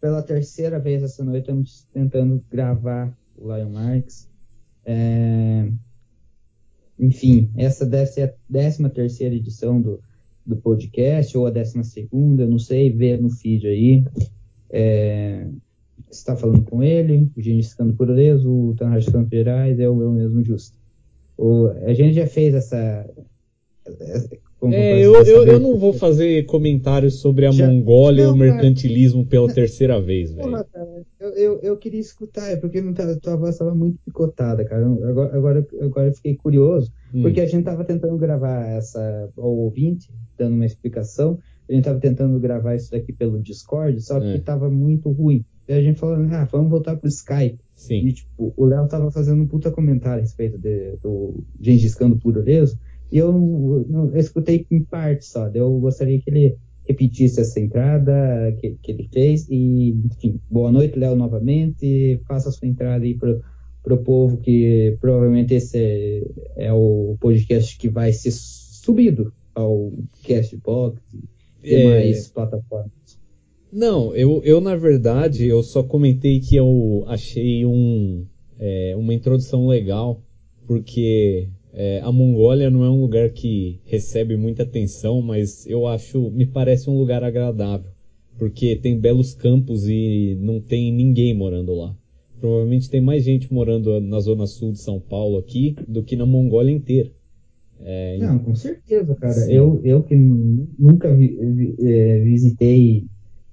pela terceira vez essa noite, estamos tentando gravar o Lion Marks. É... Enfim, essa deve ser a décima terceira edição do, do podcast, ou a décima segunda, não sei, ver no feed aí. É... Está falando com ele, o Gengis Khan do Pureza, o Tanraj Campos Gerais, é o eu mesmo justo. O... A gente já fez essa é, eu, eu, eu, não vou fazer comentários sobre a Já... Mongólia não, e o mercantilismo pela não, terceira vez, velho. Eu, eu, eu, queria escutar, é porque não tá, tua voz estava muito picotada, cara. Agora, agora, agora eu fiquei curioso, hum. porque a gente estava tentando gravar essa, ao ouvinte, dando uma explicação, a gente estava tentando gravar isso daqui pelo Discord, só que estava é. muito ruim. E a gente falou, ah, vamos voltar pro Skype. Sim. E, tipo, o Léo estava fazendo um puta comentário a respeito de, do Gengis Khan do Puroreso, eu, eu, escutei em parte só. Eu gostaria que ele repetisse essa entrada que, que ele fez. E, enfim, boa noite, Léo, novamente. Faça a sua entrada aí para o povo, que provavelmente esse é, é, o podcast que vai ser subido ao Castbox e é... demais plataformas. Não, eu, eu na verdade eu só comentei que eu achei um, é, uma introdução legal, porque é, a Mongólia não é um lugar que recebe muita atenção, mas eu acho, me parece um lugar agradável, porque tem belos campos e não tem ninguém morando lá. Provavelmente tem mais gente morando na zona sul de São Paulo aqui do que na Mongólia inteira. É, não, com certeza, cara. Eu, eu que nunca vi, vi, é, visitei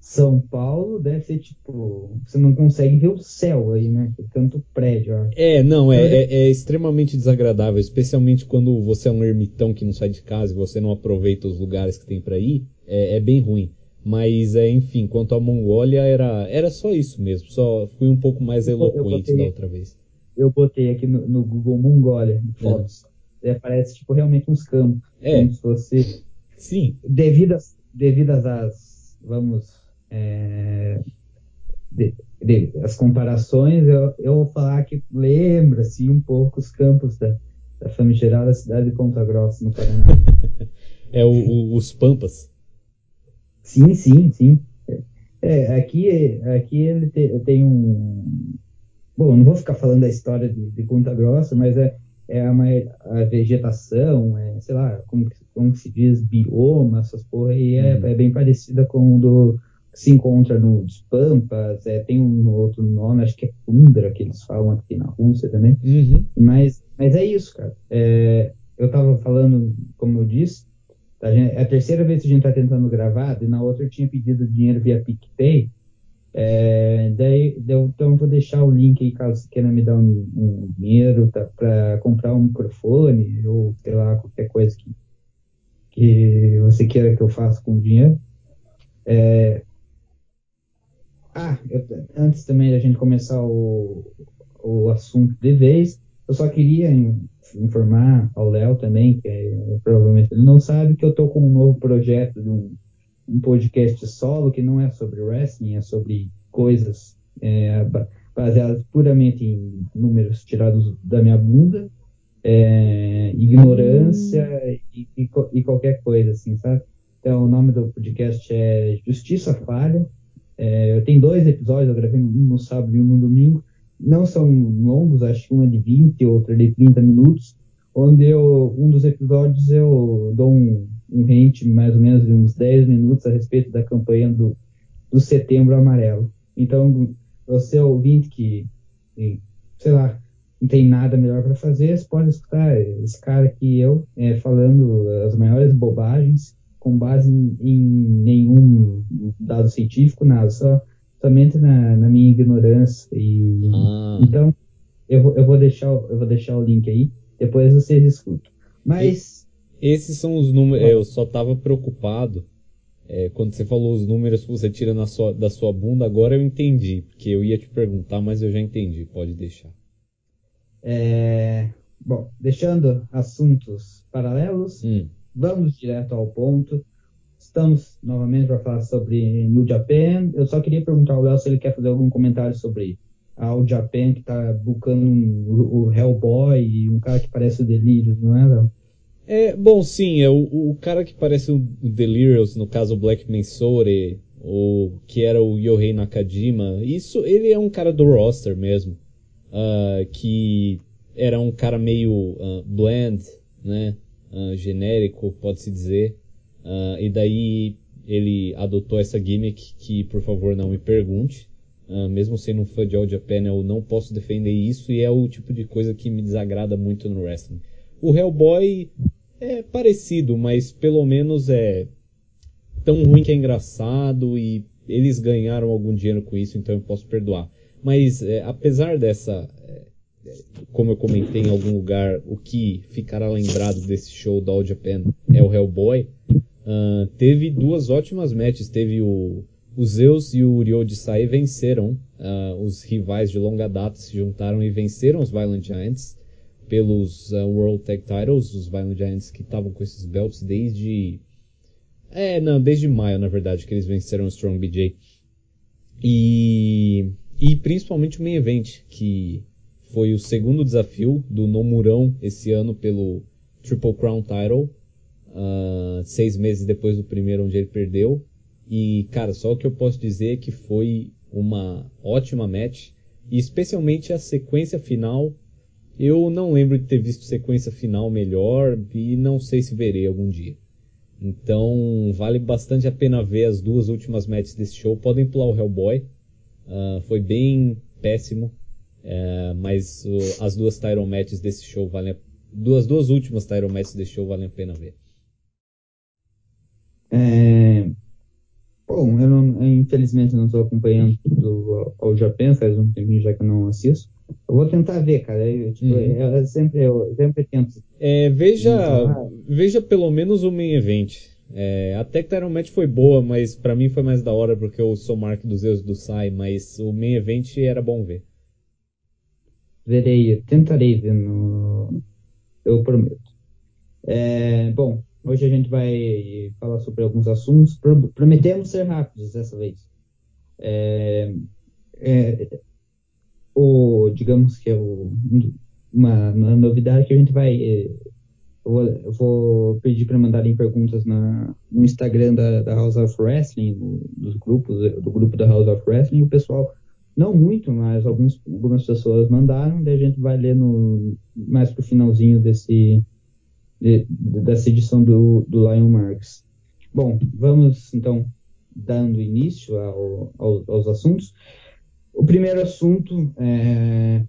são Paulo deve ser tipo. Você não consegue ver o céu aí, né? Tanto prédio. Ó. É, não, é, é, é, extremamente desagradável, especialmente quando você é um ermitão que não sai de casa e você não aproveita os lugares que tem para ir. É, é, bem ruim. Mas, é, enfim, quanto à Mongólia, era, era só isso mesmo. Só fui um pouco mais eloquente botei, da outra vez. Eu botei aqui no, no Google Mongólia, fotos. É. Parece, tipo, realmente uns campos. É. Como se fosse. Sim. Devido às, devido às vamos é, de, de, as comparações, eu, eu vou falar que lembra assim, um pouco os campos da, da famigerada cidade de Ponta Grossa, no Paraná. é o, o, os Pampas? Sim, sim, sim. É, aqui, aqui ele te, tem um. Bom, não vou ficar falando da história de, de Ponta Grossa, mas é, é uma, a vegetação, é, sei lá, como, como se diz, bioma, essas porra, e é, hum. é bem parecida com o do, se encontra nos Pampas, é, tem um outro nome, acho que é Tundra, que eles falam aqui na Rússia também. Uhum. Mas, mas é isso, cara. É, eu estava falando, como eu disse, a gente, é a terceira vez que a gente está tentando gravar, e na outra eu tinha pedido dinheiro via PicPay. É, daí, então eu vou deixar o link aí caso você queira me dar um, um dinheiro tá, para comprar um microfone ou sei lá, qualquer coisa que, que você queira que eu faça com o dinheiro. É, ah, eu, antes também da gente começar o, o assunto de vez, eu só queria informar ao Léo também, que é, provavelmente ele não sabe, que eu estou com um novo projeto de um, um, podcast solo que não é sobre wrestling, é sobre coisas é, baseadas puramente em números tirados da minha bunda, é, ignorância e, e, e, qualquer coisa, assim, sabe? Então, o nome do podcast é Justiça Falha. É, tenho dois episódios, eu gravei um no sábado e um no domingo. Não são longos, acho que um é de 20, outro é de 30 minutos. Onde eu, um dos episódios eu dou um, um hint mais ou menos de uns 10 minutos a respeito da campanha do, do Setembro Amarelo. Então, você ouvinte que, sei lá, não tem nada melhor para fazer, você pode escutar esse cara aqui, eu, é, falando as maiores bobagens com base em, em nenhum dado científico, nada, só somente na, na minha ignorância. E, ah. Então, eu vou, eu, vou deixar, eu vou deixar o link aí, depois vocês escutam. Mas. Esses são os números. Eu só estava preocupado é, quando você falou os números que você tira sua, da sua bunda. Agora eu entendi, porque eu ia te perguntar, mas eu já entendi. Pode deixar. É, bom, deixando assuntos paralelos. Hum vamos direto ao ponto. Estamos novamente para falar sobre New Japan. Eu só queria perguntar ao Léo se ele quer fazer algum comentário sobre a All Japan que está buscando um, o Hellboy e um cara que parece o Delirious, não é, Léo? É, bom, sim, é o, o cara que parece o Delirious, no caso o Black Mensore, o que era o Yohei Nakajima. Isso, ele é um cara do roster mesmo, uh, que era um cara meio uh, bland, né? Uh, genérico, pode-se dizer. e daí ele adotou essa gimmick que, por favor, não me pergunte. mesmo sendo um fã de All Japan, eu não posso defender isso e é o tipo de coisa que me desagrada muito no wrestling. O Hellboy é parecido, mas pelo menos é tão ruim que é engraçado e eles ganharam algum dinheiro com isso, então eu posso perdoar. Mas é, apesar dessa, como eu comentei em algum lugar, o que ficará lembrado desse show da All Japan é o Hellboy. Uh, teve duas ótimas matches. Teve o, o Zeus e o Ryo de Sai venceram. Uh, os rivais de longa data se juntaram e venceram os Violent Giants pelos uh, World Tag Titles. Os Violent Giants que estavam com esses belts desde é, não, desde maio, na verdade, que eles venceram o Strong BJ. E, e principalmente o Main Event, que foi o segundo desafio do Nomurão esse ano pelo Triple Crown Title, uh, seis meses depois do primeiro onde ele perdeu. E, cara, só o que eu posso dizer é que foi uma ótima match, e especialmente a sequência final. Eu não lembro de ter visto sequência final melhor, e não sei se verei algum dia. Então vale bastante a pena ver as duas últimas matches desse show. Podem pular o Hellboy, uh, foi bem péssimo, uh, mas uh, as duas title matches desse show valem a... duas duas últimas title matches desse show valem a pena ver. É... Bom, eu não, infelizmente não estou acompanhando do ao Japão, faz um tempinho já que eu não assisto. Eu vou tentar ver, cara. Eu, tipo, uhum. eu, sempre, eu sempre tento. É, veja, veja pelo menos o main event. É, até que Tyron Match foi boa, mas para mim foi mais da hora porque eu sou Mark dos Zeus do Sai, mas o main event era bom ver. Verei, tentarei ver no. Eu prometo. É, bom, hoje a gente vai falar sobre alguns assuntos. Prometemos ser rápidos dessa vez. É, é, o, digamos que é o, uma, uma, novidade que a gente vai. Eh, eu vou, eu vou pedir para mandarem perguntas na, no Instagram da, da House of Wrestling, do, dos grupos, do grupo da House of Wrestling. O pessoal, não muito, mas alguns, algumas pessoas mandaram, daí a gente vai ler no, mais pro finalzinho desse, de, dessa edição do, do Lion Marks. Bom, vamos então dando início ao, ao, aos assuntos. O primeiro assunto é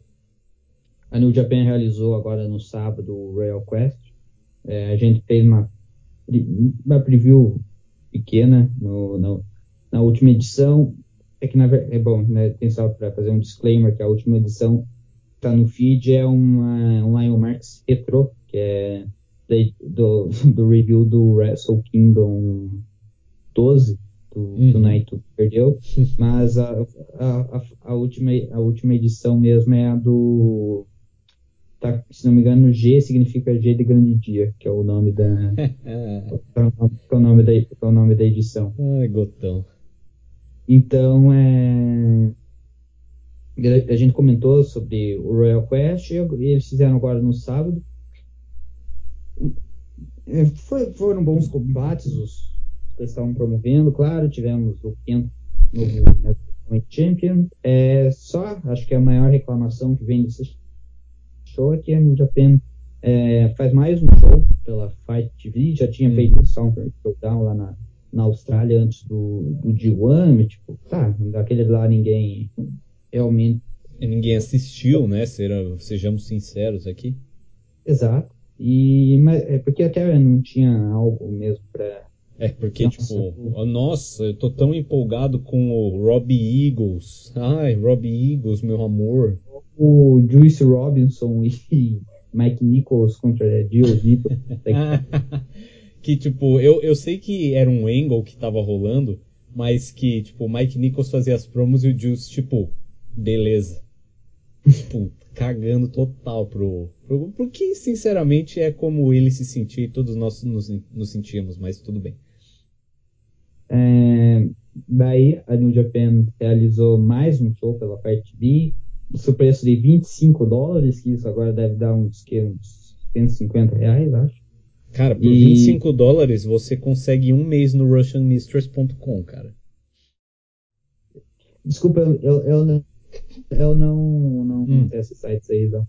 a New Japan realizou agora no sábado o Royal Quest. É, a gente fez uma, uma preview pequena no, no, na última edição. É que na é bom, né, tem só para fazer um disclaimer que a última edição está no feed é uma um Lion Marks Retro, que é do, do review do Wrestle Kingdom 12 do, uhum. do Naito perdeu, mas a, a, a, última, a última edição mesmo é a do. Tá, se não me engano, G significa G de Grande Dia, que é o nome da. que, é o nome da que é o nome da edição. Ai, gotão. Então, é. A gente comentou sobre o Royal Quest e eles fizeram agora no sábado. É, foi, foram bons combates, os, eles estavam promovendo, claro, tivemos o quinto novo né, Champion. É, só, acho que a maior reclamação que vem desse show é que a New Japan é, faz mais um show pela Fight TV, já tinha feito o Sound Showdown lá na, na Austrália antes do, do G1, tipo, tá, daquele lá ninguém realmente... E ninguém assistiu, né, sejamos sinceros aqui. Exato. E, mas, é porque até não tinha algo mesmo para é, porque, nossa, tipo, nossa, eu tô tão empolgado com o Robbie Eagles. Ai, Robbie Eagles, meu amor. O Juice Robinson e Mike Nichols contra Dio Vito. que, tipo, eu, eu sei que era um angle que tava rolando, mas que, tipo, o Mike Nichols fazia as promos e o Juice, tipo, beleza. tipo, cagando total pro, pro. Porque, sinceramente, é como ele se sentia e todos nós nos, nos sentíamos, mas tudo bem. É, daí a New Japan realizou mais um show pela parte B, o preço de 25 dólares, que isso agora deve dar uns, que, uns 150 reais, acho. Cara, por e... 25 dólares você consegue um mês no RussianMistress.com, cara. Desculpa, eu, eu, não- eu não, não Hum. acesso esses sites aí, não.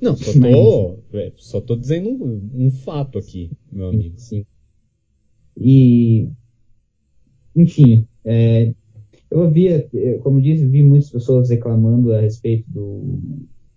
Não, só tô, é, só tô dizendo um, um fato aqui, meu amigo. Sim. E, enfim, é, eu ouvia, eh, como eu disse, vi muitas pessoas reclamando a respeito do,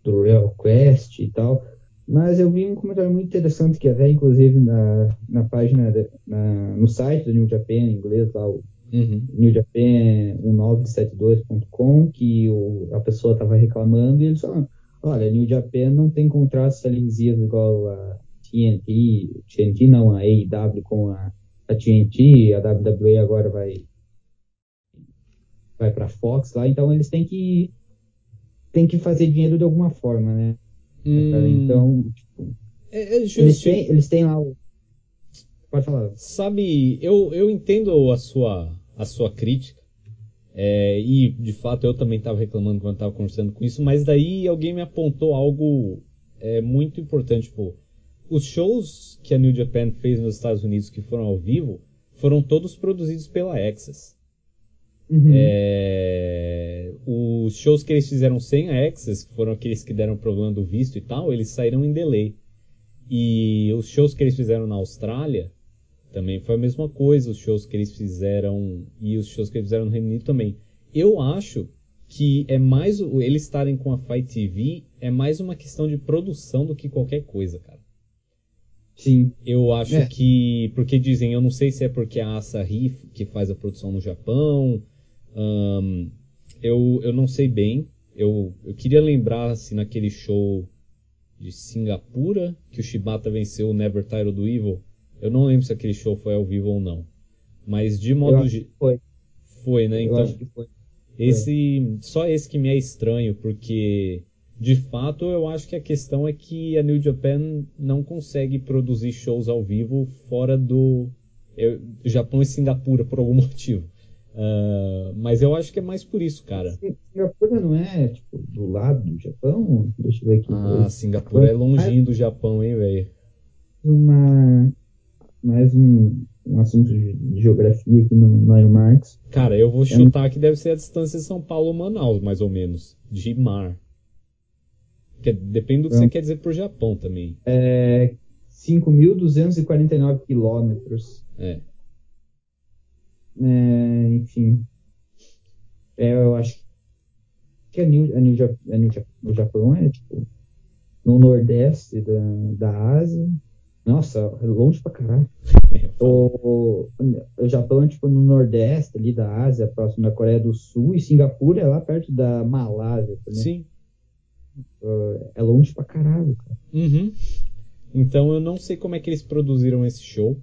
do Real Quest e tal, mas eu vi um comentário muito interessante que até, inclusive, na, na página, da- na, no site do New Japan, em inglês, lá, o Uhum. newjapan1972.com, que o, a pessoa estava reclamando e eles falaram, olha, New Japan não tem contratos televisivos igual a TNT, TNT não, a AEW com a, a TNT, a WWE agora vai vai para Fox lá, então eles têm que têm que fazer dinheiro de alguma forma, né? Cara? Hum, Então, tipo, é, é eles têm, eles têm lá o Pode falar. Sabe, eu, eu entendo a sua, a sua crítica. é, e de fato eu também estava reclamando quando estava conversando com isso, mas daí alguém me apontou algo é, muito importante. Tipo, os shows que a New Japan fez nos Estados Unidos que foram ao vivo foram todos produzidos pela Access. Uhum. É, os shows que eles fizeram sem a Access, que foram aqueles que deram problema do visto e tal, eles saíram em delay. E os shows que eles fizeram na Austrália também foi a mesma coisa, os shows que eles fizeram e os shows que eles fizeram no Reino Unido também. Eu acho que é mais eles estarem com a Fight TV é mais uma questão de produção do que qualquer coisa, cara. Sim. Eu acho É. que. Porque dizem, eu não sei se é porque a Asahi que faz a produção no Japão. Ahn, eu, eu não sei bem. Eu, eu queria lembrar, assim, naquele show de Singapura, que o Shibata venceu o Never Title do Evil. Eu não lembro se aquele show foi ao vivo ou não. Mas de modo. acho ge- que foi. Foi, né? Eu Então. acho que foi. Esse, só esse que me é estranho, porque de fato eu acho que a questão é que a New Japan não consegue produzir shows ao vivo fora do eu- Japão e Singapura por algum motivo. Ah, mas eu acho que é mais por isso, cara. Singapura não é, tipo, do lado do Japão? Deixa eu ver aqui. Ah, Singapura é longinho do Japão, hein, velho? uma, mais um, um assunto de geografia aqui no, no Marx. Cara, eu vou chutar que deve ser a distância de São Paulo-Manaus, mais ou menos, de mar. Que depende do que você Então- quer dizer por Japão também. É 5.249 quilômetros. É. É, enfim. É, eu acho que a New, a New, a New o Japão é, tipo, no nordeste da, da Ásia. Nossa, é longe pra caralho. É. O, o Japão é tipo no nordeste ali da Ásia, próximo da Coreia do Sul, e Singapura é lá perto da Malásia também. Sim. É longe pra caralho, cara. Uhum. Então eu não sei como é que eles produziram esse show.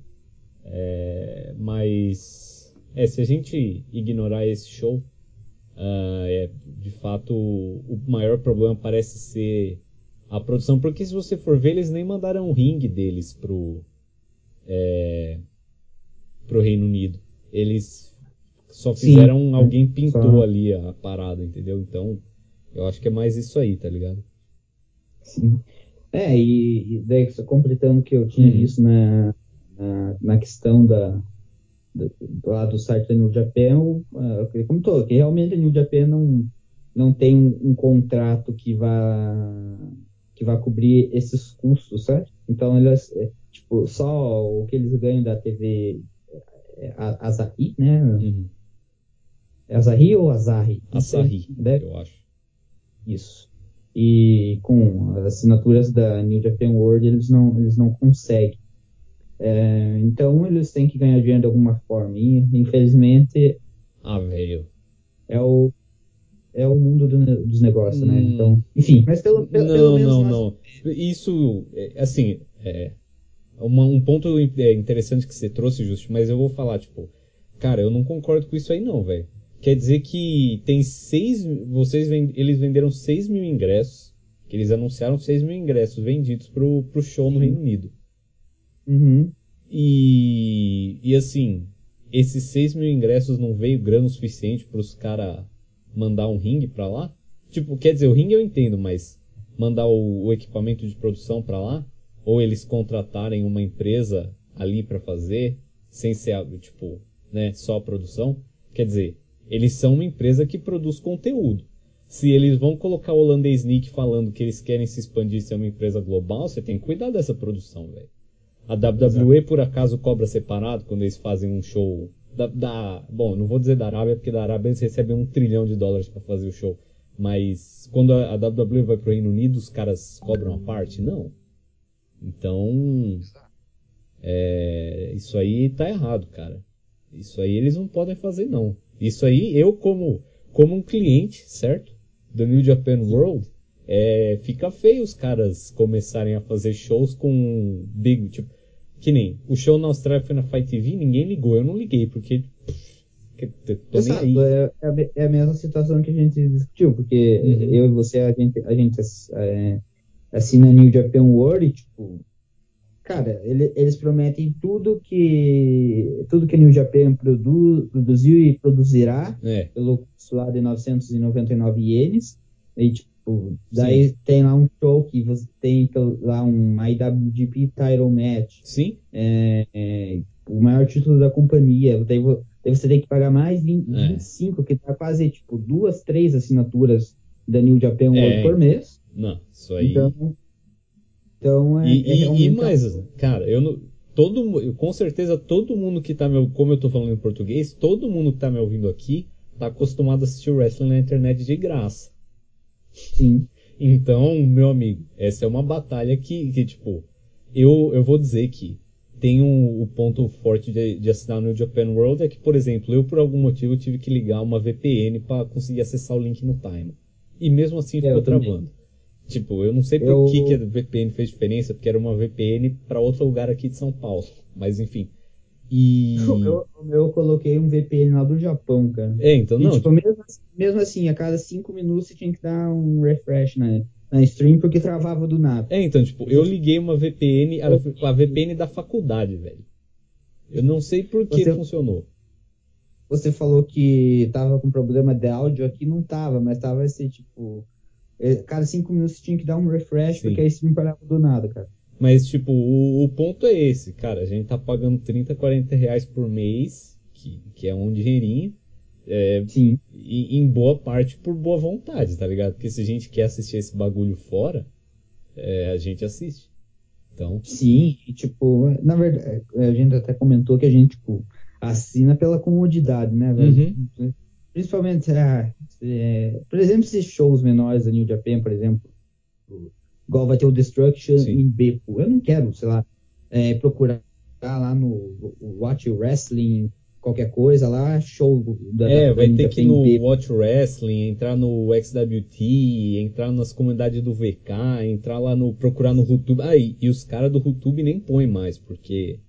É, mas é, se a gente ignorar esse show, ah, é, de fato o maior problema parece ser a produção, porque se você for ver, eles nem mandaram o ringue deles pro, é, pro Reino Unido. Eles só Sim, fizeram, é, alguém pintou só- ali a parada, entendeu? Então eu acho que é mais isso aí, tá ligado? Sim. É, e, e daí, só completando o que eu tinha Uhum. visto na, na, na questão da, do, do site da New Japan, como tô, que realmente a New Japan não, não tem um, um contrato que vá que vai cobrir esses custos, sabe? Então elas, é, tipo, só o que eles ganham da TV é, a- Asahi, né? Uhum. É Asahi ou Asahi? Asahi, Deve- eu acho. Isso. E com as assinaturas da New Japan World, eles não, eles não conseguem. É, então, eles têm que ganhar dinheiro de alguma forma. E, infelizmente, Ah, velho. é o, é o mundo do dos negócios, né? Hum. Então, enfim, mas pelo, pelo, pelo Não, menos não, nós- não. Isso, é, assim, é uma- um ponto é, interessante que você trouxe, Justo, mas eu vou falar, tipo, cara, eu não concordo com isso aí não, velho. Quer dizer que tem seis, vocês ven- eles venderam 6 mil ingressos, que eles anunciaram 6 mil ingressos vendidos pro, pro show no Reino Unido. Uhum. E, e assim, esses 6 mil ingressos não veio grana o suficiente para os caras mandar um ringue pra lá? Tipo, quer dizer, o ringue eu entendo, mas mandar o, o equipamento de produção pra lá? Ou eles contratarem uma empresa ali pra fazer, sem ser, tipo, né, só a produção? Quer dizer, Eles são uma empresa que produz conteúdo. Se eles vão colocar o holandês Nick falando que eles querem se expandir e ser uma empresa global, você tem que cuidar dessa produção, velho. A WWE, Exato. por acaso, cobra separado quando eles fazem um show da, da, Bom, não vou dizer da Arábia, porque da Arábia eles recebem um trilhão de dólares para fazer o show. Mas quando a, a WWE vai pro Reino Unido, os caras cobram a parte? Não. Então. É, isso aí tá errado, cara. Isso aí eles não podem fazer, não. Isso aí, eu como, como um cliente, certo? Do New Japan World, é, fica feio os caras começarem a fazer shows com big, tipo, que nem o show na Austrália foi na Fight TV, ninguém ligou, eu não liguei, porque tô Exato, nem aí. É, é, é, a mesma situação que a gente discutiu, porque uhum. eu e você, a gente, a gente é, assina New Japan World e, tipo, cara, ele, eles prometem tudo que tudo que a New Japan produ, produziu e produzirá é. pelo lá de 999 ienes, e, tipo, daí Sim. tem lá um show que você tem lá um IWGP Title Match. Sim. É, é, o maior título da companhia. Daí, daí você tem que pagar mais 20, é. 25, que tá quase tipo duas, três assinaturas da New Japan World é, por mês. Não, isso aí. Então, então é, e, é e, e mais, cara, eu não, todo, com certeza todo mundo que tá me, como eu tô falando em português, todo mundo que tá me ouvindo aqui tá acostumado a assistir wrestling na internet de graça. Sim. Então, meu amigo, essa é uma batalha que, que tipo, eu, eu vou dizer que tem um, o ponto forte de, de assinar no Japan World é que, por exemplo, eu por algum motivo tive que ligar uma VPN para conseguir acessar o link no Time. E mesmo assim ficou eu travando. Também. Tipo, eu não sei por eu... que, que a VPN fez diferença, porque era uma VPN para outro lugar aqui de São Paulo. Mas enfim. E... O meu, o meu eu coloquei um VPN lá do Japão, cara. É, então não. E, tipo, mesmo, assim, mesmo assim, a cada cinco minutos você tinha que dar um refresh na, na stream porque travava do nada. É, então, tipo, eu liguei uma VPN, a, a VPN da faculdade, velho. Eu não sei por que você, funcionou. Você falou que tava com problema de áudio aqui, não tava, mas tava assim, tipo. É, cada cinco minutos tinha que dar um refresh Sim. porque a stream parava do nada, cara. Mas, tipo, o, o, ponto é esse, cara. A gente tá pagando 30, 40 reais por mês, que, que é um dinheirinho. É, Sim. E, em boa parte por boa vontade, tá ligado? Porque se a gente quer assistir esse bagulho fora, é, a gente assiste. Então. Sim, e, tipo, na verdade, a gente até comentou que a gente, tipo, assina pela comodidade, né, velho? Uhum. Principalmente, ah, é, por exemplo, esses shows menores da New Japan, por exemplo, igual vai ter o Destruction Sim. em Beppo. Eu não quero, sei lá, é, procurar lá no Watch Wrestling, qualquer coisa lá, show da É, da, vai ter que ir no. Watch Wrestling, entrar no XWT, entrar nas comunidades do VK, entrar lá no. procurar no YouTube. Ah, e, e os caras do YouTube nem põem mais, porque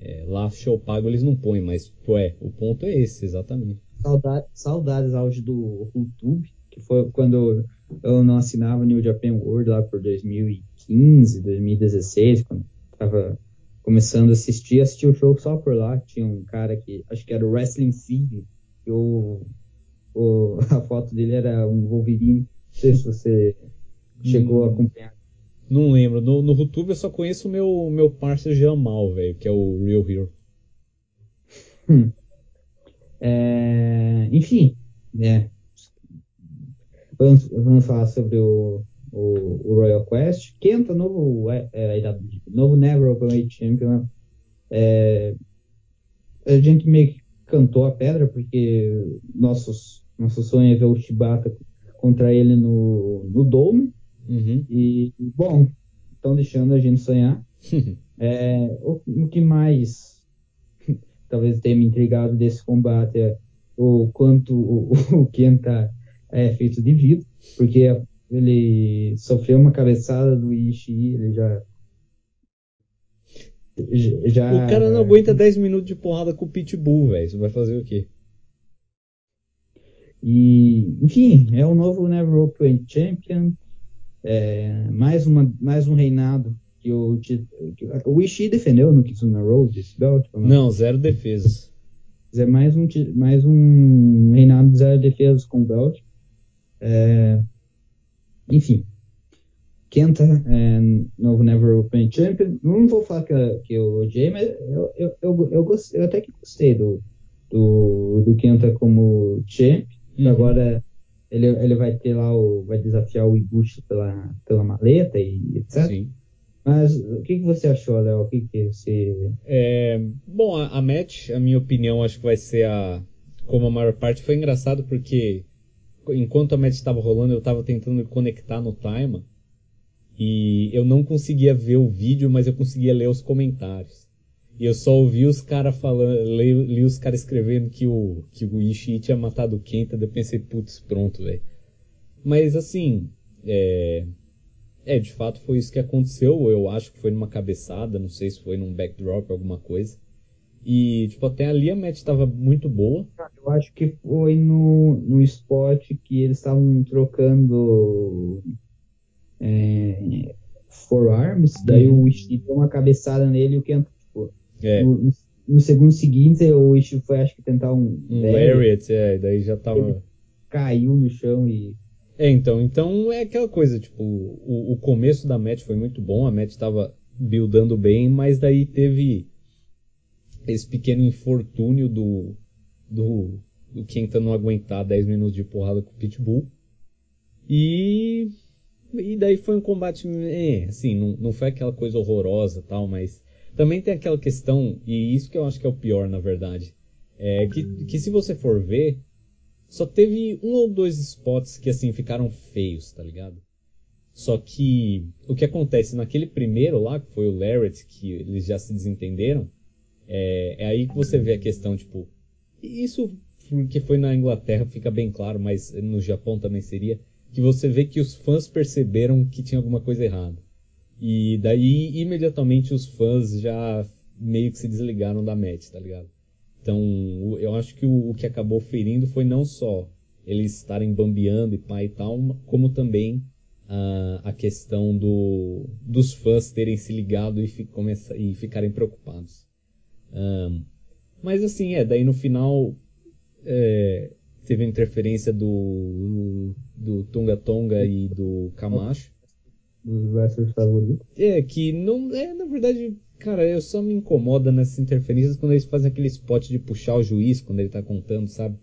é, lá show pago eles não põem, mas, ué, o ponto é esse, exatamente. Saudade, saudades auge do YouTube, que foi quando eu não assinava New Japan World lá por 2015, 2016, quando tava começando a assistir, assisti o show só por lá. Tinha um cara que, acho que era o Wrestling Seed, que o, o, a foto dele era um Wolverine. Não sei se você chegou hum, a acompanhar. Não lembro. No, no YouTube eu só conheço o meu, meu parceiro Jamal, velho, que é o Real Hero. Hum. É, enfim, né? Vamos, vamos falar sobre o, o, o Royal Quest. Kenta, novo, é, é, novo Never Openweight Champion. É, a gente meio que cantou a pedra, porque nossos, nosso sonho é ver o Shibata contra ele no, no Dome. Uhum. E, bom, estão deixando a gente sonhar. é, o, o, que mais talvez tenha me intrigado desse combate é o quanto o, o Kenta é feito de vidro, porque ele sofreu uma cabeçada do Ishii, ele já. já o cara não aguenta 10 minutos de porrada com o Pitbull, velho. Você vai fazer o quê? E, enfim, é o novo Never Open Champion. É, mais, uma, mais um reinado que o, que o Ishii defendeu no Kitsuna Road esse belt? Não, zero defesas. É mais um, mais um reinado de zero defesas com o belt. É, enfim, Kenta, é, novo Never Open Champion. Não vou falar que, que eu odiei, mas eu, eu, eu, eu, gostei, eu até que gostei do, do, do Kenta como champ. Uhum. Agora ele, ele vai ter lá o. vai desafiar o Ibushi pela, pela maleta e etc. Sim. Mas o que, que você achou, Léo? O que, que você. É, bom, a, a match, a minha opinião, acho que vai ser a. Como a maior parte, foi engraçado porque enquanto a match estava rolando, eu estava tentando me conectar no timer e eu não conseguia ver o vídeo, mas eu conseguia ler os comentários. E eu só ouvi os caras falando, li, li os caras escrevendo que o, que o Ishii tinha matado o Kenta, daí eu pensei, putz, pronto, velho. Mas assim, é, é, de fato foi isso que aconteceu. Eu acho que foi numa cabeçada, não sei se foi num backdrop, alguma coisa. E, tipo, até ali a match estava muito boa. Eu acho que foi no, no spot que eles estavam trocando é, forearms, daí uhum. o Ishii deu uma cabeçada nele e o Kenta, tipo, é. no, no, segundo seguinte o Ishii foi, acho que, tentar um... Um Lariat, é, daí já tava... caiu no chão e é, então, então é aquela coisa, tipo, o, o começo da match foi muito bom, a match estava buildando bem, mas daí teve esse pequeno infortúnio do, do, do Kenta não aguentar 10 minutos de porrada com o Pitbull. E, e daí foi um combate, é, assim, não, não foi aquela coisa horrorosa tal, mas também tem aquela questão, e isso que eu acho que é o pior na verdade, é que, que se você for ver, só teve um ou dois spots que assim ficaram feios, tá ligado? Só que o que acontece naquele primeiro lá, que foi o Larrett, que eles já se desentenderam, é, é aí que você vê a questão, tipo. Isso que foi na Inglaterra fica bem claro, mas no Japão também seria. Que você vê que os fãs perceberam que tinha alguma coisa errada. E daí, imediatamente, os fãs já meio que se desligaram da match, tá ligado? Então, eu acho que o, o que acabou ferindo foi não só eles estarem bambeando e pai e tal, como também a, a questão do, dos fãs terem se ligado e, fi, começa, e ficarem preocupados. Um, mas assim, é, daí no final é, teve a interferência do, do Tonga Tonga e do Camacho. Dos wrestlers favoritos. É, que não. É, na verdade, Cara, eu só me incomoda nessas interferências quando eles fazem aquele spot de puxar o juiz quando ele tá contando, sabe?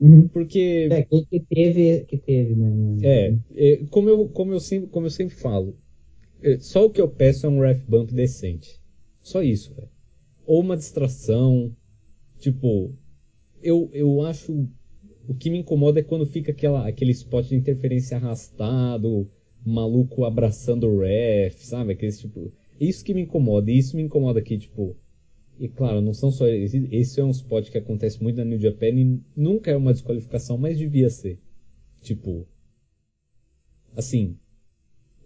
Uhum. Porque. É, que, teve, que teve, né? É, é, como, eu, como, eu sempre, como eu sempre falo, é, só o que eu peço é um ref bump decente. Só isso, velho. Ou uma distração. Tipo, eu, eu acho. O que me incomoda é quando fica aquela, aquele spot de interferência arrastado, maluco abraçando o ref, sabe? Aquele tipo. Isso que me incomoda. E isso me incomoda aqui, tipo. E claro, não são só. Esse é um spot que acontece muito na New Japan e nunca é uma desqualificação, mas devia ser. Tipo. Assim.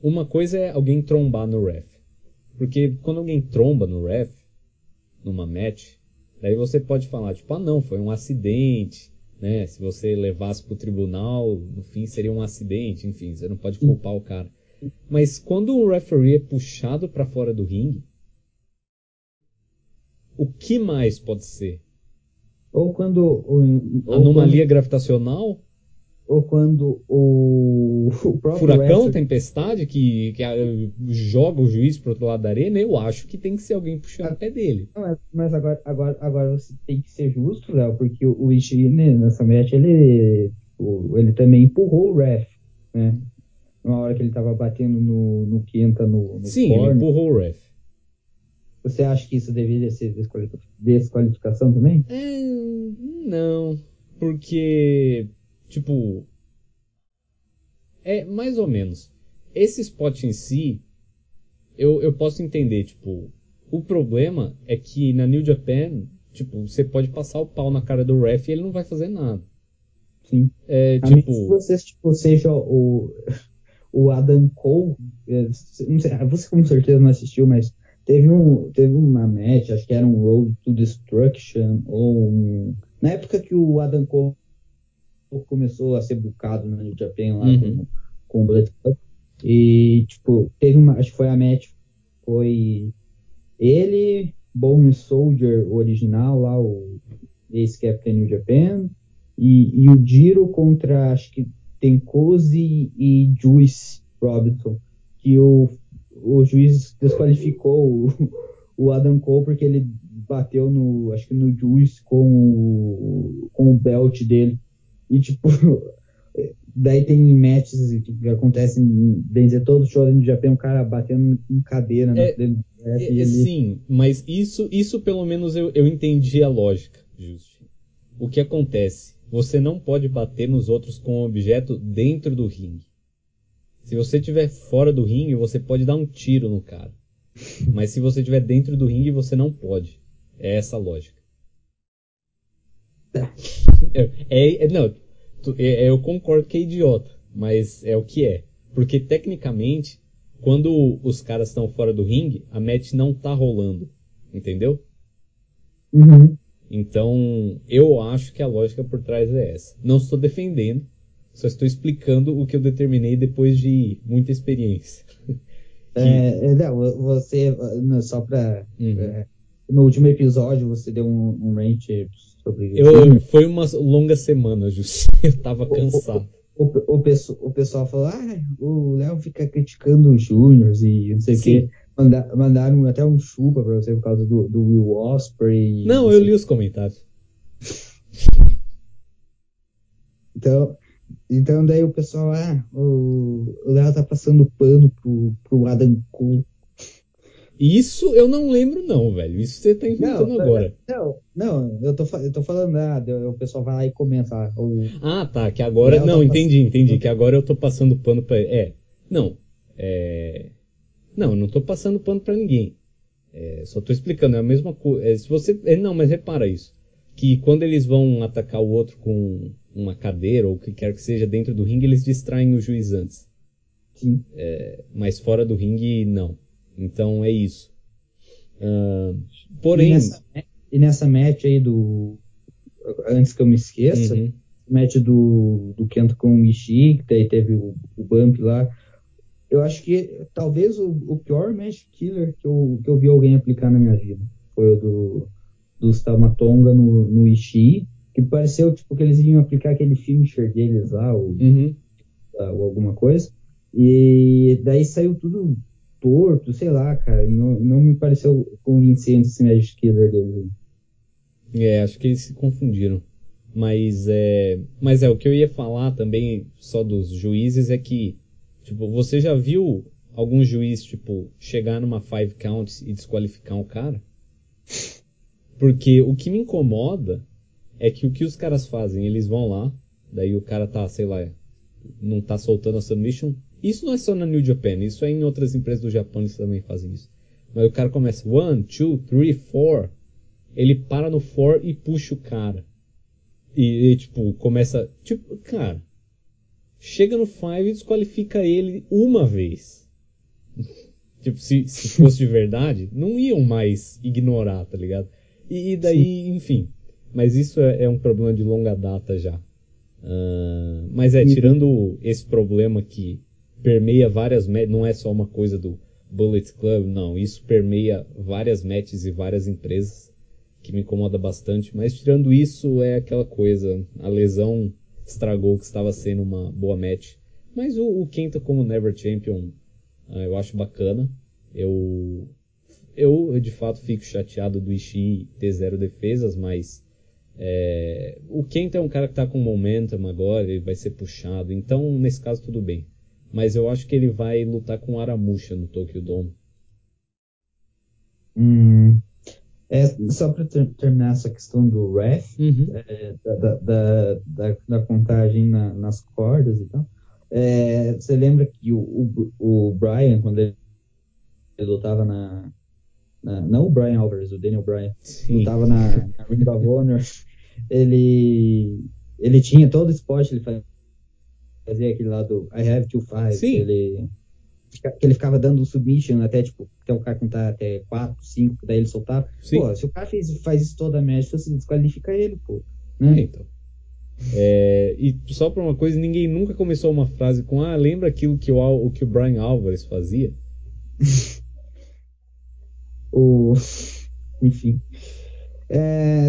Uma coisa é alguém trombar no ref. Porque quando alguém tromba no ref, numa match, daí você pode falar, tipo, ah não, foi um acidente, né? Se você levasse pro tribunal, no fim seria um acidente, enfim, você não pode culpar o cara. Mas quando um referee é puxado para fora do ringue, o que mais pode ser? Ou quando. Ou Anomalia quando, gravitacional? Ou quando o, o Furacão, tempestade, que, que joga o juiz pro outro lado da arena, eu acho que tem que ser alguém puxando o pé dele. Mas, mas, agora, agora, agora você tem que ser justo, Léo, porque o, o Ishii, né, nessa match, ele, ele também empurrou o ref. Né? uma hora que ele estava batendo no, no Quinta no, no Sim, corner. ele empurrou o ref. Você acha que isso deveria ser desqualificação também? É, não, porque, tipo, é mais ou menos. Esse spot em si, eu, eu posso entender, tipo, o problema é que na New Japan, tipo, você pode passar o pau na cara do ref e ele não vai fazer nada. Sim. É, a tipo... se você tipo, seja o o Adam Cole, é, não sei, você com certeza não assistiu, mas teve, um, teve uma match, acho que era um Road to Destruction, ou um, na época que o Adam Cole começou a ser bucado no Japan lá uhum. com, com o Blood Club, e tipo, teve uma, acho que foi a match, foi ele, Bone Soldier original lá, o ex-Captain New Japan, e, e o Jiro contra, acho que tem Cozy e Juice Robinson, que o, o juiz desqualificou o, o Adam Cole porque ele bateu no, acho que no Juice com o, com o belt dele. E tipo, daí tem matches que acontecem, dizer, todo show no Japão, um cara batendo em cadeira é, na é, é, Sim, mas isso, isso pelo menos eu, eu entendi a lógica, Justi. O que acontece? Você não pode bater nos outros com um objeto dentro do ringue. Se você estiver fora do ringue, você pode dar um tiro no cara. Mas se você estiver dentro do ringue, você não pode. É essa a lógica. É, é, é não, é, eu concordo que é idiota, mas é o que é. Porque tecnicamente, quando os caras estão fora do ringue, a match não tá rolando. Entendeu? Uhum. Então, eu acho que a lógica por trás é essa. Não estou defendendo, só estou explicando o que eu determinei depois de muita experiência. É, é, não, você, só para. Uhum. É, no último episódio, você deu um, um rant eu, Foi uma longa semana, Justo. Eu tava cansado. O, o, o, o, pessoal falou: ah, o Léo fica criticando os Júniors e não sei o quê. Manda, mandaram até um chupa pra você por causa do, do Will Osprey. Não, eu li os comentários. Então, então daí o pessoal, ah, o Léo tá passando pano pro, pro Adam Cole. Isso eu não lembro, não, velho. Isso você tá inventando não, agora. Não, não, eu tô, eu tô falando, ah, o pessoal vai lá e comenta. Ah, ah, tá, que agora. Não, tá entendi, entendi. Que agora eu tô passando pano pra. É. Não. É. Não, eu não tô passando pano pra ninguém. É, só tô explicando, é a mesma coisa. É, se você. É, não, mas repara isso. Que quando eles vão atacar o outro com uma cadeira ou o que quer que seja dentro do ringue, eles distraem o juiz antes. Sim. É, mas fora do ringue, não. Então é isso. Uh, porém. E nessa, e nessa, match aí do. Antes que eu me esqueça, uhum. match do, do Kento com o Ishii, que daí teve o, o bump lá. Eu acho que talvez o, o pior match killer que eu, que eu vi alguém aplicar na minha vida foi o do, do Stamatonga no, no Ishii, que pareceu tipo que eles iam aplicar aquele finisher deles lá, ou, uhum. ou alguma coisa. E daí saiu tudo torto, sei lá, cara. Não, não me pareceu convincente esse Magic Killer dele. É, acho que eles se confundiram. Mas é, mas é o que eu ia falar também só dos juízes é que tipo, você já viu algum juiz tipo chegar numa five counts e desqualificar um cara? Porque o que me incomoda é que o que os caras fazem, eles vão lá, daí o cara tá, sei lá, não tá soltando a submission, isso não é só na New Japan, isso é em outras empresas do Japão, eles também fazem isso. Mas o cara começa one, two, three, four. Ele para no four e puxa o cara. E, e tipo, começa. Tipo, cara. Chega no five e desqualifica ele uma vez. tipo, se, se fosse de verdade, não iam mais ignorar, tá ligado? E, e daí, Sim. enfim. Mas isso é, é, um problema de longa data já. Uh, mas é, tirando esse problema que permeia várias não é só uma coisa do Bullet Club, não. Isso permeia várias matches e várias empresas que me incomoda bastante. Mas tirando isso, é aquela coisa. A lesão estragou o que estava sendo uma boa match. Mas o, o Kenta como Never Champion uh, eu acho bacana. Eu, eu de fato fico chateado do Ishii ter zero defesas, mas é, o Kenta é um cara que está com momentum agora, ele vai ser puxado. Então, nesse caso, tudo bem. Mas eu acho que ele vai lutar com Aramusha no Tokyo Dome. Hum, é, só para ter, terminar essa questão do ref, uhum. é, da, da, da, da, contagem na, nas cordas e tal, é, você lembra que o, o, o Brian, quando ele, ele lutava na, na, Não o Brian Alvarez, o Daniel Bryan, Sim. lutava na, na Ring of Honor, ele, ele tinha todo o esporte, ele fazia fazia aquele lá do I have two fives. Sim. Ele, que ele ficava dando submission até, tipo, até o cara contar até 4, 5, daí ele soltava. Sim. Pô, se o cara fez, faz isso toda a match, você desqualifica ele, pô. Né? É, então. É, e só pra uma coisa, ninguém nunca começou uma frase com Ah, lembra aquilo que o, o, que o Brian Alvarez fazia? o... Enfim. É,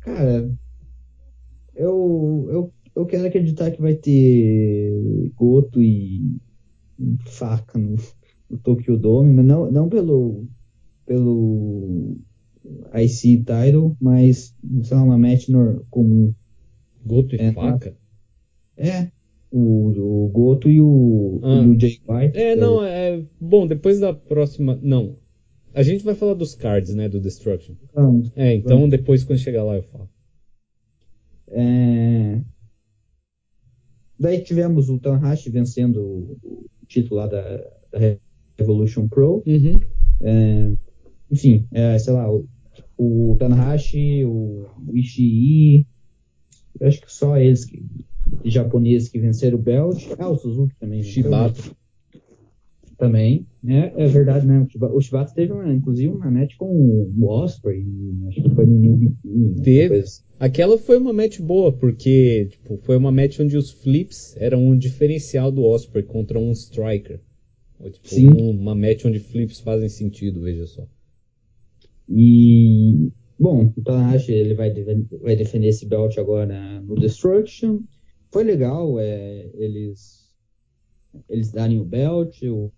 cara, eu, eu eu quero acreditar que vai ter Goto e faca no, no Tokyo Dome, mas não, não pelo, pelo IC title, mas sei lá, uma match comum. Goto e É, faca? É, o, o Goto e o, Ah. e o Jay White. É, não, é. Bom, depois da próxima. Não. A gente vai falar dos cards, né? Do Destruction. Vamos. É, então Vamos. depois quando chegar lá eu falo. É... Daí tivemos o Tanahashi vencendo o título lá da, da Revolution Pro. Uhum. É, enfim, é, sei lá, o, o Tanahashi, o, o Ishii, eu acho que só eles que, japoneses que venceram o belt. Ah, o Suzuki também. venceu, Shibata. Né? Também. É, é verdade, né? O Shiba- O Shibata teve, uma, inclusive, uma match com o Osprey, acho que foi no New Bikini. uma Teve. Aquela foi uma match boa, porque tipo, foi uma match onde os flips eram um diferencial do Osprey contra um striker. Ou, tipo, Sim. um- uma match onde flips fazem sentido, veja só. E, bom, o Tanahashi ele vai, vai defender esse belt agora no Destruction. Foi legal é, eles, eles darem o belt. O,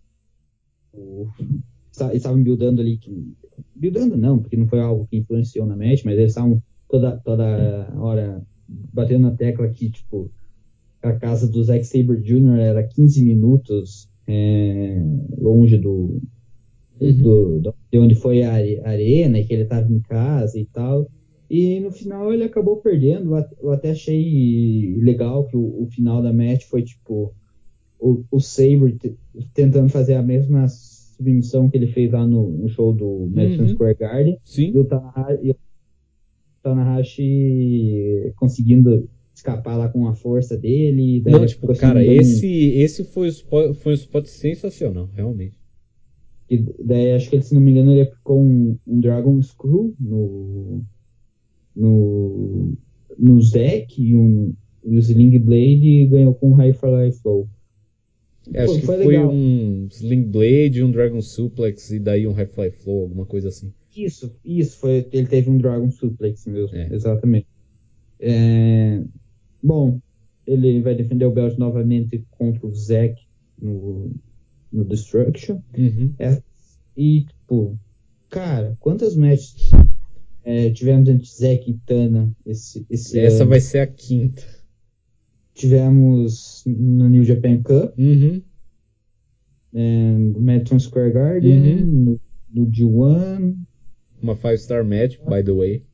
o, eles estavam buildando ali. Que, buildando não, porque não foi algo que influenciou na match, mas eles estavam toda, toda hora batendo na tecla que, tipo, a casa do Zack Sabre Jr. era 15 minutos é, longe do, Uhum. do, de onde foi a are- arena e que ele estava em casa e tal. E no final ele acabou perdendo. Eu até achei legal que o, o final da match foi tipo o, o Sabre te- tentando fazer a mesma submissão que ele fez lá no, no show do Madison Uhum. Square Garden e Sim. o Tanahashi, e o Tanahashi conseguindo escapar lá com a força dele. daí Não, tipo, cara, esse, esse foi, o spot, foi um spot sensacional, realmente. E daí acho que ele, se não me engano, ele aplicou um, um Dragon Screw no, no, no Zack e, um, e o Sling Blade e ganhou com um High Fly Flow. É, acho Pô, que foi foi, um Sling Blade, um Dragon Suplex e daí um High Fly Flow, alguma coisa assim. Isso, isso, foi, ele teve um Dragon Suplex mesmo, É. exatamente. É, bom, ele vai defender o belt novamente contra o Zack no, no Destruction. Uhum. É, e, tipo, cara, quantas matches é, tivemos entre Zack e Tana esse, esse Essa ano? vai ser a quinta. Tivemos no New Japan Cup, Uhum. no Madison Square Garden, no, no G1, Uma 5 star match, by the way.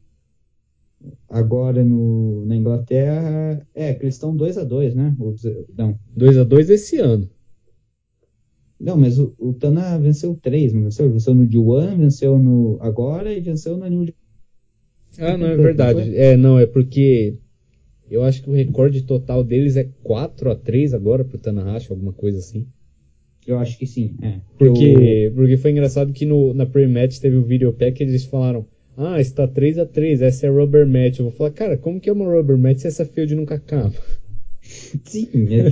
agora no, na Inglaterra. É, que eles estão 2x2, né? Ou dizer- Não, 2 a 2 esse ano. não mas o, o Tana venceu três, não venceu? Venceu no G1, venceu no agora e venceu no New Japan. Ah, não, é verdade. É, não, é porque eu acho que o recorde total deles é 4 a 3 agora pro Tanahashi, alguma coisa assim. Eu acho que sim, é. Porque, porque foi engraçado que no, na pre-match teve o video pack e eles falaram ah, está 3 a 3 essa é rubber match. Eu vou falar, cara, como que é uma rubber match se essa field nunca acaba? Sim, é.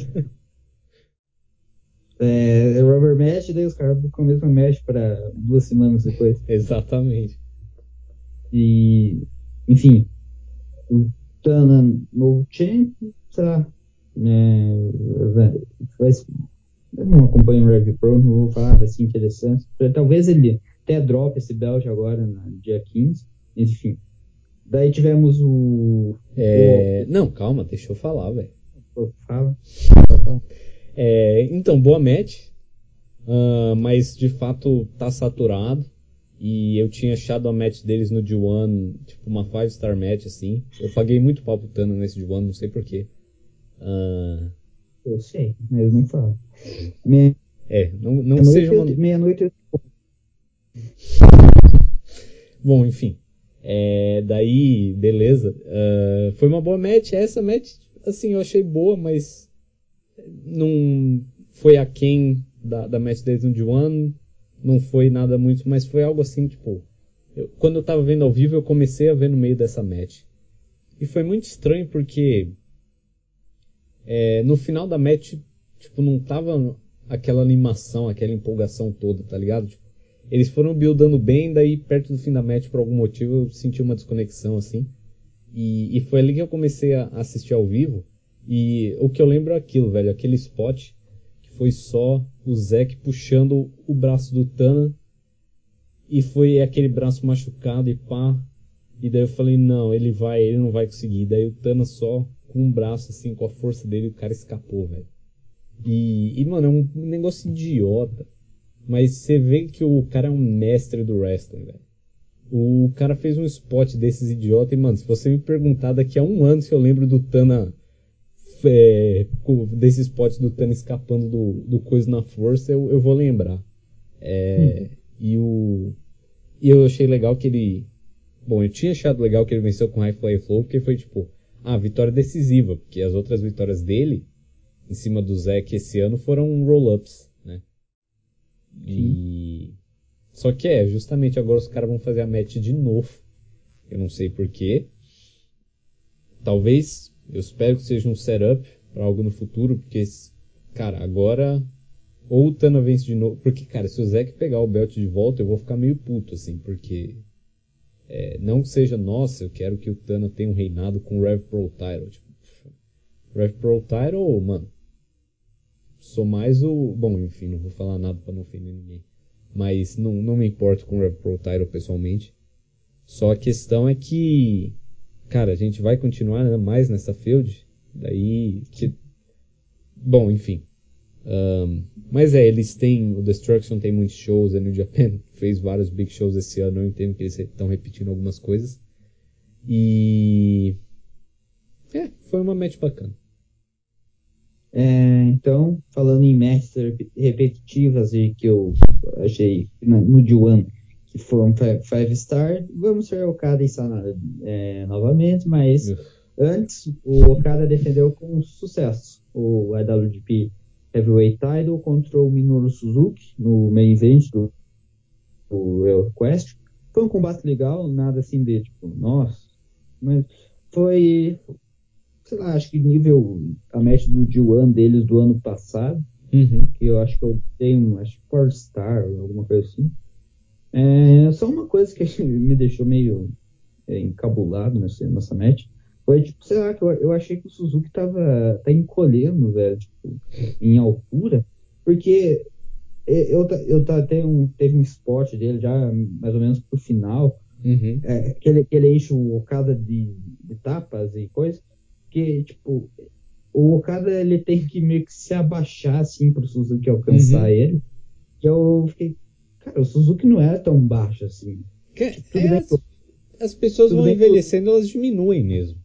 é, rubber match, daí os caras buscam a mesma match para duas semanas depois. Exatamente. E, enfim, Tana, novo champ, sei lá, é, vai, vai, eu não acompanho o Rev Pro, não vou falar, vai ser interessante. Talvez ele até drop esse belt agora, no dia 15, enfim. Daí tivemos o. É, não, calma, deixa eu falar, velho. o fala. É, então, boa match. Ah, mas de fato tá saturado. E eu tinha achado a match deles no D1, tipo uma 5 star match assim. Eu paguei muito pau pro Tana nesse D1, não sei porquê. Ah, Eu sei, mas não falo. Meia- é, não, não Meia-noite seja uma. eu- meia-noite eu Bom, enfim. É, daí, beleza. Ah, foi uma boa match. Essa match, assim, eu achei boa, mas não foi aquém da, da match deles no D1. Não foi nada muito, mas foi algo assim, tipo. eu- quando eu tava vendo ao vivo, eu comecei a ver no meio dessa match. E foi muito estranho porque é, no final da match, tipo, não tava aquela animação, aquela empolgação toda, tá ligado? Tipo, eles foram buildando bem, daí perto do fim da match, por algum motivo, eu senti uma desconexão, assim. E, e foi ali que eu comecei a assistir ao vivo. E o que eu lembro é aquilo, velho, aquele spot que foi só o Zack puxando o braço do Tana e foi aquele braço machucado e pá. E daí eu falei, não, ele vai, ele não vai conseguir. Daí o Thanos só com um braço assim, com a força dele, o cara escapou, velho. E, e, mano, é um negócio idiota. Mas você vê que o cara é um mestre do wrestling, velho. O cara fez um spot desses idiota e, mano, se você me perguntar daqui a um ano se eu lembro do Tana. É, desse spot do Tana escapando do, do coisa na força, eu, eu vou lembrar. É, hum. E o. E eu achei legal que ele. Bom, eu tinha achado legal que ele venceu com High Fly Flow, porque foi tipo. Ah, vitória decisiva, porque as outras vitórias dele, em cima do Zack esse ano, foram roll-ups, né? E. Só que é, justamente agora os caras vão fazer a match de novo. Eu não sei porquê. Talvez, eu espero que seja um setup para algo no futuro, porque, cara, agora ou o Tana vence de novo. Porque, cara, se o Zack pegar o belt de volta, eu vou ficar meio puto, assim, porque. É, não que seja, nossa, eu quero que o Tana tenha um reinado com o Rev Pro Title. Tipo, Rev Pro Title, mano. Sou mais o. Bom, enfim, não vou falar nada para não ofender ninguém. Mas não, não me importo com o Rev Pro Title pessoalmente. Só a questão é que. Cara, a gente vai continuar né, mais nessa field. Daí. Que, bom, enfim. Um, mas é, eles têm. O Destruction tem muitos shows, a New Japan fez vários big shows esse ano, eu entendo que eles estão repetindo algumas coisas. E. É, foi uma match bacana. É, então, falando em matches repetitivas e que eu achei no D1 que foram 5 star, vamos ver o Okada e Sanada é, novamente, mas antes o Okada defendeu com sucesso o IWGP Heavyweight Title contra o Minoru Suzuki no main event do, do Real Quest. Foi um combate legal, nada assim de tipo, nossa, mas foi, sei lá, acho que nível a match do G1 deles do ano passado, uhum. que eu acho que eu tenho, acho que 4 star, alguma coisa assim. É, só uma coisa que me deixou meio é, encabulado nessa, nessa match foi, tipo, sei lá, que eu, eu achei que o Suzuki tava tá encolhendo, velho, tipo, em altura, porque eu, eu tá, teve, um, teve um spot dele já mais ou menos pro final, uhum. é, que, ele, que ele enche o Okada de, de tapas e coisa, que, tipo, o Okada ele tem que meio que se abaixar assim pro Suzuki alcançar uhum. ele, que eu fiquei, cara, o Suzuki não era tão baixo assim. Que, é, as, as, pessoas vão envelhecendo, elas diminuem mesmo.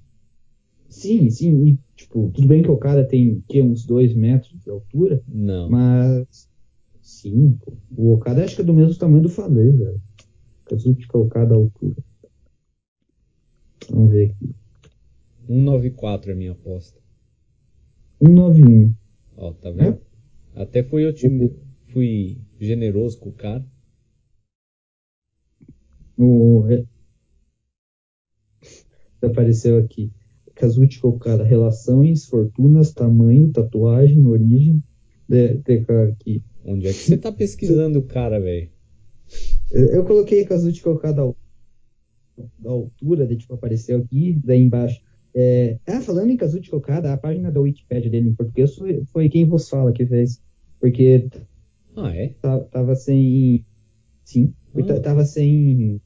Sim, sim. E, tipo, tudo bem que o cara tem que, uns dois metros de altura. Não. Mas. Sim, pô. O Okada acho que é do mesmo tamanho do Falei, velho. Kazuki Okada a altura. Vamos ver aqui. 194 é a minha aposta. 191. Ó, tá vendo? É? Até fui time, fui generoso com o cara. O... Apareceu aqui. Kazuchi Okada, relações, fortunas, tamanho, tatuagem, origem. De, de, aqui. Onde é que você tá pesquisando o cara, velho? Eu coloquei Kazuchi Okada da altura, de, tipo, apareceu aqui, daí embaixo. É, ah, falando em Kazuchi Okada, a página da Wikipedia dele em português foi quem vos fala que fez. Porque. Ah, é? Tava sem. Sim. Ah. Tava sem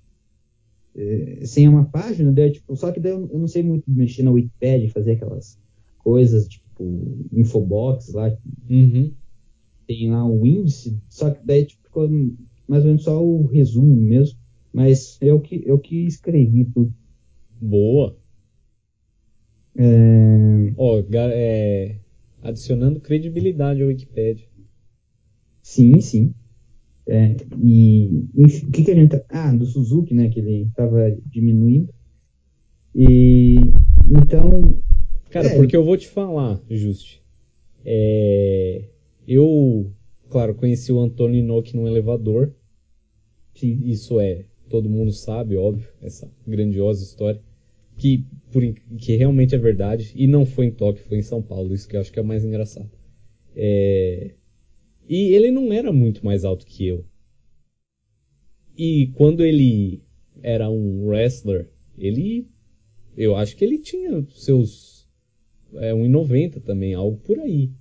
é, sem uma página, daí, tipo, só que daí eu, não sei muito mexer na Wikipedia, fazer aquelas coisas, tipo, infobox lá. Uhum. Tem lá o índice, só que daí tipo, ficou mais ou menos só o resumo mesmo. Mas eu que, eu que escrevi tudo. Boa. É... Ó, oh, é... adicionando credibilidade à Wikipedia. Sim, sim. É, e o que, que a gente. Ah, do Suzuki, né? Que ele estava diminuindo. E então. Cara, é, porque eu vou te falar, Juste. É, eu, claro, conheci o Antônio Inoki num elevador. Sim. Isso é, todo mundo sabe, óbvio, essa grandiosa história. Que, por, que realmente é verdade. E não foi em Tóquio, foi em São Paulo. Isso que eu acho que é o mais engraçado. É, e ele não era muito mais alto que eu. E quando ele era um wrestler, ele. Eu acho que ele tinha seus. É, 1,90 também, algo por aí.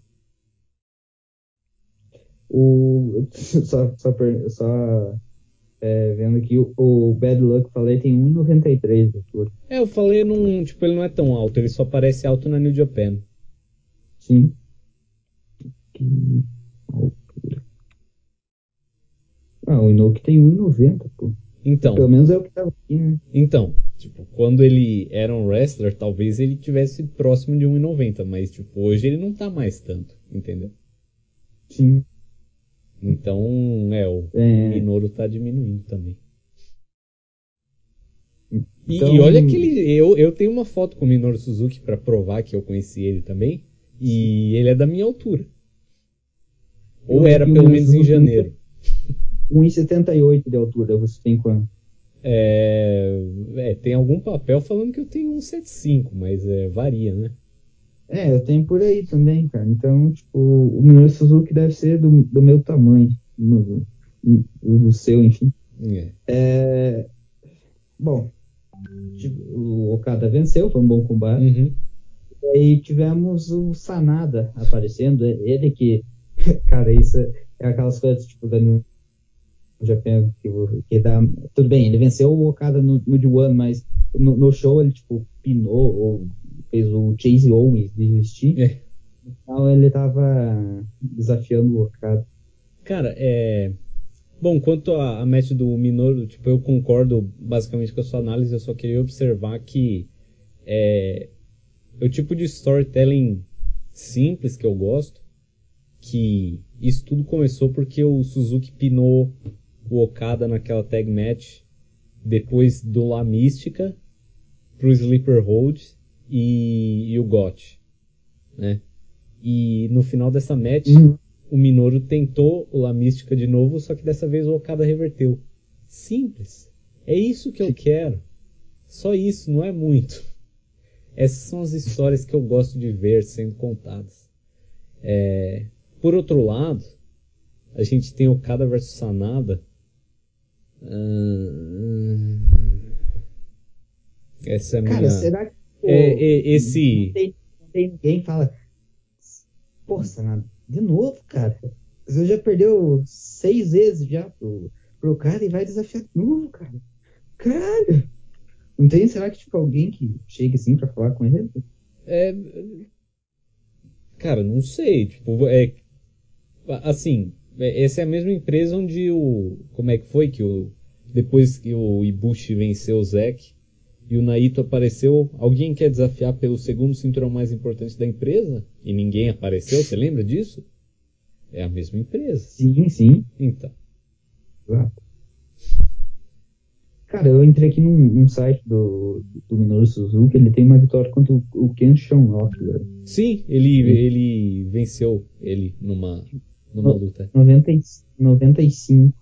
O, só, só, só É, vendo aqui, o, o Bad Luck falei tem 1,93 de altura. É, eu falei num. Tipo, ele não é tão alto, ele só parece alto na New Japan. Sim. Que. Ah, o Inoki tem 1,90, pô. Então. Pelo menos é o que tava aqui, né? Então, tipo, quando ele era um wrestler, talvez ele tivesse próximo de 1,90, mas tipo, hoje ele não tá mais tanto, entendeu? Sim. Então, é, o É. Minoru tá diminuindo também. E, Então- e olha que ele, eu, eu tenho uma foto com o Minoru Suzuki pra provar que eu conheci ele também, e ele é da minha altura. Ou era pelo me menos em janeiro. 1,78 de altura, você tem quanto? É, é, tem algum papel falando que eu tenho 1,75, mas é, varia, né? É, eu tenho por aí também, cara. Então, tipo, o Minoru Suzuki deve ser do, do meu tamanho, do, do, do seu, enfim. É. É, bom, tipo, o Okada venceu, foi um bom combate. Uhum. E aí tivemos o Sanada aparecendo, ele que, cara, isso é aquelas coisas tipo da New Japan que, que dá. Tudo bem, ele venceu o Okada no, no D1, mas no, no show ele tipo pinou ou fez o Chase Owens desistir. É. Então ele tava desafiando o Okada. Cara, é. Bom, quanto a, a match do Minoru, tipo, eu concordo basicamente com a sua análise, eu só queria observar que é, é o tipo de storytelling simples que eu gosto, que isso tudo começou porque o Suzuki pinou o Okada naquela tag match depois do La Mística pro Sleeper Hold e, e o Got, né? E no final dessa match, Uhum. o Minoru tentou o La Mística de novo, só que dessa vez o Okada reverteu. Simples. É isso que eu quero. Só isso, não é muito. Essas são as histórias que eu gosto de ver sendo contadas. É, Por outro lado, a gente tem Okada versus Sanada. Ahn, Essa é a Cara, minha. será que. pô, É, é, esse- Não tem, não tem ninguém que fala. Pô, Sanada, de novo, cara. Você já perdeu seis vezes já pro, pro cara e vai desafiar de novo, cara. Caralho! Não tem, será que tipo alguém que chega assim pra falar com ele? É, cara, não sei. Tipo, é, assim, é- essa é a mesma empresa onde o. Como é que foi que o. Depois que o Ibushi venceu o Zack e o Naito apareceu, alguém quer desafiar pelo segundo cinturão mais importante da empresa? E ninguém apareceu, você lembra disso? É a mesma empresa. Sim, sim. Então. Exato. Cara, eu entrei aqui num, num site do, do Minoru Suzuki, ele tem uma vitória contra o, o Ken Shamrock, velho. Sim, ele, ele venceu ele numa, numa luta. 90, e- 95.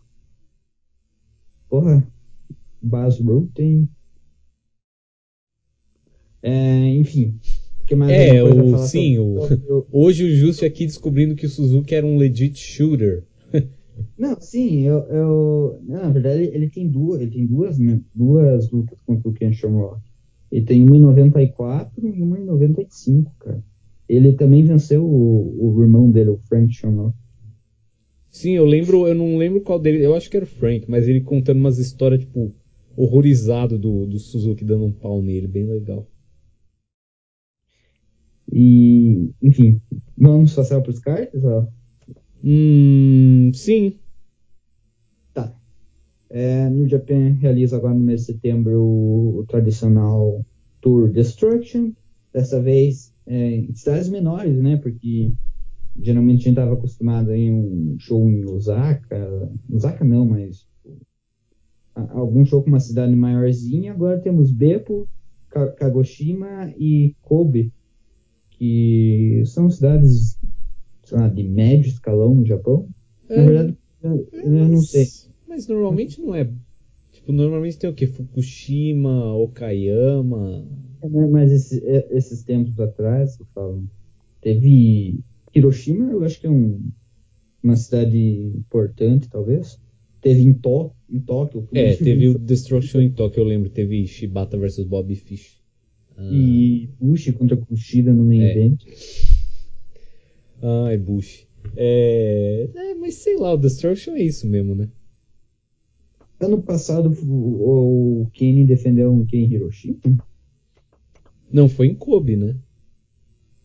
Porra, Bas tem. É, enfim. O que mais É, o- falar sim, sobre- o- sobre o- Hoje o Juste aqui descobrindo que o Suzuki era um legit shooter. Não, sim, eu, eu- não, na verdade ele tem duas, ele tem duas, né, duas lutas contra o Ken Shamrock. Ele tem uma em 94 e uma em 95, cara. Ele também venceu o, o irmão dele, o Frank Shamrock. Sim, eu lembro, eu não lembro qual dele, eu acho que era o Frank, mas ele contando umas histórias, tipo, horrorizado do, do Suzuki dando um pau nele, bem legal. E, enfim, vamos passar para os cards, ó. Hum, sim. Tá. É, New Japan realiza agora no mês de setembro o, o tradicional Tour Destruction. Dessa vez é, em cidades menores, né? Porque geralmente a gente estava acostumado em um show em Osaka. Osaka não, mas a- algum show com uma cidade maiorzinha. Agora temos Beppo, Ka- Kagoshima e Kobe, que são cidades sei lá, de médio escalão no Japão. Na verdade, eu, eu não sei. Mas normalmente não é. Tipo, normalmente tem o que? Fukushima, Okayama. É, Mas esse- é, esses tempos atrás, eu falo, teve Hiroshima, eu acho que é um, uma cidade importante, talvez. Teve em, Tó, em Tóquio. É, teve o Destruction em Tóquio, eu lembro. Teve Shibata vs Bobby Fish. Ah, E Bushi contra Kushida no main É. event. Ai, Bush. É... é, mas sei lá, o Destruction é isso mesmo, né? Ano passado o, o Kenny defendeu um Ken Hiroshima? Não, foi em Kobe, né?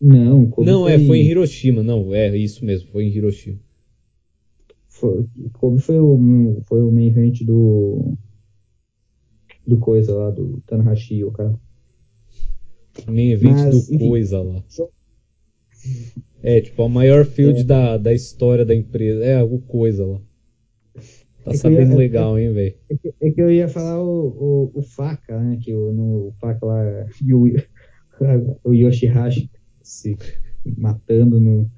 Não, Kobe Não, foi, é, foi em Hiroshima. Não, é isso mesmo, foi em Hiroshima. Foi, Kobe foi o, foi o main event do. Do coisa lá, do Tanahashi, o cara. Main event Mas, do enfim. coisa lá. É, tipo, a maior field É. da, da história da empresa. É, o coisa lá. Tá É sabendo ia- legal, hein, velho? É que, é que eu ia falar o, o, o Faca, né? Que o, no o Faca lá, e o, o Yoshihashi se matando no,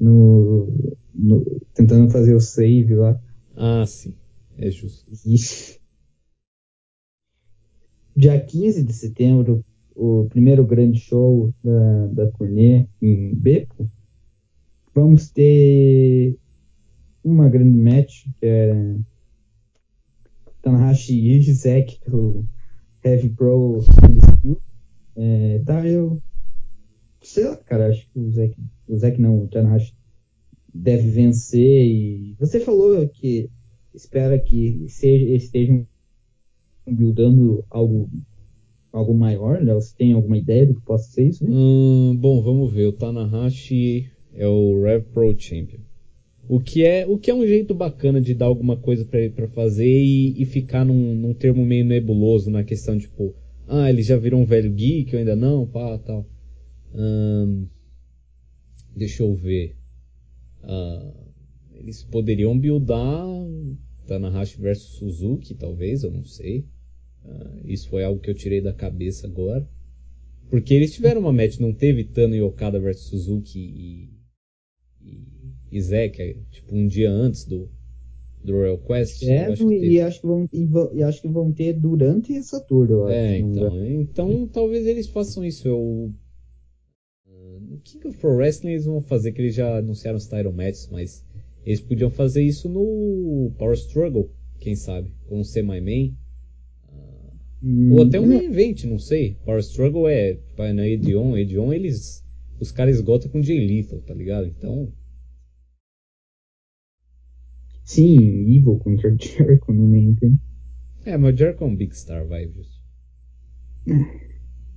no, no- tentando fazer o save lá. Ah, sim. É justo. Ixi. Dia 15 de setembro, o primeiro grande show da, da turnê em Beco, vamos ter uma grande match, que é Tanahashi e Zack pelo Heavy Pro Skill. É, tá, eu sei lá, cara, acho que o Zack, o Zack não, o Tanahashi deve vencer e você falou que espera que seja, estejam buildando algo algo maior, né? Você tem alguma ideia do que possa ser isso? Né? Hum, bom, vamos ver. O Tanahashi é o Rev Pro Champion. O que é, o que é um jeito bacana de dar alguma coisa pra ele pra fazer e, e ficar num, num termo meio nebuloso na questão, tipo, ah, ele já virou um velho geek, eu ainda não, pá, tal. Hum, deixa eu ver. Ah, eles poderiam buildar Tanahashi versus Suzuki, talvez, eu não sei. Ah, isso foi algo que eu tirei da cabeça agora. Porque eles tiveram uma match, não teve Tano e Okada versus Suzuki e, e, e Zack, é, tipo, um dia antes do, do Royal Quest. É, acho e, acho que vão, e, vão- e acho que vão ter durante essa tour, eu acho. É, me engano. então, então talvez eles façam isso. Eu, Ah, no King of Pro Wrestling eles vão fazer, que eles já anunciaram os title matches, mas eles podiam fazer isso no Power Struggle, quem sabe, com o Semi-Man. Hum, Ou até um main event, não sei. Power Struggle é, na Edion, Edion eles, os caras esgotam com Jay Lethal, tá ligado? Então, Sim, Evil contra Jericho no main event. é, mas o Jericho é um Big Star, vai.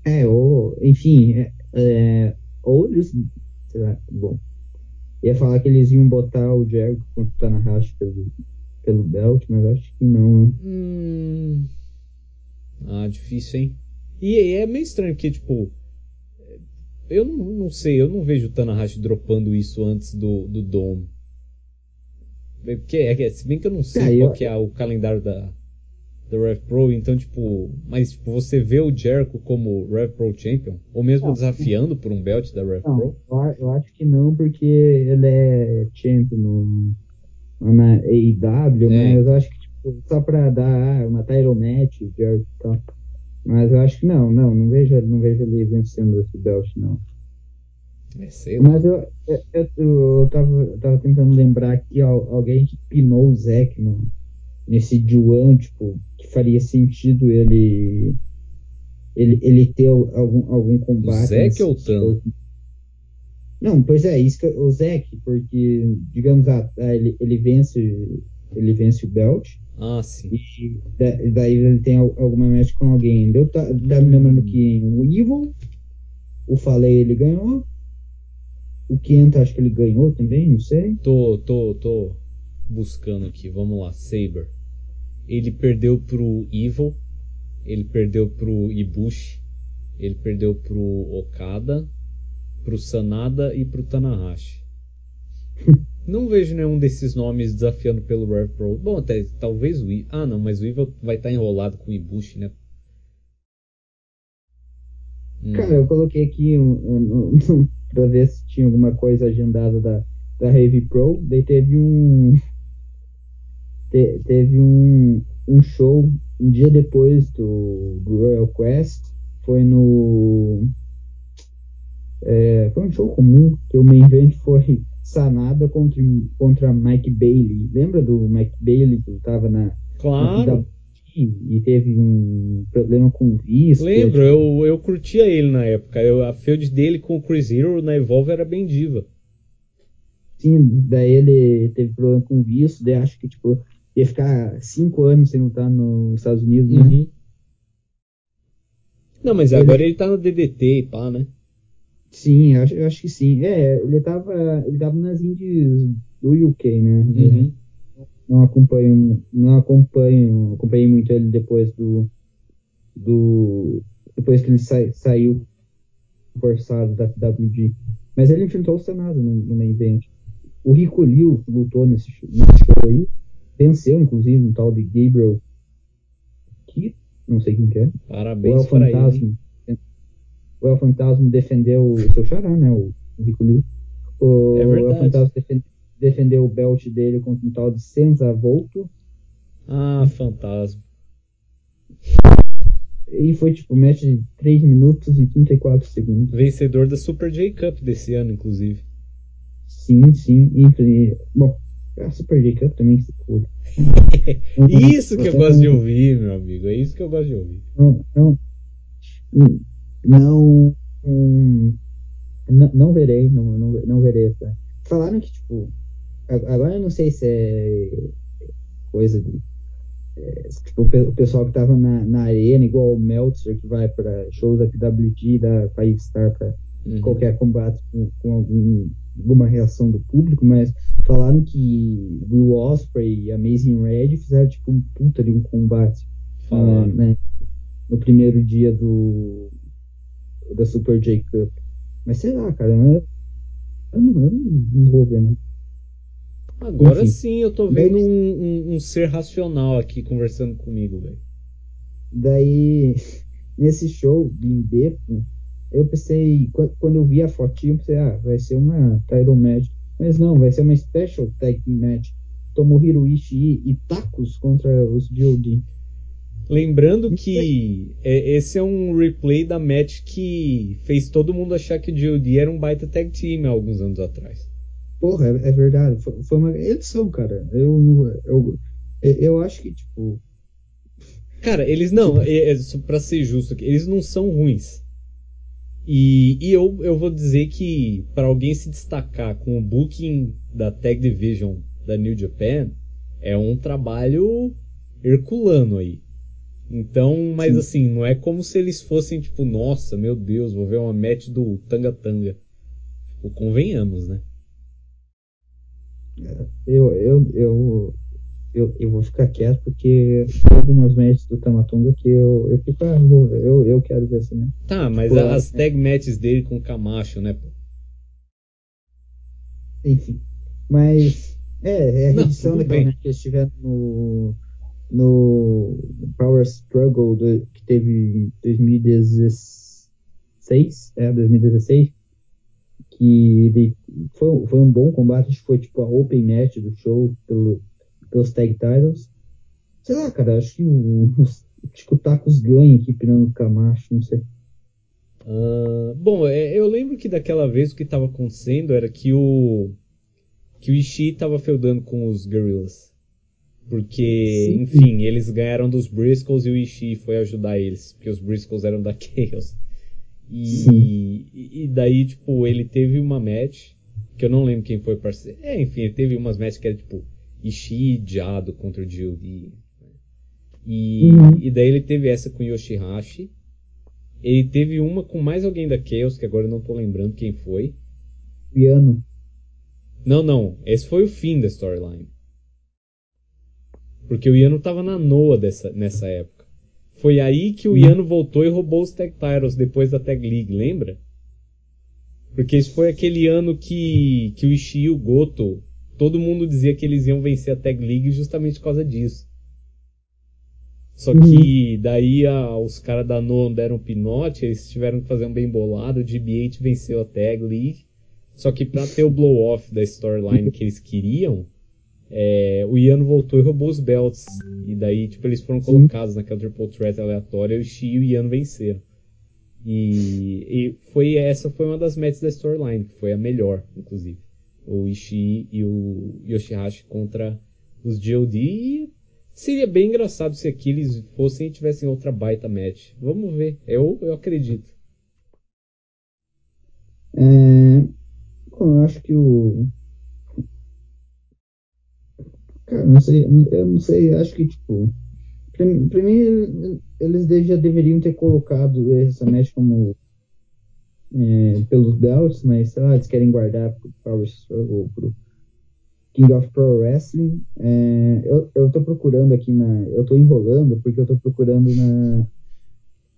É, ou, enfim, é, é, ou eles. Será? Bom. Ia falar que eles iam botar o Jericho contra o Tanahashi pelo, pelo belt, mas acho que não, né? Hum... Ah, difícil, hein? E é meio estranho, porque, tipo, eu não, não sei, eu não vejo o Tanahashi dropando isso antes do, do Dome. É Porque, é, que- se bem que eu não sei Ah, qual eu- que é o calendário da, da Rev Pro, então, tipo, mas tipo, você vê o Jericho como Rev Pro Champion, ou mesmo desafiando por um belt da Rev Não, Pro? eu, acho que não, porque ele é champion no, na AEW, É, mas eu acho que tipo, só pra dar ah, uma title match, o Jericho e tal. Mas eu acho que não, não, não vejo, não vejo ele vencendo esse belt, não. É, lá. Mas eu, eu, eu, eu tava, eu tava tentando lembrar aqui al- alguém que pinou o Zack no, nesse Juan, tipo, que faria sentido ele ele, ele ter al- algum, algum combate. Nesse ou o Tano? show. Não, pois é, isso que o Zack, porque, digamos, ah, ah, ele, ele vence ele vence o belt Ah, sim. e da- daí ele tem al- alguma match com alguém. Eu tá, tá me lembrando que o Evil, o Falei ele ganhou, o Kenta acho que ele ganhou também, não sei. Tô, tô, tô buscando aqui, vamos lá, Saber. Ele perdeu pro Evil, ele perdeu pro Ibushi, ele perdeu pro Okada, pro Sanada e pro Tanahashi. Não vejo nenhum desses nomes desafiando pelo Rev Pro. Bom, até talvez o Evil. Ah, não, mas o Evil vai estar enrolado com o Ibushi, né? Hum. Cara, eu coloquei aqui um, um, um, pra ver se tinha alguma coisa agendada da, da Heavy Pro. Daí teve um. Te- teve um, um show um dia depois do, do Royal Quest. Foi no. é, foi um show comum, que o main event foi Sanada contra, contra Mike Bailey. Lembra do Mike Bailey que tava na, Claro, e teve um problema com visto? lembro, eu, eu curtia ele na época. Eu, a feud dele com o Chris Hero na Evolve era bem diva. Sim, daí ele teve problema com visto, daí acho que, tipo, ia ficar cinco anos sem lutar nos Estados Unidos, né? Uhum. Não, mas agora ele tá no DDT e pá, né? Sim, eu acho, eu acho que sim. É, ele tava, ele tava nas indies do UK, né? Uhum. Não acompanho, não acompanho, acompanhei muito ele depois do, do depois que ele sa, saiu forçado da WG. Mas ele enfrentou o Senado no, no main event. O Rico Liu lutou nesse, nesse show aí, venceu inclusive um tal de Gabriel que não sei quem que é. Parabéns o El Fantasma. Ele. O El Fantasma defendeu o seu xará, né? O, o Rico Liu. O, é o El Fantasma defendeu defendeu o belt dele contra um tal de Senza Volto. Ah, fantasma. E foi tipo um match de 3 minutos e 34 segundos. Vencedor da Super J Cup desse ano, inclusive. Sim, sim. E, bom, a Super J Cup também se foda. isso que eu gosto de ouvir, meu amigo. É isso que eu gosto de ouvir. Não, não, não, não, não verei, não, não, não verei essa. Falaram que, tipo, Agora eu não sei se é coisa de. É, tipo, o pessoal que tava na, na arena, igual o Meltzer, que vai para shows da PWG, da Five Star, para uhum. qualquer combate com, com algum, alguma reação do público, mas falaram que Will Osprey e Amazing Red fizeram tipo um puta de um combate uh, né, no primeiro dia do da Super J Cup. Mas sei lá, cara, eu, eu, não, eu não vou ver, não. Agora Enfim. sim eu tô vendo um, um, um, ser racional aqui conversando comigo, velho. Daí, nesse show de Indepo, eu pensei, quando eu vi a fotinha, eu pensei, ah, vai ser uma title match. Mas não, vai ser uma special tag match. Tomohiro Ishii e Takus contra os GOD. Lembrando que é, esse é um replay da match que fez todo mundo achar que o GOD era um baita tag team há alguns anos atrás. Porra, é, é verdade. Foi, foi, uma edição, cara. Eu, eu, eu acho que, tipo. Cara, eles não, tipo... é, é, pra ser justo aqui, eles não são ruins. E, e eu, eu vou dizer que para alguém se destacar com o booking da Tag Division da New Japan, é um trabalho herculano aí. Então, mas Sim. assim, não é como se eles fossem tipo, nossa, meu Deus, vou ver uma match do Tanga Tanga. Tipo, convenhamos, né? Eu, eu, eu, eu, eu vou ficar quieto porque tem algumas matches do Tamatunga que eu, eu fico, ah, eu, eu quero ver essa match. Tá, mas tipo, as é... tag matches dele com o Camacho, né, pô? Enfim. Mas é, é a edição daquela match que eles tiveram no, no Power Struggle do, que teve em 2016. É, 2016 que ele foi, foi um bom combate, acho que foi tipo a open match do show pelo, pelos tag titles. Sei lá, cara, acho que o, acho que o Tacos ganha aqui pirando Camacho, não sei. Uh, bom, é, eu lembro que daquela vez o que estava acontecendo era que o que o Ishii estava feudando com os Guerrillas. Porque, Sim. enfim, eles ganharam dos Briscoes e o Ishii foi ajudar eles, porque os Briscoes eram da Chaos. E, e daí, tipo, ele teve uma match, que eu não lembro quem foi parceiro. É, enfim, ele teve umas matches que era tipo Ishii Jado contra o Jildi. Né? E, uhum. e daí ele teve essa com Yoshihashi. Ele teve uma com mais alguém da Chaos, que agora eu não tô lembrando quem foi. Piano. Não, não. Esse foi o fim da storyline. Porque o Yano tava na Noa dessa, nessa época. Foi aí que o Yano voltou e roubou os Tag Titles depois da Tag League, lembra? Porque esse foi aquele ano que, que o Ishii e o Goto, todo mundo dizia que eles iam vencer a Tag League justamente por causa disso. Só que uhum. daí a, os caras da Noam deram um pinote, eles tiveram que fazer um bem bolado, o GBH venceu a Tag League. Só que pra ter o blow-off da storyline que eles queriam, é, o Ian voltou e roubou os belts. E daí, tipo, eles foram Sim. colocados naquela triple threat aleatória e o Shi e o Ian venceram. E, e, foi essa foi uma das matches da storyline, que foi a melhor, inclusive. O Ishii e o Yoshihashi contra os GOD. E seria bem engraçado se aqui eles fossem e tivessem outra baita match. Vamos ver. Eu, eu acredito. É, bom, eu acho que o, Cara, não sei, eu não sei, acho que, tipo, pra mim, eles já deveriam ter colocado essa match como é, pelos belts, mas sei lá, eles querem guardar pro Power Struggle, pro King of Pro Wrestling. É, eu, eu tô procurando aqui na. Eu tô enrolando porque eu tô procurando na.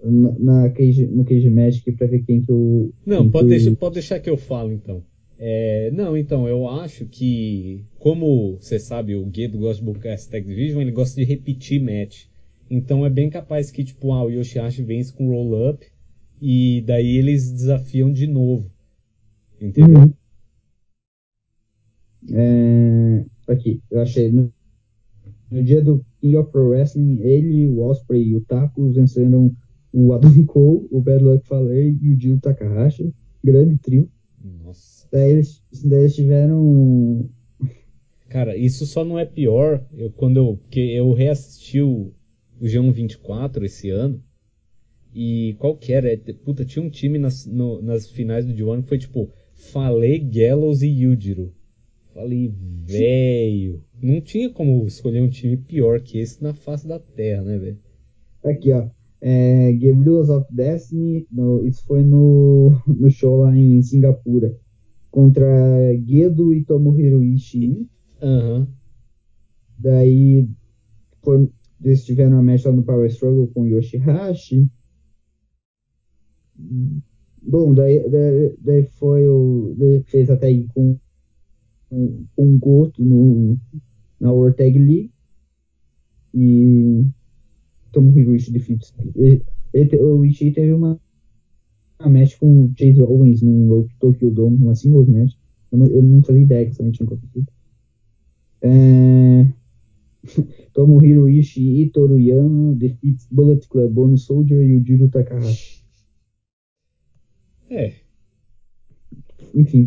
Na, na cage, no Cage Magic pra ver quem que eu. Não, pode, deixar, pode deixar que eu falo então. É, não, então, eu acho que, como você sabe, o Guedo gosta de buscar essa Tag Division, ele gosta de repetir match. Então é bem capaz que, tipo, ah, o Yoshihashi vence com roll-up e daí eles desafiam de novo. Entendeu? Uhum. É, aqui, eu achei. No, no, dia do King of Pro Wrestling, ele, o Osprey e o Taco venceram o Adam Cole, o Bad Luck Fale e o Jill Takahashi. Grande trio. Nossa. Daí eles, daí eles tiveram. Cara, isso só não é pior eu, quando eu. Porque eu reassisti o, o G124 esse ano. E qual que era? É, puta, tinha um time nas, no, nas finais do G1 que foi tipo Fale, Gallows e Yujiro. Falei, velho. Não tinha como escolher um time pior que esse na face da terra, né, velho? Aqui, ó. É, Guerrillas of Destiny, no, isso foi no, no show lá em Singapura. Contra Gedo e Tomohiro Ishii. Aham. Uhum. Daí foi, eles tiveram uma match lá no Power Struggle com Yoshihashi. Bom, daí, daí, daí foi o. Daí fez até aí com um, gosto no, na World Tag League. E Tomohiro Ishii defeats. O Ishii teve uma, uma match com o Chase Owens no Tokyo Dome, uma singles match. Eu não, eu não fazia ideia que essa match tinha acontecido. É... Tomohiro Ishii e Toru Yano defeats Bullet Club, Bonus Soldier e o Jiro Takahashi. É. Enfim.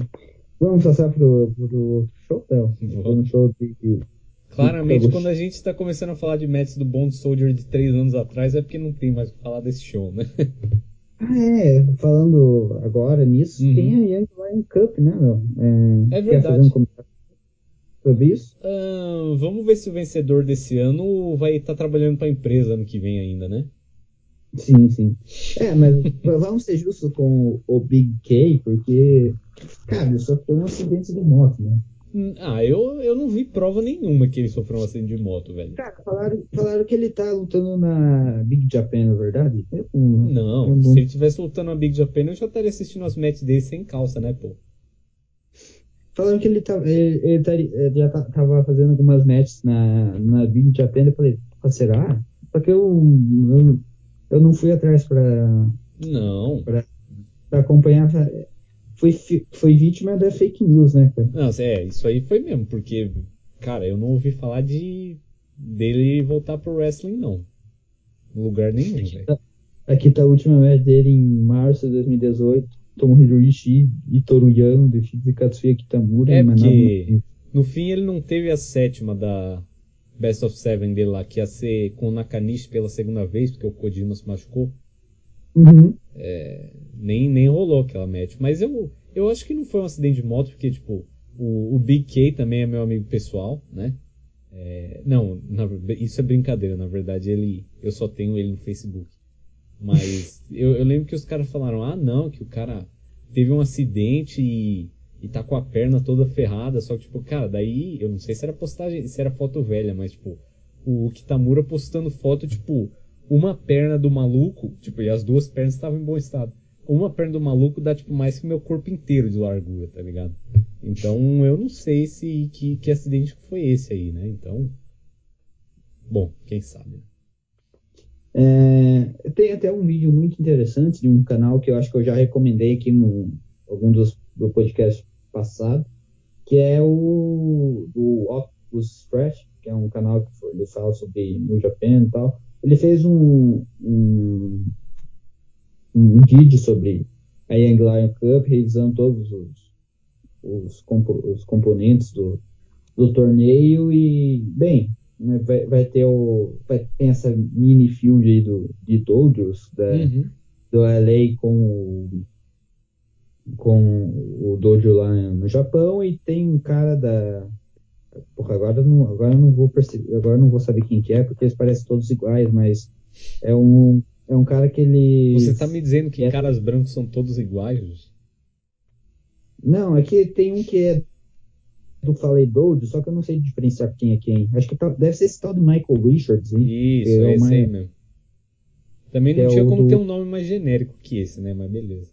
Vamos passar pro, pro show, Theo? No show de, Claramente, quando a gente está começando a falar de matches do Bond Soldier de três anos atrás, é porque não tem mais o que falar desse show, né? Ah, é. Falando agora nisso, uhum. tem a Young Lion Cup, né, meu? É, é verdade. Um sobre isso? Uh, vamos ver se o vencedor desse ano vai estar tá trabalhando para a empresa ano que vem ainda, né? Sim, sim. É, mas vamos ser justos com o Big K, porque, cara, ele sofreu um acidente de moto, né? Hum, ah, eu, eu não vi prova nenhuma que ele sofreu um acidente de moto, velho. Cara, falaram, falaram que ele tá lutando na Big Japan, na verdade? Eu, não, eu, se ele tivesse lutando na Big Japan, eu já estaria assistindo as matches dele sem calça, né, pô? Falaram que ele, tá, ele, ele, tá, ele já tá, tava fazendo algumas matches na, na Big Japan, eu falei, será? Porque eu, eu eu não fui atrás para não. para acompanhar foi foi vítima da fake news né cara? não é isso aí foi mesmo porque cara eu não ouvi falar de dele voltar pro wrestling não. Em lugar nenhum aqui, tá, aqui tá a última vez dele em março de 2018 Tomohiro Ishii e Toru Yano de Katsuya Kitamura é porque no fim ele não teve a sétima da Best of Seven dele lá, que ia ser com o Nakanishi pela segunda vez, porque o Kojima se machucou. Uhum. É, nem, nem rolou aquela match. Mas eu, eu acho que não foi um acidente de moto, porque, tipo, o, o Big K também é meu amigo pessoal, né? É, não, na, isso é brincadeira, na verdade ele, eu só tenho ele no Facebook. Mas eu, eu lembro que os caras falaram, ah não, que o cara teve um acidente e e tá com a perna toda ferrada, só que, tipo, cara, daí, eu não sei se era postagem, se era foto velha, mas, tipo, o Kitamura postando foto, tipo, uma perna do maluco, tipo, e as duas pernas estavam em bom estado. Uma perna do maluco dá, tipo, mais que o meu corpo inteiro de largura, tá ligado? Então, eu não sei se, que, que acidente foi esse aí, né? Então, bom, quem sabe, né? É, tem até um vídeo muito interessante de um canal que eu acho que eu já recomendei aqui no algum dos do podcast passado, que é o do Octopus Fresh, que é um canal que ele fala sobre New Japan e tal. Ele fez um, um, um vídeo sobre a Young Lion Cup, revisando todos os, os, compo os componentes do, do torneio e, bem, né, vai, vai, ter o vai ter essa mini field aí do, de Dodgers da, uhum. do LA com o com o dojo lá no Japão e tem um cara da Porra, agora não, agora não vou perceber, agora não vou saber quem que é, porque eles parecem todos iguais, mas é um, é um cara que ele. Você tá me dizendo que é... caras brancos são todos iguais? Não, é que tem um que é do Falei Dold, só que eu não sei diferenciar quem é quem. Acho que tá, deve ser esse tal de Michael Richards, hein? Isso, é, é esse aí mesmo. Também não é tinha como do... ter um nome mais genérico que esse, né? Mas beleza.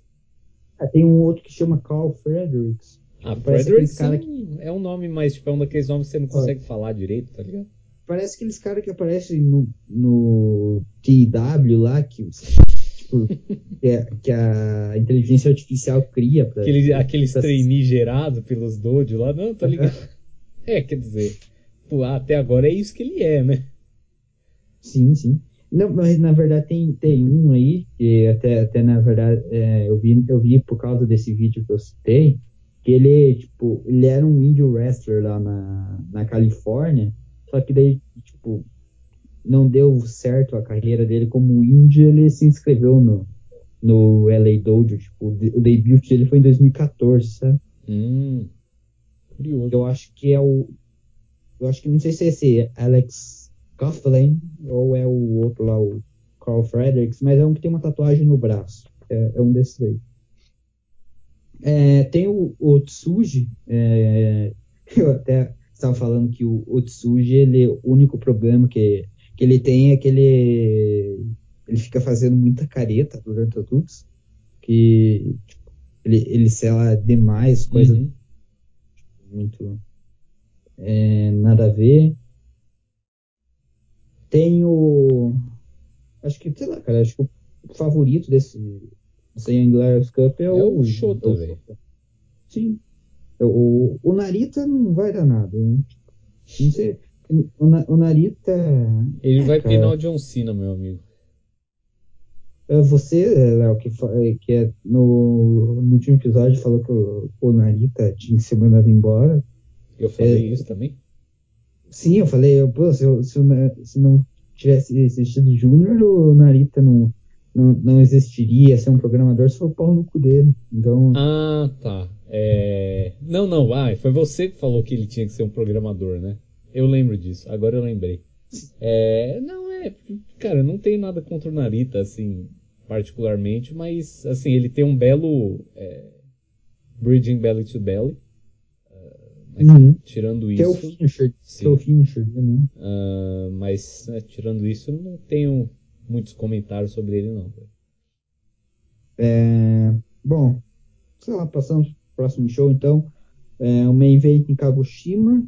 Ah, tem um outro que chama Carl Fredericks. Ah, Fredericks que... é um nome mais, tipo, é um daqueles nomes que você não consegue ah. falar direito, tá ligado? Parece aqueles caras que aparecem no, no TW lá, que, tipo, que, a, que, a, inteligência artificial cria. Pra, Aquele, aqueles pra... trainee gerados pelos dojo lá, não, tá ligado? É, quer dizer, pô, até agora é isso que ele é, né? Sim, sim. Não, mas na verdade tem, tem um aí, que até, até na verdade é, eu, vi, eu vi por causa desse vídeo que eu citei, que ele, tipo, ele era um indie wrestler lá na, na Califórnia, só que daí, tipo, não deu certo a carreira dele como indie, ele se inscreveu no, no LA Dojo, tipo, o debut dele foi em 2014, sabe? Hum, curioso. Eu acho que é o, eu acho que não sei se é esse Alex Coughlin, ou é o outro lá, o Carl Fredericks, mas é um que tem uma tatuagem no braço. É, é um desses aí. É, tem o, o Tsuji, é, eu até estava falando que o, o Tsuji, ele, o único problema que, que ele tem é que ele, ele fica fazendo muita careta durante o Tux, que tipo, ele, ele sela demais, coisa uhum. muito é, nada a ver. Tem o. Acho que, sei lá, cara, acho que o favorito desse, desse Young Lions Cup é, é o. o Shota, velho. Sim. O, o Narita não vai dar nada. Né? Não sei. O, o Narita. Ele é, vai cara, pinar o John Cena, meu amigo. É você, Léo, que, que é no, no último episódio falou que o, o Narita tinha que ser mandado embora. Eu falei é, isso também? Sim, eu falei, pô, se, eu, se, se não tivesse existido Júnior, o Narita não, não, não existiria, ser um programador, se for o pau no cu dele. Então... Ah, tá. É... Não, não, ah, foi você que falou que ele tinha que ser um programador, né? Eu lembro disso, agora eu lembrei. É... Não, é. Cara, não tem nada contra o Narita, assim, particularmente, mas, assim, ele tem um belo. É... Bridging Belly to Belly. Uhum. Tirando que isso. É o finisher, sim. que é o finisher, né? Uh, mas né, tirando isso, não tenho muitos comentários sobre ele, não. É, bom, sei lá, passamos pro próximo show então. É, o main event em Kagoshima.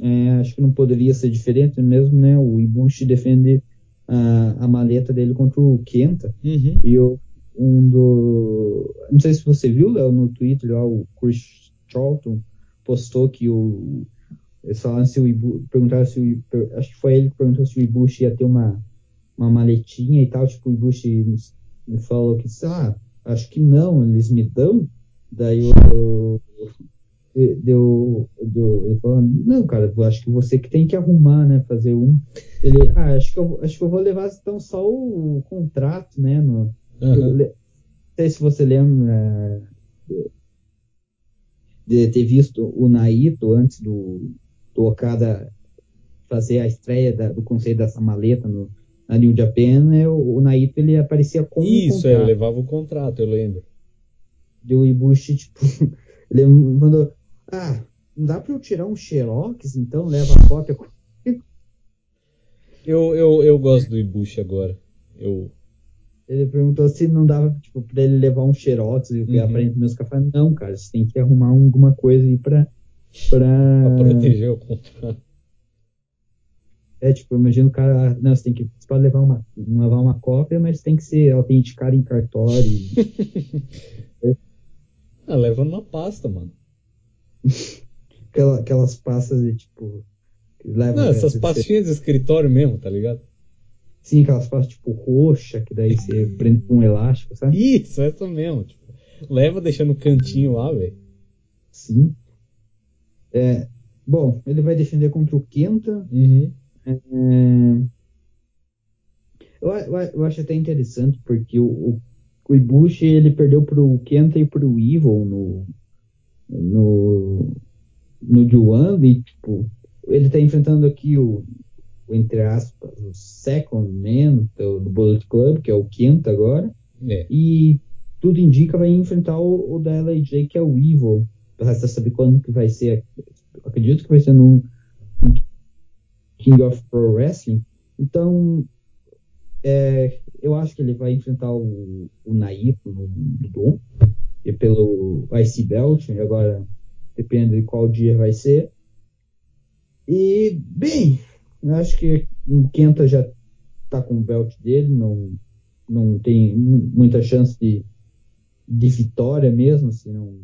É, acho que não poderia ser diferente mesmo, né? O Ibushi defende a, a maleta dele contra o Kenta. Uhum. E o, um do. Não sei se você viu, Léo, no Twitter o Chris Charlton postou que o. Eles falaram se o Ibu, perguntaram se o. Acho que foi ele que perguntou se o Ibushi ia ter uma, uma maletinha e tal. Tipo, o Ibushi me falou que, ah, acho que não, eles me dão. Daí o. Deu, deu, ele falou, não, cara, acho que você que tem que arrumar, né? Fazer um. Ele, ah, acho que eu, acho que eu vou levar então só o contrato, né? No, uhum. Não sei se você lembra de ter visto o Naito antes do, do Okada fazer a estreia da, do conceito dessa maleta no, na New Japan, é, o, o Naito ele aparecia com Isso, um contrato. eu levava o contrato, eu lembro. Deu Ibushi, tipo, ele mandou, ah, não dá pra eu tirar um Xerox, então leva a cópia Eu, eu, eu gosto do Ibushi agora. Eu, ele perguntou se não dava, tipo, pra ele levar um xerox e uhum. aprender meus cafés. Não, cara, você tem que arrumar alguma coisa aí pra. Pra, pra proteger o contrato. É, tipo, imagina o cara. Não, você tem que. Você pode levar uma, levar uma cópia, mas tem que ser autenticado em cartório. é. Ah, leva numa pasta, mano. Aquela, aquelas pastas de tipo. Leva, não, essas pastinhas de escritório mesmo, tá ligado? Sim, aquelas pastas tipo roxa, que daí você prende com um elástico, sabe? Isso, essa mesmo. Tipo, leva deixando no cantinho lá, velho. Sim. É, bom, ele vai defender contra o Kenta. Uhum. É, eu, eu, eu, acho até interessante, porque o, o, o Ibushi ele perdeu pro Kenta e pro Evil no, no, no Juan, e tipo, ele está enfrentando aqui o, o, entre aspas, o second man do, do Bullet Club, que é o quinto agora. É. E tudo indica vai enfrentar o, o da LAJ, que é o Evil. Resta saber quando que vai ser. Acredito que vai ser no King of Pro Wrestling. Então, é, eu acho que ele vai enfrentar o, o Naito no, no Dom, e pelo IC Belt, agora depende de qual dia vai ser. E, bem, eu acho que o Kenta já tá com o belt dele, não, não tem muita chance de, de vitória mesmo, se não,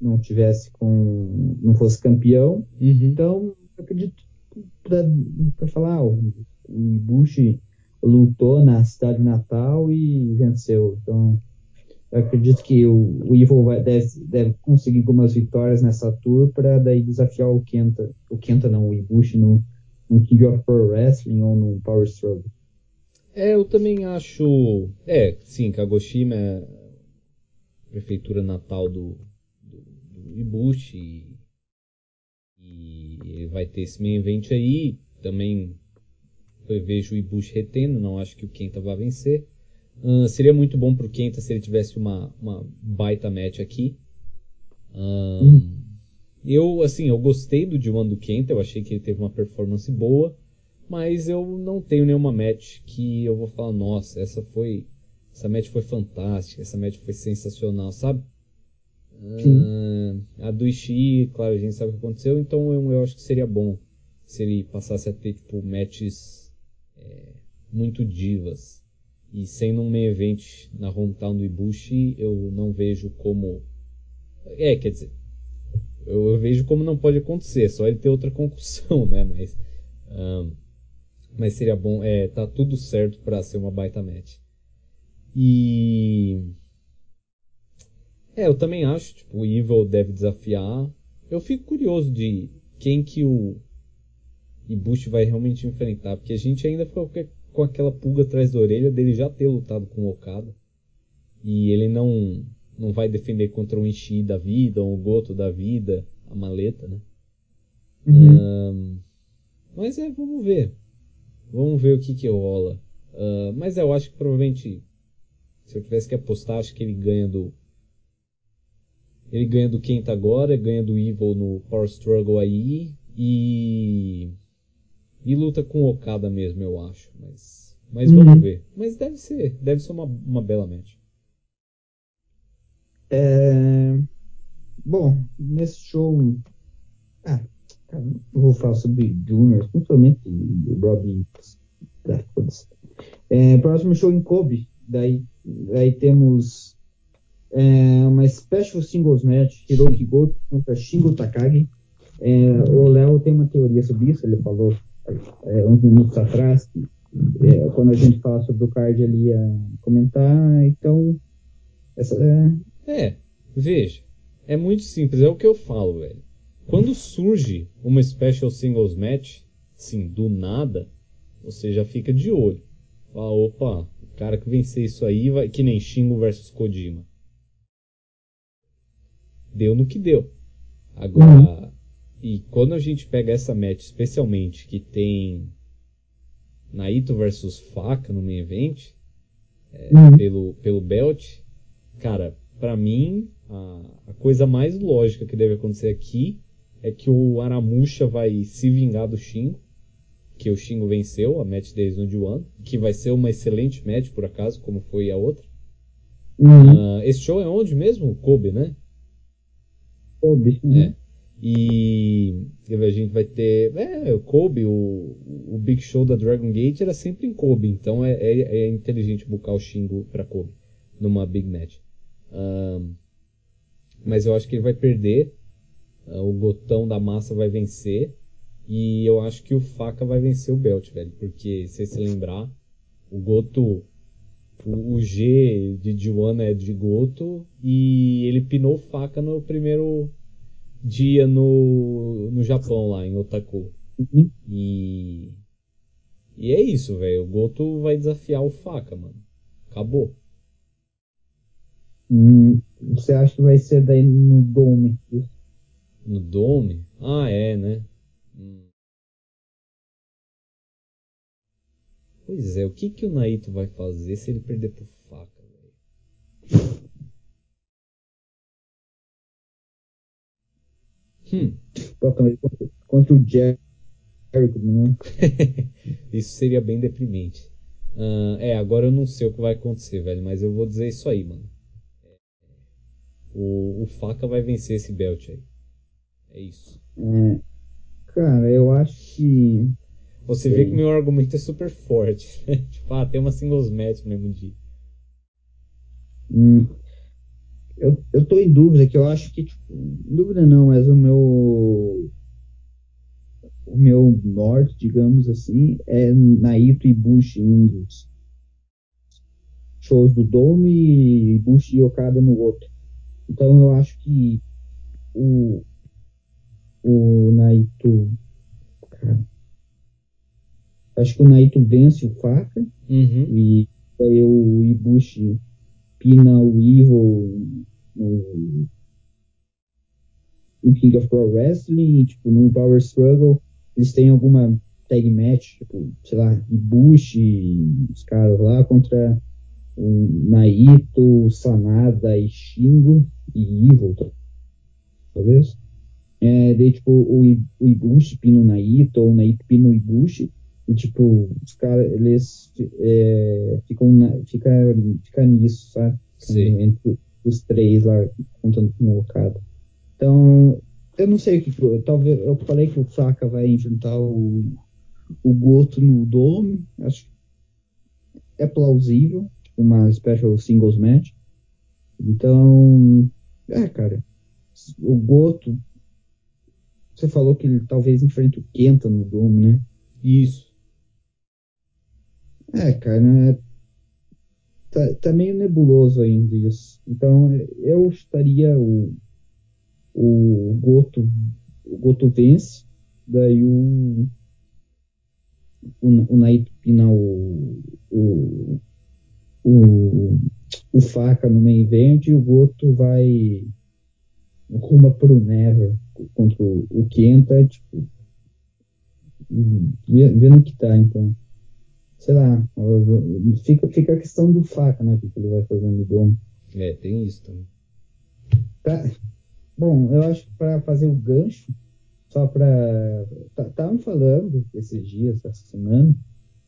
não tivesse com. não fosse campeão. Uhum. Então, eu acredito para falar, o, o Ibushi lutou na cidade natal e venceu. Então, eu acredito que o, o Evil vai, deve, deve, conseguir algumas vitórias nessa tour para daí desafiar o Kenta, o Kenta não, o Ibushi no, no King of Pro Wrestling ou no Power Struggle. É, eu também acho. É, sim, Kagoshima é a prefeitura natal do, do, do Ibushi e, e vai ter esse main event aí. Também eu vejo o Ibushi retendo, não acho que o Kenta vai vencer. Uh, seria muito bom pro Kenta se ele tivesse uma, uma baita match aqui. Uh, uhum. Eu, assim, eu gostei do D1 do Kenta, eu achei que ele teve uma performance boa, mas eu não tenho nenhuma match que eu vou falar, nossa, essa foi. Essa match foi fantástica, essa match foi sensacional, sabe? Uh, a do Ishii, claro, a gente sabe o que aconteceu, então eu, eu acho que seria bom se ele passasse a ter, tipo, matches é, muito divas. E sendo um main event na hometown do Ibushi, eu não vejo como. É, quer dizer. Eu, vejo como não pode acontecer, só ele ter outra concussão, né? Mas. Um, mas seria bom. É, tá tudo certo para ser uma baita match. E. É, eu também acho, tipo, o Evil deve desafiar. Eu fico curioso de quem que o Ibushi vai realmente enfrentar, porque a gente ainda ficou com aquela pulga atrás da orelha dele já ter lutado com o Okada. E ele não não vai defender contra o Ishii da vida, ou o Goto da vida, a maleta, né? Uhum. Um, mas é, vamos ver. Vamos ver o que que rola. Uh, mas eu acho que provavelmente, se eu tivesse que apostar, acho que ele ganha do. Ele ganha do Kenta agora, ganha do Evil no Power Struggle aí, e e luta com Okada mesmo, eu acho. Mas, mas uhum. vamos ver. Mas deve ser, deve ser uma, uma bela match. É... Bom, nesse show. Ah, vou falar sobre Juniors, principalmente o Robbie. É, próximo show em Kobe. Daí, daí temos é, uma Special Singles Match: Hiroki Goto contra Shingo Takagi. É, o Léo tem uma teoria sobre isso, ele falou é, uns minutos atrás, que, é, quando a gente fala sobre o card ele ia comentar, então essa é... veja, é muito simples, é o que eu falo, velho. Quando surge uma Special Singles Match, sim, do nada, você já fica de olho. Fala, opa, o cara que vencer isso aí vai que nem Shingo versus Kojima. Deu no que deu. Agora, uhum. E quando a gente pega essa match, especialmente que tem Naito versus Faca no main event, é, uhum. pelo, pelo belt, cara, para mim, a, a, coisa mais lógica que deve acontecer aqui é que o Aramusha vai se vingar do Shingo, que o Shingo venceu a match deles no D1, que vai ser uma excelente match, por acaso, como foi a outra. Uhum. Uh, esse show é onde mesmo? Kobe, né? Kobe. Uhum. É. E a gente vai ter. É, o Kobe, o, o Big Show da Dragon Gate era sempre em Kobe, então é, é, é inteligente buscar o Shingo pra Kobe numa Big Match. Um, mas eu acho que ele vai perder. Uh, o Gotão da massa vai vencer. E eu acho que o Faca vai vencer o Belt, velho. Porque, se você se lembrar, o Goto. O, o G de Juana é de Goto. E ele pinou o Faca no primeiro dia no, no Japão, lá em Otaku. Uhum. E. E é isso, velho. O Goto vai desafiar o faca, mano. Acabou. Hum, você acha que vai ser daí no Dome? Isso? No Dome? Ah, é, né? Hum. Pois é, o que, que o Naito vai fazer se ele perder por faca, velho? Hum. Contra o Jericho, né? isso seria bem deprimente. Uh, é, agora eu não sei o que vai acontecer, velho, mas eu vou dizer isso aí, mano. O, o Faca vai vencer esse belt aí. É isso. É, cara, eu acho que. Você vê que meu argumento é super forte. tipo, ah, tem uma singles match no mesmo dia. Hum, eu, eu tô em dúvida, que eu acho que, tipo, dúvida não, mas o meu o meu norte, digamos assim, é Naito e Bush em um dos shows do Dome e Bush e Okada no outro. Então eu acho que o, o Naito. Cara, acho que o Naito vence o Faca uhum. e aí o Ibushi pina o Evil no, no King of Pro Wrestling, tipo, no Power Struggle eles têm alguma tag match, tipo, sei lá, Ibushi, os caras lá contra o Naito, Sanada e Shingo e Evil, talvez. É, daí, tipo, o, o Ibushi pina o Naito, ou o Naito pina o Ibushi, e, tipo, os caras, eles é, ficam, na, fica, fica nisso, sabe? Sim. Entre os três lá, contando com o Okada. Então, eu não sei o que. Talvez eu falei que o Saka vai enfrentar o, o Goto no Dome. Acho que é plausível. Uma special singles match. Então. É, cara. O Goto. Você falou que ele talvez enfrente o Kenta no Dome, né? Isso. É, cara. É, tá, tá meio nebuloso ainda isso. Então eu estaria o, o Goto o Goto vence, daí o, o, o Naito pina o, o, o, o Faca no main event e o Goto vai rumo pro Never contra o, o Kenta, tipo, vendo que tá, então. Sei lá, fica, fica a questão do Faca, né, que ele vai fazendo no Dom. É, tem isso também. Tá, Bom, eu acho que para fazer o gancho, só para. Estavam tá, falando esses dias, essa semana,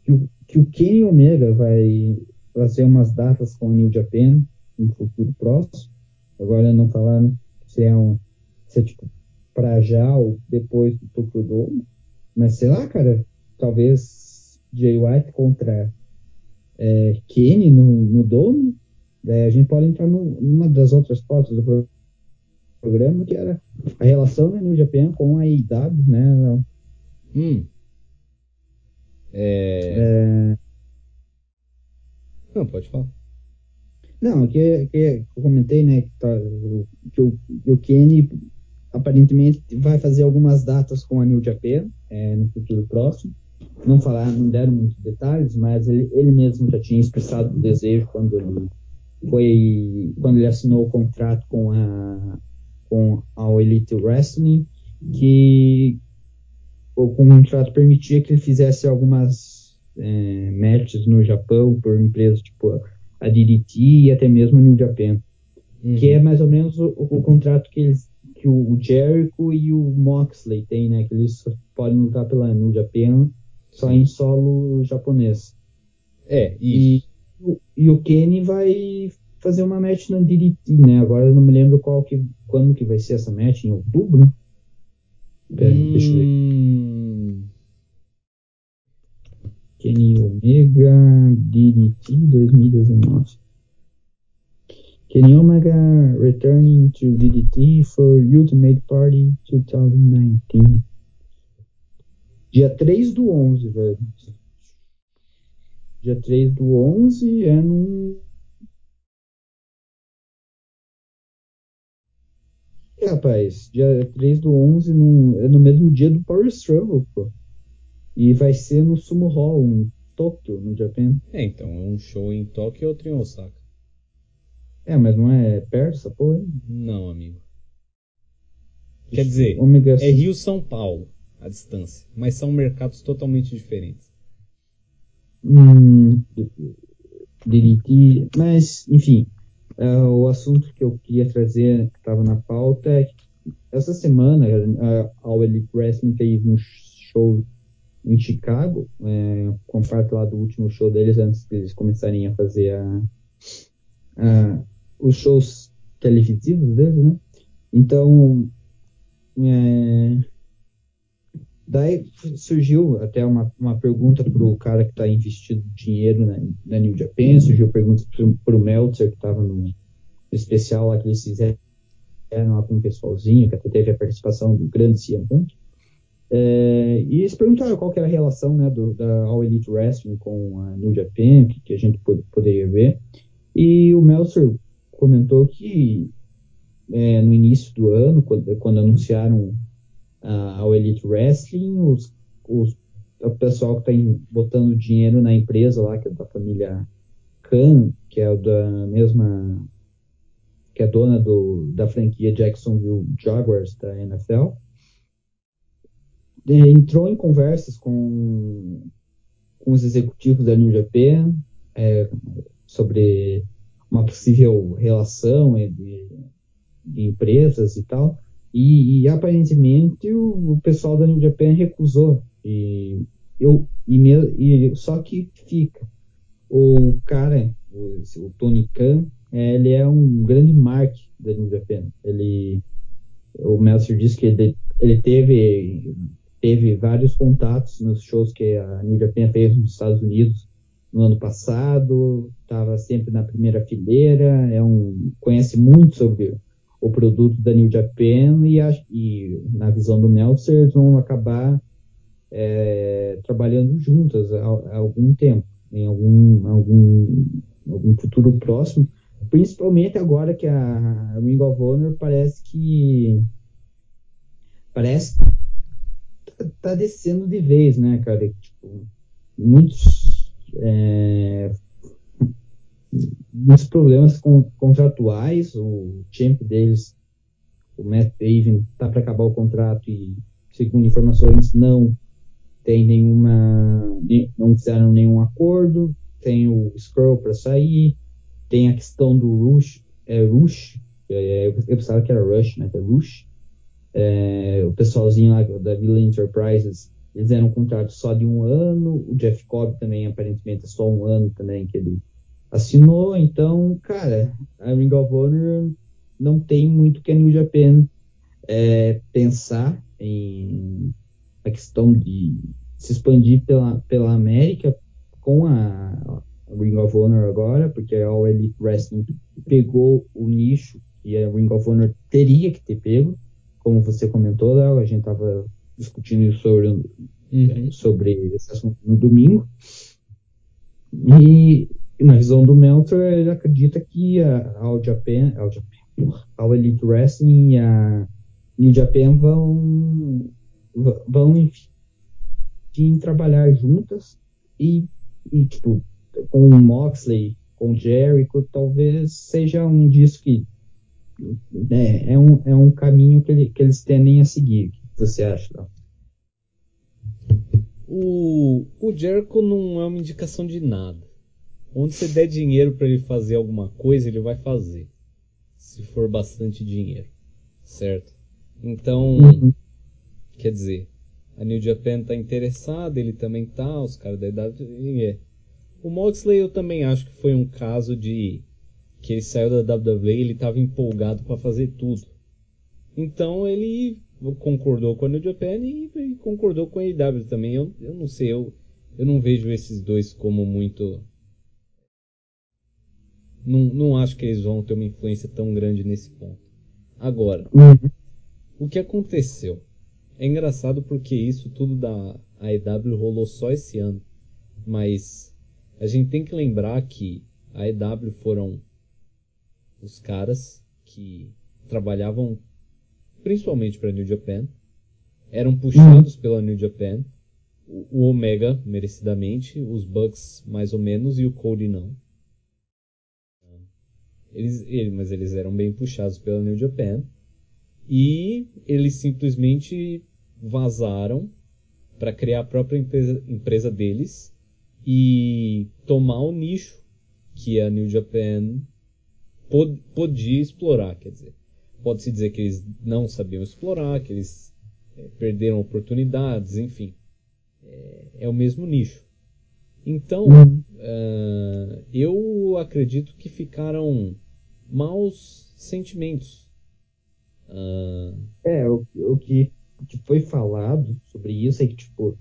que o, que o Kenny Omega vai fazer umas datas com o New Japan no futuro próximo. Agora não falaram se é, um, se é tipo para já ou depois do Tokyo Dome. Mas sei lá, cara, talvez Jay White contra é, Kenny no, no Dome. Daí a gente pode entrar no, numa das outras fotos do programa programa, que era a relação da New Japan com a IW, né? Hum. É... é... Não, pode falar. Não, que, que eu comentei, né, que, tá, que, o, que o Kenny aparentemente vai fazer algumas datas com a New Japan é, no futuro próximo. Não falar, não deram muitos detalhes, mas ele, ele mesmo já tinha expressado o desejo quando ele foi quando ele assinou o contrato com a com a Elite Wrestling, que o contrato permitia que ele fizesse algumas é, matches no Japão por empresas tipo a DDT e até mesmo a New Japan, uhum. que é mais ou menos o, o contrato que eles que o Jericho e o Moxley têm, né? Que eles podem lutar pela New Japan só em solo japonês. É, isso. E, e o Kenny vai fazer uma match na DDT, né? Agora eu não me lembro qual que, quando que vai ser essa match, em outubro? Pera, hum... deixa eu ver. Kenny Omega DDT 2019. Kenny Omega returning to DDT for Ultimate Party 2019. Dia 3 do 11, velho. Dia 3 do 11 é num É, rapaz, dia 3 do 11 no, é no mesmo dia do Power Struggle, pô. E vai ser no Sumo Hall, em Tóquio, no Japão. É, então, é um show em Tóquio e outro em Osaka. É, mas não é essa porra, hein? Não, amigo. Quer dizer, Omega é Rio-São Paulo, a distância. Mas são mercados totalmente diferentes. Hum, DDT, mas, enfim, uh, o assunto que eu queria trazer, que estava na pauta, é que essa semana a All Elite Wrestling fez um show em Chicago, é, com parte lá do último show deles, antes de eles começarem a fazer a, a, os shows televisivos deles, né? Então, é, daí surgiu até uma, uma pergunta para o cara que está investindo dinheiro na, na New Japan, surgiu pergunta para o Meltzer, que estava no, no, especial lá que eles fizeram lá com um pessoalzinho, que até teve a participação do grande CM Punk. É, e eles perguntaram qual era a relação né, do, da All Elite Wrestling com a New Japan, que, que a gente pod poderia ver. E o Meltzer comentou que é, no início do ano, quando, quando anunciaram a All Elite Wrestling, os, os, o pessoal que está botando dinheiro na empresa lá, que é da família Khan, que é da mesma que é dona do, da franquia Jacksonville Jaguars da NFL, entrou em conversas com, com os executivos da New Japan é, sobre uma possível relação de, de empresas e tal, e, e aparentemente o, o, pessoal da New Japan recusou. E, eu, e, me, e só que fica. O cara, o, o Tony Khan, é, ele é um grande marketing da New Japan. Ele, o Meltzer disse que ele, ele teve teve vários contatos nos shows que a New Japan fez nos Estados Unidos no ano passado, estava sempre na primeira fileira, é um, conhece muito sobre o produto da New Japan e, a, e na visão do Nelson eles vão acabar é, trabalhando juntas há, há, algum tempo, em algum, algum, algum futuro próximo, principalmente agora que a Ring of Honor parece que parece tá descendo de vez, né, cara? Tipo, muitos, é, muitos problemas com, contratuais. O champ deles, o Matt Taven, tá para acabar o contrato e, segundo informações, não tem nenhuma, não fizeram nenhum acordo. Tem o Scroll para sair. Tem a questão do Rush, é Rush, é, eu pensava que era Rush, mas é Rush é, o pessoalzinho lá da Villa Enterprises, eles eram um contrato só de um ano, o Jeff Cobb também aparentemente é só um ano também que ele assinou, então, cara, a Ring of Honor não tem muito que a New Japan é, pensar em a questão de se expandir pela, pela América com a, Ring of Honor agora, porque a All Elite Wrestling pegou o nicho que a Ring of Honor teria que ter pego, como você comentou, Léo, a gente estava discutindo sobre, uhum. sobre esse assunto no domingo. E, na visão do Meltzer, ele acredita que a All Japan, All Japan, a Elite Wrestling e a New Japan vão, vão enfim, trabalhar juntas e, e tipo, com o Moxley, com o Jericho, talvez seja um disco que é, é, um, é um caminho que, ele, que eles tendem a seguir. O que você acha, Léo? O, o Jericho não é uma indicação de nada. Onde você der dinheiro para ele fazer alguma coisa, ele vai fazer. Se for bastante dinheiro. Certo? Então, uhum. quer dizer, a New Japan tá interessada, ele também tá, os caras da idade. É. O Moxley eu também acho que foi um caso de que ele saiu da WWE, ele estava empolgado para fazer tudo. Então ele concordou com a New Japan e, e concordou com a AEW também. Eu, eu não sei, eu, eu não vejo esses dois como muito. Não, não acho que eles vão ter uma influência tão grande nesse ponto. Agora, uhum. o que aconteceu? É engraçado porque isso tudo da AEW rolou só esse ano. Mas a gente tem que lembrar que a AEW foram os caras que trabalhavam principalmente para New Japan, eram puxados pela New Japan, o, o Omega merecidamente, os Bucks mais ou menos e o Cody não. Eles, ele, mas eles eram bem puxados pela New Japan e eles simplesmente vazaram para criar a própria empresa, empresa deles e tomar o nicho que a New Japan pod, podia explorar, quer dizer. Pode-se dizer que eles não sabiam explorar, que eles é, perderam oportunidades, enfim. É, é, o mesmo nicho. Então, uh, eu acredito que ficaram maus sentimentos. Uh... É, o, o, que, o que foi falado sobre isso é que, tipo,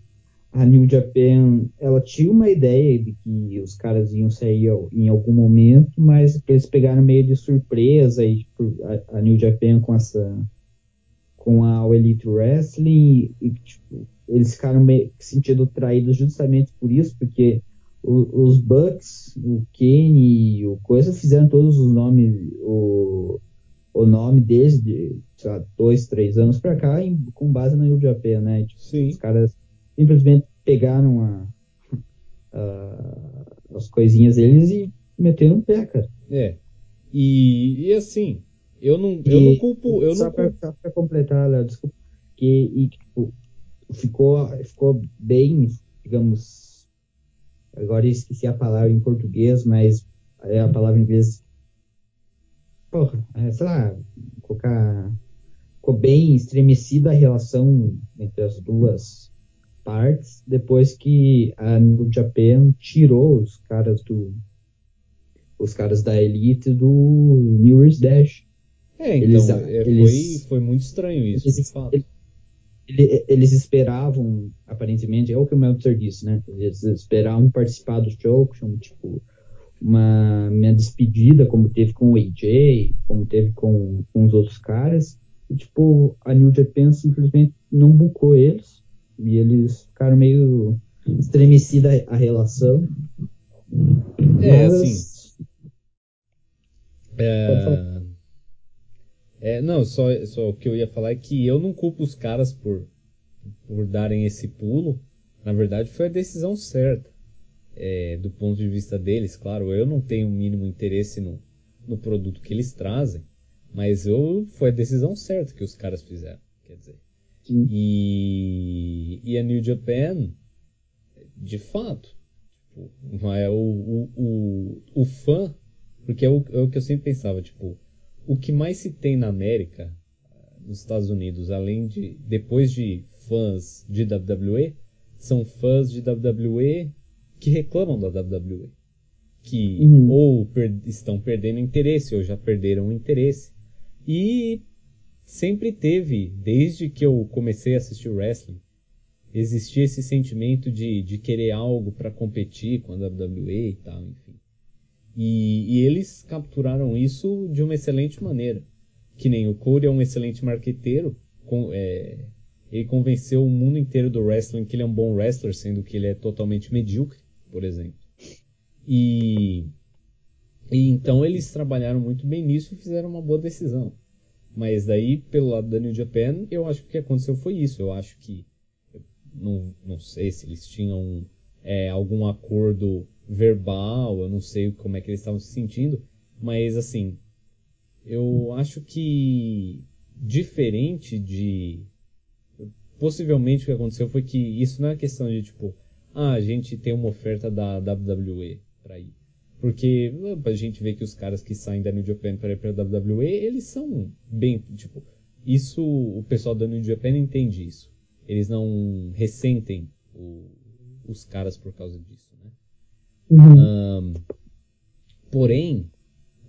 a New Japan, ela tinha uma ideia de que os caras iam sair em algum momento, mas eles pegaram meio de surpresa e tipo, a, a, New Japan com essa com a Elite Wrestling e tipo, eles ficaram meio sentindo traídos justamente por isso, porque o, os Bucks, o Kenny, o coisa fizeram todos os nomes o, o nome desde sei lá, dois, três anos para cá em, com base na New Japan, né? Tipo, Sim. Os caras simplesmente pegaram a, a, as coisinhas deles e meteram o pé, cara. É. E, e assim, eu não, eu não culpo. Eu só não pra, culpo. pra completar, Léo, desculpa. Que, e, tipo, ficou, ficou bem, digamos. Agora eu esqueci a palavra em português, mas é a palavra em inglês. Porra, é, sei lá, colocar. Ficou bem estremecida a relação entre as duas partes depois que a New Japan tirou os caras do os caras da Elite do New Year's Dash. É, então eles, é, eles, foi, foi muito estranho isso, eles, de fato. Eles, eles esperavam, aparentemente, é o que o Meltzer disse, né? Eles esperavam participar do show, tipo, uma minha despedida, como teve com o AJ, como teve com, com os outros caras. E, tipo, a New Japan simplesmente não bucou eles e eles ficaram meio estremecida a relação. É, Mas... assim. É... é... não, só, só o que eu ia falar é que eu não culpo os caras por, por darem esse pulo. Na verdade, foi a decisão certa. É, do ponto de vista deles, claro, eu não tenho o mínimo interesse no, no produto que eles trazem, mas eu foi a decisão certa que os caras fizeram, quer dizer. E, e a New Japan, de fato, tipo, é o, o, o, o fã, porque é o, é o que eu sempre pensava, tipo, o que mais se tem na América, nos Estados Unidos, além de, depois de fãs de WWE, são fãs de WWE que reclamam da WWE. Que uhum. ou per, estão perdendo interesse ou já perderam o interesse. E sempre teve, desde que eu comecei a assistir wrestling, existia esse sentimento de, de querer algo para competir com a WWE e tal, enfim. E, e, eles capturaram isso de uma excelente maneira. Que nem o Cody é um excelente marqueteiro, com, é, ele convenceu o mundo inteiro do wrestling que ele é um bom wrestler, sendo que ele é totalmente medíocre, por exemplo. E, e então eles trabalharam muito bem nisso e fizeram uma boa decisão. Mas daí, pelo lado da New Japan, eu acho que o que aconteceu foi isso. Eu acho que. Não, não sei se eles tinham é, algum acordo verbal, eu não sei como é que eles estavam se sentindo, mas assim. Eu acho que. Diferente de. Possivelmente o que aconteceu foi que isso não é questão de tipo. Ah, a gente tem uma oferta da WWE para ir. Porque a gente vê que os caras que saem da New Japan para ir para a WWE, eles são bem, tipo, isso o pessoal da New Japan entende isso. Eles não ressentem o, os caras por causa disso, né? Uhum. Um, porém,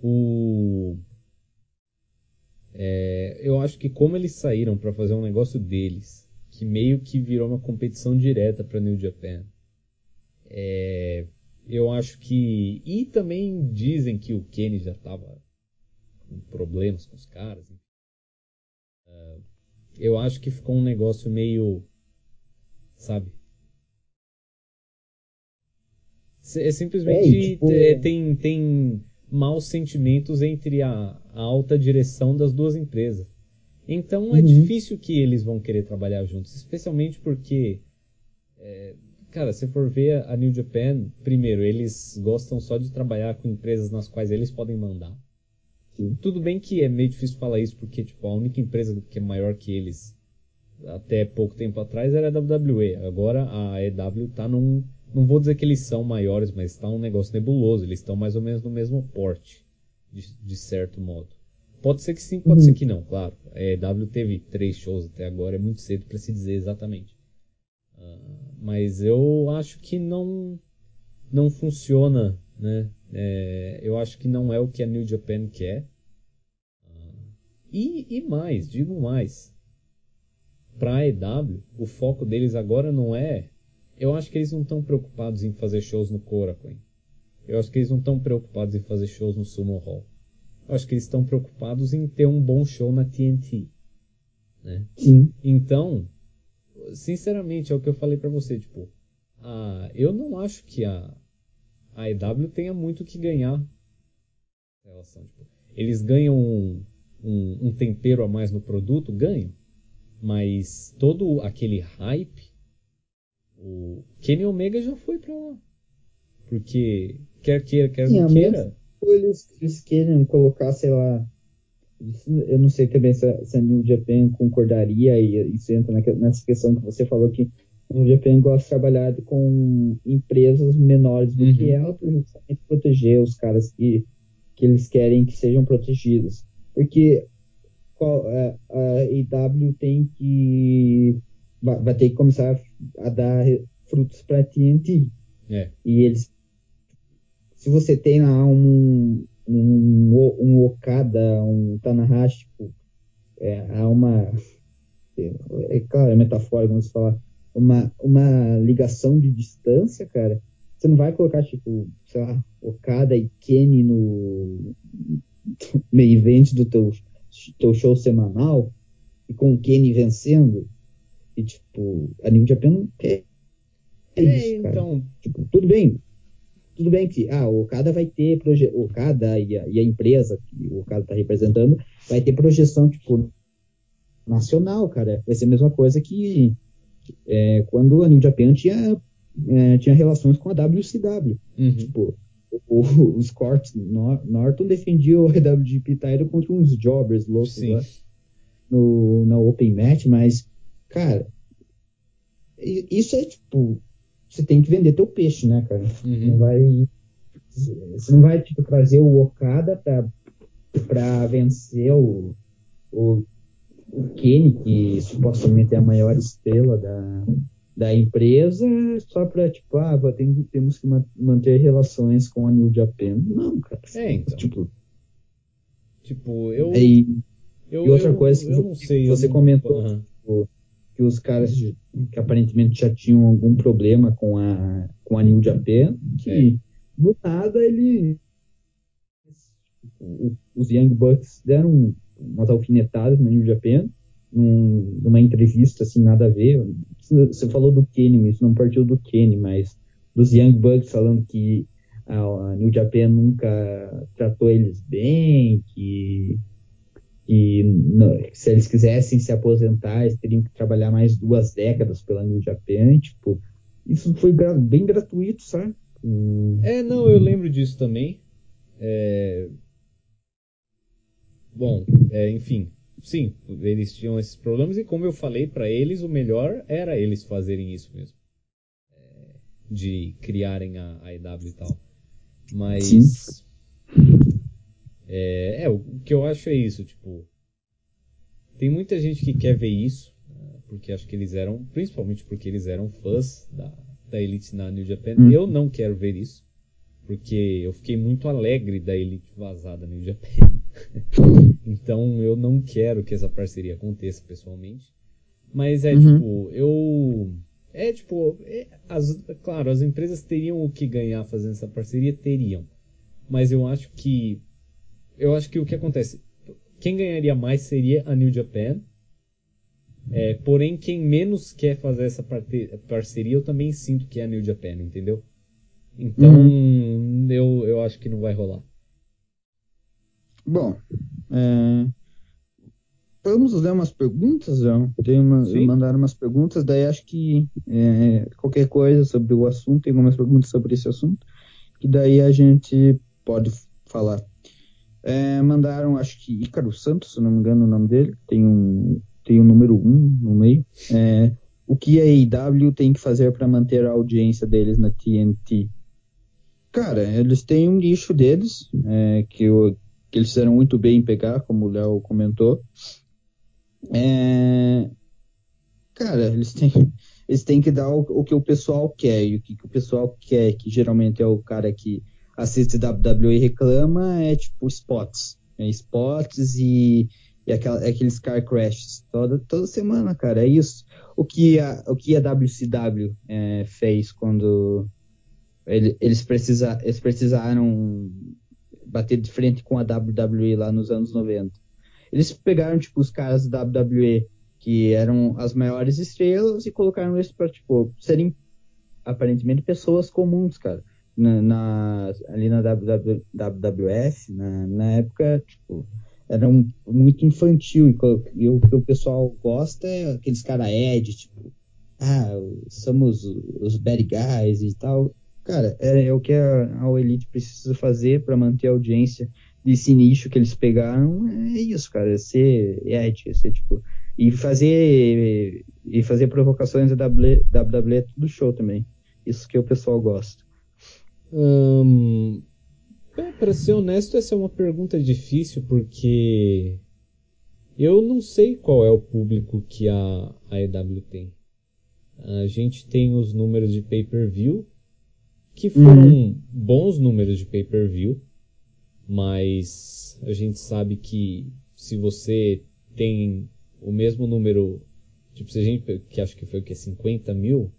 o é, eu acho que como eles saíram para fazer um negócio deles, que meio que virou uma competição direta para New Japan, é, eu acho que. E também dizem que o Kenny já estava com problemas com os caras. Uh, eu acho que ficou um negócio meio. Sabe? É simplesmente é, tipo... tem, tem maus sentimentos entre a, a, alta direção das duas empresas. Então é uhum. é difícil que eles vão querer trabalhar juntos, especialmente porque é, Cara, se for ver a New Japan, primeiro, eles gostam só de trabalhar com empresas nas quais eles podem mandar. Sim. Tudo bem que é meio difícil falar isso, porque tipo, a única empresa que é maior que eles até pouco tempo atrás era a WWE. Agora a EW está num não vou dizer que eles são maiores, mas está um negócio nebuloso. Eles estão mais ou menos no mesmo porte, de, de certo modo. Pode ser que sim, pode uhum. ser que não, claro. É, w teve três shows até agora, é muito cedo para se dizer exatamente. Mas eu acho que não não funciona, né? É, eu acho que não é o que a New Japan quer. E, e mais, digo mais. Para a EW, o foco deles agora não é. Eu acho que eles não estão preocupados em fazer shows no Korakuen. Eu acho que eles não estão preocupados em fazer shows no Sumo Hall. Eu acho que eles estão preocupados em ter um bom show na TNT. Né? Sim. Então, sinceramente, é o que eu falei para você, tipo, ah, eu não acho que a, a EW tenha muito que ganhar. Relação, tipo, eles ganham um, um, um, tempero a mais no produto, ganham. Mas todo aquele hype, o Kenny Omega já foi pra lá. Porque quer queira, quer Sim, não queira. Eles, eles querem colocar, sei lá, eu não sei também se a, se a New Japan concordaria e isso entra nessa questão que você falou que a New Japan gosta de trabalhar com empresas menores do uhum. que ela para justamente proteger os caras que, que eles querem que sejam protegidos. Porque a, a IW tem que vai, vai, ter que começar a, a dar frutos para a TNT. É. E eles se você tem lá um, um, um Okada, um Tanahashi, tipo, é, há uma. É, claro, é metafórico, vamos falar. Uma, uma ligação de distância, cara. Você não vai colocar, tipo, sei lá, Okada e Kenny no meio event do teu, teu show semanal e com o Kenny vencendo. E, tipo, a New Japan não quer é, isso, cara. Então... Tipo, tudo bem, tudo bem que ah, o Okada vai ter proje o Okada e a, e a empresa que o Okada está representando vai ter projeção tipo nacional, cara. Vai ser a mesma coisa que é, quando a New Japan tinha, é, tinha relações com a WCW. Uhum. Tipo, o, o Scott Nor Norton defendia o WGP Title contra uns jobbers loucos Sim. lá no, na Open Match, mas, cara, isso é tipo você tem que vender teu peixe, né, cara? Uhum. Não vai, você não vai tipo, trazer o Okada pra, pra vencer o, o, o Kenny, que supostamente é a maior estrela da, da empresa, só pra, tipo, ah, tem, temos que manter relações com a New Japan. Não, cara. É, então. Tipo, tipo eu, eu. E outra eu, coisa que, eu não sei, você comentou. Tipo, que os caras que aparentemente já tinham algum problema com a, com a New Japan, que é. no nada ele. Os Young Bucks deram umas alfinetadas na New Japan, num, numa entrevista assim, nada a ver. Você falou do Kenny, isso não partiu do Kenny, mas dos Young Bucks falando que a New Japan nunca tratou eles bem, que que se eles quisessem se aposentar, eles teriam que trabalhar mais duas décadas pela New Japan, tipo, isso foi bem gratuito, sabe? Hum. É, não, eu lembro disso também. É... Bom, é, enfim, sim, eles tinham esses problemas e como eu falei para eles, o melhor era eles fazerem isso mesmo. É, de criarem a, a EW e tal. Mas... Sim. É, é, o que eu acho é isso, tipo. Tem muita gente que quer ver isso, né, porque acho que eles eram, principalmente porque eles eram fãs da, da Elite na New Japan. Hum. Eu não quero ver isso, porque eu fiquei muito alegre da Elite vazada na New Japan. então eu não quero que essa parceria aconteça pessoalmente. Mas é uhum. tipo, eu. É tipo, é, as, claro, as empresas teriam o que ganhar fazendo essa parceria? Teriam. Mas eu acho que eu acho que o que acontece, quem ganharia mais seria a New Japan. É, porém, quem menos quer fazer essa parceria, eu também sinto que é a New Japan, entendeu? Então, uhum. eu, eu acho que não vai rolar. Bom, é... vamos ler umas perguntas, João. Tem uma, mandaram umas perguntas, daí acho que é, qualquer coisa sobre o assunto, tem algumas perguntas sobre esse assunto, que daí a gente pode falar. É, mandaram, acho que Ícaro Santos, se não me engano o nome dele, tem um, tem um número 1 um no meio. É, o que a AEW tem que fazer para manter a audiência deles na TNT? Cara, eles têm um nicho deles, é, que, o, que, eles fizeram muito bem em pegar, como o Léo comentou. É, cara, eles têm, eles têm que dar o, o, que o pessoal quer, e o que, que, o pessoal quer, que geralmente é o cara que assiste WWE e reclama, é tipo spots. É spots e, e aquela, aqueles car crashes. Toda, toda semana, cara, é isso. O que a, o que a WCW é, fez quando ele, eles, precisa, eles precisaram bater de frente com a WWE lá nos anos 90. Eles pegaram, tipo, os caras da WWE que eram as maiores estrelas e colocaram eles para tipo, serem aparentemente pessoas comuns, cara. Na, na ali na WWF, na, na época, tipo, era um, muito infantil e, o que o pessoal gosta é aqueles cara Ed, tipo, ah, somos os bad guys e tal. Cara, é, é o que a, a Elite precisa fazer para manter a audiência desse nicho que eles pegaram. É isso, cara. É ser Ed, é ser tipo. E fazer. E fazer provocações da WWE, WWE tudo show também. Isso que o pessoal gosta. Hum, é, para ser honesto, essa é uma pergunta difícil porque eu não sei qual é o público que a, a EW tem. A gente tem os números de pay-per-view, que foram uhum. bons números de pay-per-view, mas a gente sabe que se você tem o mesmo número, tipo, se a gente, que acho que foi o que, 50 mil,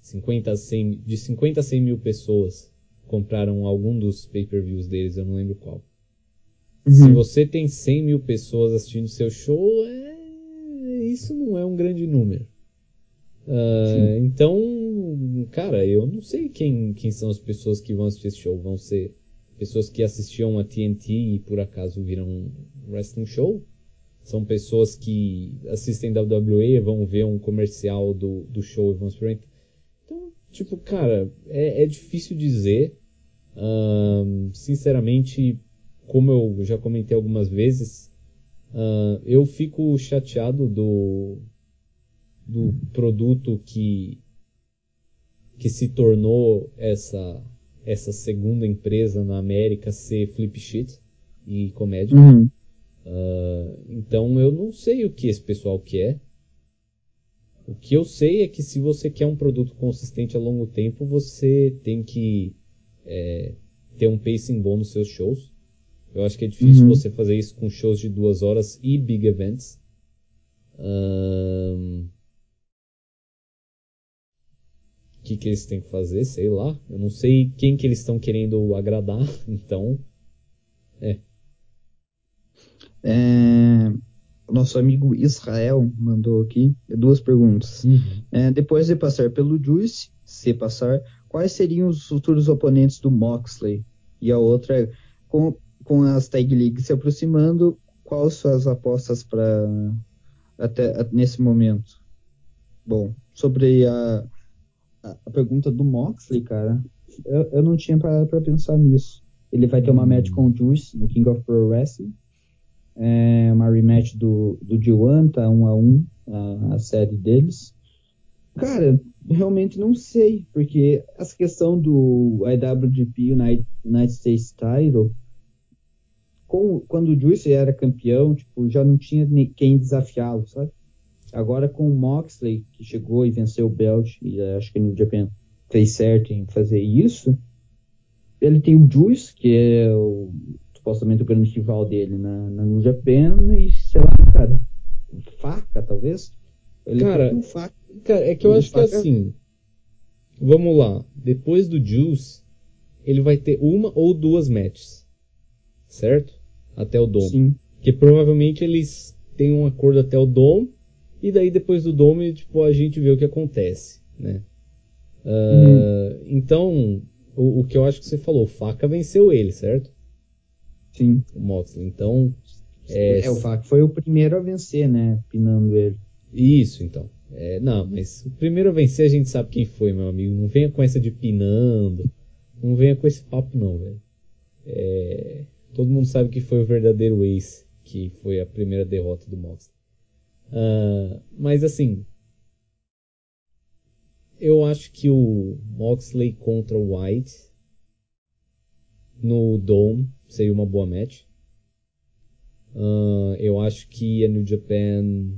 50 a 100, de 50 a 100 mil pessoas compraram algum dos pay-per-views deles, eu não lembro qual. Uhum. Se você tem 100 mil pessoas assistindo seu show, é... isso não é um grande número. Uh, então, cara, eu não sei quem, quem são as pessoas que vão assistir esse show. Vão ser pessoas que assistiam a TNT e por acaso viram um wrestling show? São pessoas que assistem WWE vão ver um comercial do, do show e vão experimentar. Tipo, cara, é, é difícil dizer. Uh, sinceramente, como eu já comentei algumas vezes, uh, eu fico chateado do, do produto que, que se tornou essa, essa segunda empresa na América ser Flip Sheet e comédia. Uhum. Uh, então eu não sei o que esse pessoal quer. O que eu sei é que se você quer um produto consistente a longo tempo, você tem que é, ter um pacing bom nos seus shows. Eu acho que é difícil uhum. você fazer isso com shows de duas horas e big events. Um, que, que eles têm que fazer, sei lá. Eu não sei quem que eles estão querendo agradar, então. É. é nosso amigo Israel mandou aqui duas perguntas. Uhum. É, depois de passar pelo Juice, se passar, quais seriam os futuros oponentes do Moxley? E a outra é, com, com as Tag League se aproximando, quais suas apostas para até nesse momento? Bom, sobre a, a, pergunta do Moxley, cara, eu, eu não tinha parado pra pensar nisso. Ele vai ter uma match com o Juice no King of Pro Wrestling. É uma rematch do, do G1, tá um a um a, a série deles. Cara, realmente não sei, porque essa questão do IWGP United, United States Title, com, quando o Juice era campeão, tipo, já não tinha quem desafiá-lo, sabe? Agora com o Moxley, que chegou e venceu o Belt, e acho que no Japan fez certo em fazer isso, ele tem o Juice, que é o, supostamente o grande rival dele na, na New Japan, e sei lá, cara, faca, talvez? Ele cara, faca. cara, é que eu acho faca... que é assim. Vamos lá. Depois do Juice, ele vai ter uma ou duas matches. Certo? Até o Dome. Sim. Que provavelmente eles têm um acordo até o Dome e daí depois do Dome, tipo, a gente vê o que acontece, né? Uh, uhum. Então, o, o, que eu acho que você falou, Faca venceu ele, certo? Sim. O Moxley. Então. É, é, o Faca foi o primeiro a vencer, né? Pinando ele. Isso, então. É, não, mas o primeiro a vencer a gente sabe quem foi, meu amigo. Não venha com essa de pinando. Não venha com esse papo, não, velho. É, todo mundo sabe que foi o verdadeiro Ace, que foi a primeira derrota do Moxley. Uh, mas assim, eu acho que o Moxley contra o White no Dome seria uma boa match. Uh, eu acho que a New Japan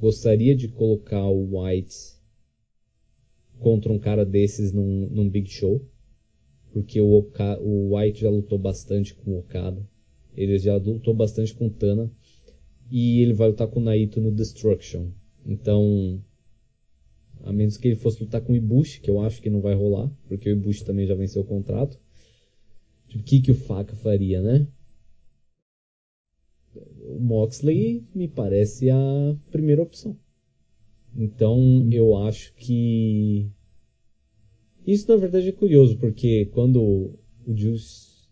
gostaria de colocar o White contra um cara desses num, num Big Show. Porque o, Oka, o White já lutou bastante com o Okada. Ele já lutou bastante com o Tana. E ele vai lutar com o Naito no Destruction. Então, a menos que ele fosse lutar com o Ibushi, que eu acho que não vai rolar, porque o Ibushi também já venceu o contrato. Tipo, o que, que o Faca faria, né? O Moxley me parece a primeira opção. Então, eu acho que. Isso na verdade é curioso, porque quando o Juice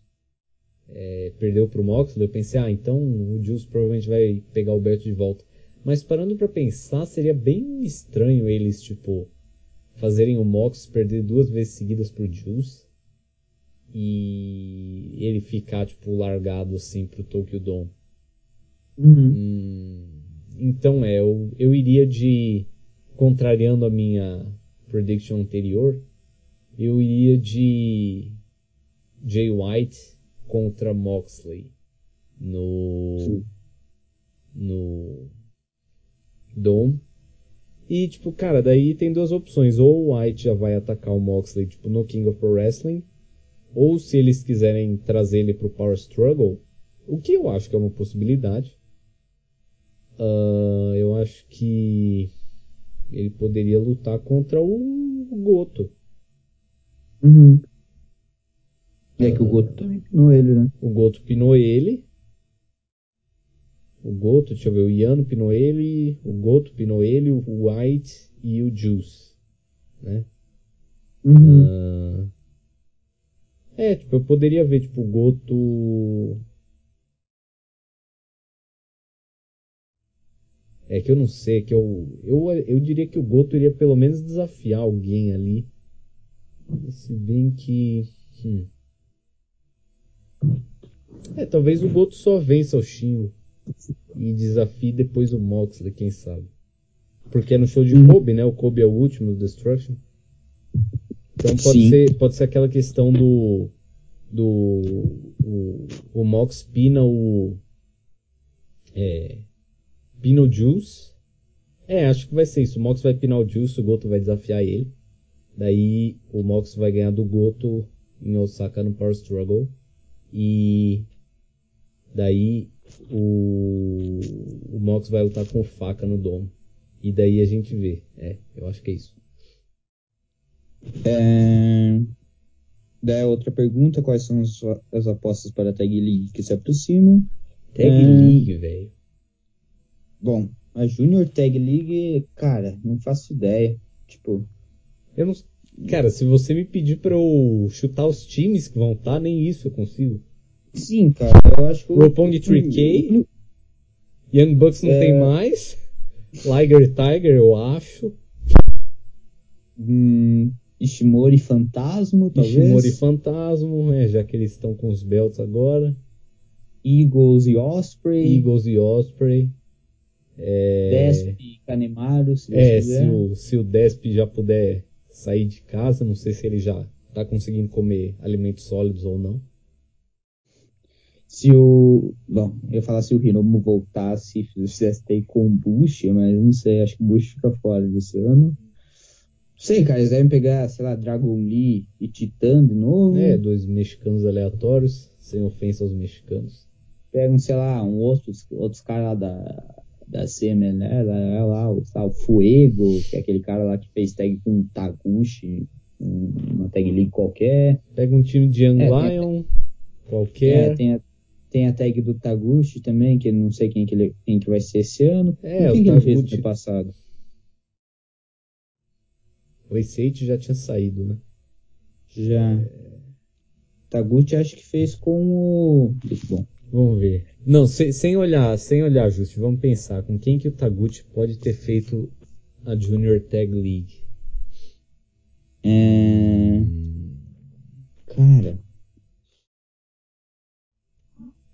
é, perdeu pro Moxley, eu pensei, ah, então o Juice provavelmente vai pegar o Beto de volta. Mas parando para pensar, seria bem estranho eles, tipo, fazerem o Mox perder duas vezes seguidas pro Juice e ele ficar, tipo, largado assim pro Tokyo Dome. Uhum. Hum, então é, eu, eu iria de. Contrariando a minha prediction anterior, eu iria de Jay White contra Moxley no Sim. no Dome. E tipo, cara, daí tem duas opções, ou o White já vai atacar o Moxley tipo no King of Pro Wrestling, ou se eles quiserem trazer ele pro Power Struggle, o que eu acho que é uma possibilidade. Uh, eu acho que ele poderia lutar contra o Goto. Uhum. É que o Goto também pinou ele, né? O Goto pinou ele. O Goto, deixa eu ver, o Yano pinou ele, o Goto pinou ele, o White e o Juice. Né? Uhum. Ah, é, tipo, eu poderia ver, tipo, o Goto. É que eu não sei, é que eu, eu, eu diria que o Goto iria pelo menos desafiar alguém ali. Se bem que. Hum. É, talvez o Goto só vença o Shingo e desafie depois o Moxley, quem sabe. Porque é no show de Uhum. Kobe, né? O Kobe é o último do Destruction. Então pode Sim. ser, pode ser aquela questão do do o, o Mox pina o é, pina o Juice. É, acho que vai ser isso. O Mox vai pinar o Juice, o Goto vai desafiar ele. Daí o Mox vai ganhar do Goto em Osaka no Power Struggle. E daí o, o Mox vai lutar com o Faca no Dome. E daí a gente vê. É, eu acho que é isso. É... Daí outra pergunta, quais são as, as apostas para a Tag League que se aproximam? Tag É. League, velho. Bom, a Junior Tag League, cara, não faço ideia. Tipo, Eu não. Cara, se você me pedir pra eu chutar os times que vão estar, nem isso eu consigo. sim, cara, eu acho que Roppongi o- 3K? o- Young Bucks não É. tem mais. Liger Tiger, eu acho. Hum, Ishimori Fantasma, talvez. Ishimori Fantasma, é, já que eles estão com os belts agora. Eagles e Osprey. Eagles e Osprey. É, Desp e Kanemaru, se é se, o, se o Desp já puder sair de casa, não sei se ele já tá conseguindo comer alimentos sólidos ou não. Se o. Bom, eu ia falar se o Hiromu voltasse e fizesse take com o Bush, mas não sei, acho que o Bush fica fora desse ano. Não sei, cara, eles devem pegar, sei lá, Dragon Lee e Titan de novo. É, dois mexicanos aleatórios, sem ofensa aos mexicanos. Pegam, sei lá, um outros, outros caras lá da, da Semen, né? Lá, lá, o, lá, o Fuego, que é aquele cara lá que fez tag com o Taguchi, um- uma tag league qualquer. Pega um time de Young É, Lion, qualquer. É, tem a, tem a tag do Taguchi também, que não sei quem que, ele, quem que vai ser esse ano. É, quem o que ele fez ano passado? O Ace já tinha saído, né? Já. Taguchi acho que fez com o. Bom, Vamos ver. Não, sem, sem olhar, sem olhar, Justi, vamos pensar com quem que o Taguchi pode ter feito a Junior Tag League. é. Cara.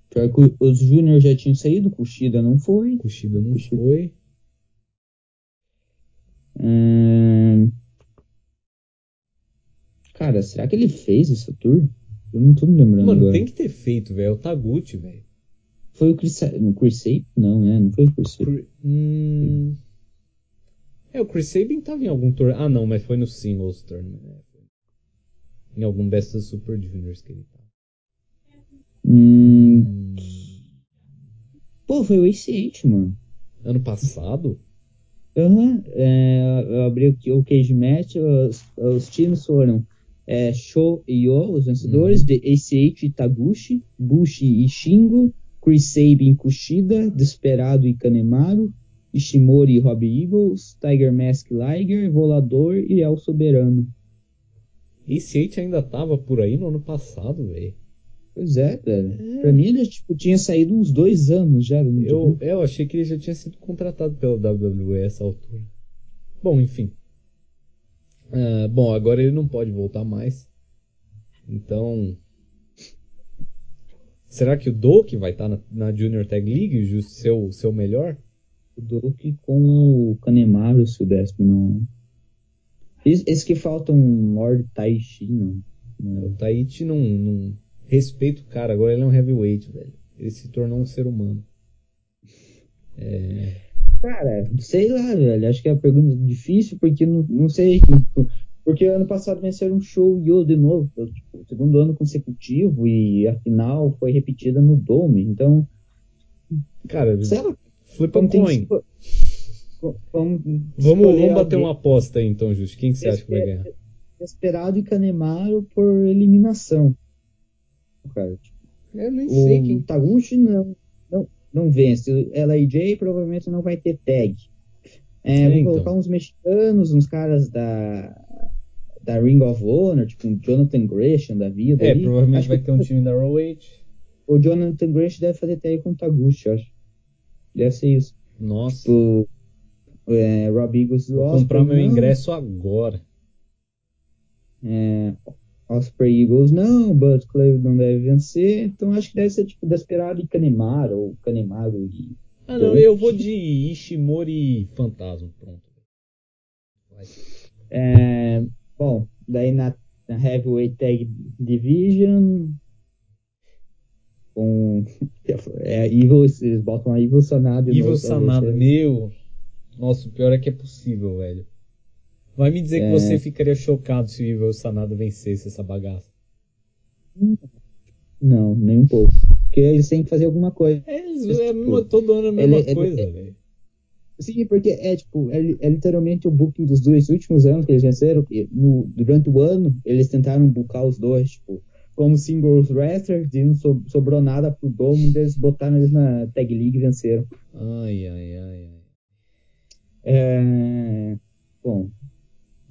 Pior que os Júnior já tinham saído, Kushida não foi. Kushida não Kushida. foi. Hum, Cara, será que ele fez esse tour? Eu não tô me lembrando. Mano, agora. tem que ter feito, velho. É o Taguchi, velho. Foi o Chris, no Chris Sabin? Não, né? Não foi o Chris Sabin. Cri- Hum... É, o Chris Sabin tava em algum tour. Ah, não, mas foi no Singles Tournament. né? Em algum Best of Super Juniors que ele tava. Hum, Hum, pô, foi o ACH, mano. Ano passado? Aham, é, eu abri o Cage Match, os, os times foram é, Sho e Yo, os vencedores, de ACH e Taguchi, Bushi e Shingo, Chris Sabin e Kushida, Desperado e Kanemaru, Ishimori e Robbie Eagles, Tiger Mask Liger, Volador e El Soberano. Eight ainda tava por aí no ano passado, velho. Pois é, velho. Pra mim ele tipo, tinha saído uns dois anos já. não Eu, eu achei que ele já tinha sido contratado pela WWE a essa altura. Bom, enfim. Ah, bom, agora ele não pode voltar mais. Então. Será que o Doki vai estar na, na Junior Tag League, justo seu, seu melhor? O Doki com o Kanemaru, se o décimo não. Esse, esse que falta um Lord Taishi, não. não. O Taichi não, não respeita o cara, agora ele é um heavyweight, velho. Ele se tornou um ser humano. É, Cara, sei lá, velho. Acho que é uma pergunta difícil, porque não, não sei. que- Porque ano passado venceram um show Yo de novo, pelo, tipo, segundo ano consecutivo, e a final foi repetida no Dome. Então, cara, sei lá. flip a Como tem coin. Vamos, Vamos, vamos bater uma aposta aí então, Justo. Quem que você acha que vai ganhar? Desperado e Kanemaru por eliminação. Cara, tipo, Eu nem sei o quem. Taguchi não, não, vence. LAJ provavelmente não vai ter tag. É, É, vou então. colocar uns mexicanos, uns caras da, da Ring of Honor, tipo um Jonathan Gresham da vida. É, ali. provavelmente Acho vai ter um time da ROH. O Jonathan Gresham deve fazer tag com o Taguchi, eu acho. Deve ser isso. Nossa, Tipo, é, Rob Eagles do vou Osprey, comprar meu não. ingresso agora. É, Osprey Eagles não, Bud Clay não deve vencer, então acho que deve ser tipo Desperado e Kanemaru, ou Kanemaru e Ah, não, eu vou de Ishimori Fantasma. Pronto. Vai. É, bom, daí na, na Heavyweight Tag Division com é, Evil, eles botam a Evil Sanada de Evil Sanada, meu. Nossa, o pior é que é possível, velho. Vai me dizer que É. você ficaria chocado se o Evil Sanada vencesse essa bagaça. Não, nem um pouco. Porque eles têm que fazer alguma coisa. É, é tipo, todo ano a mesma ele- ele- coisa, velho. Sim, porque é tipo, é, é literalmente o booking dos dois últimos anos que eles venceram. No, durante o ano, eles tentaram boocar os dois, tipo, como singles wrestlers, e não so- sobrou nada pro Dome, eles botaram eles na Tag League e venceram. Ai, ai, ai, ai. É, Bom,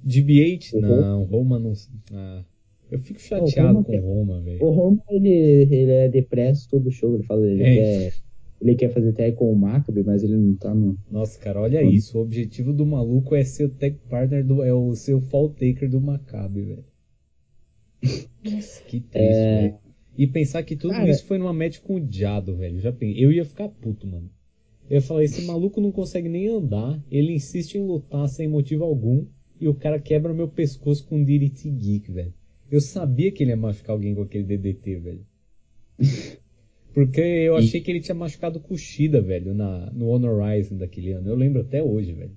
DB8? Uhum. Não, Roma não. Ah, eu fico o chateado Roma com quer- Roma, velho. o Roma, ele, ele é depresso todo show, ele fala, ele É. quer. Ele quer fazer tag com o Maccabi, mas ele não tá no. Nossa, cara, olha isso. O objetivo do maluco é ser o tech partner do. É o ser o fall taker do Maccabi, velho. Nossa, que triste, É. velho. E pensar que tudo Cara- isso foi numa match com o Diado, velho. Já pensei. Eu ia ficar puto, mano. Eu ia falar, esse maluco não consegue nem andar, ele insiste em lutar sem motivo algum, e o cara quebra meu pescoço com um DDT Geek, velho. Eu sabia que ele ia machucar alguém com aquele DDT, velho. Porque eu achei que ele tinha machucado o Kushida, velho, na, no Honor Rising daquele ano. Eu lembro até hoje, velho.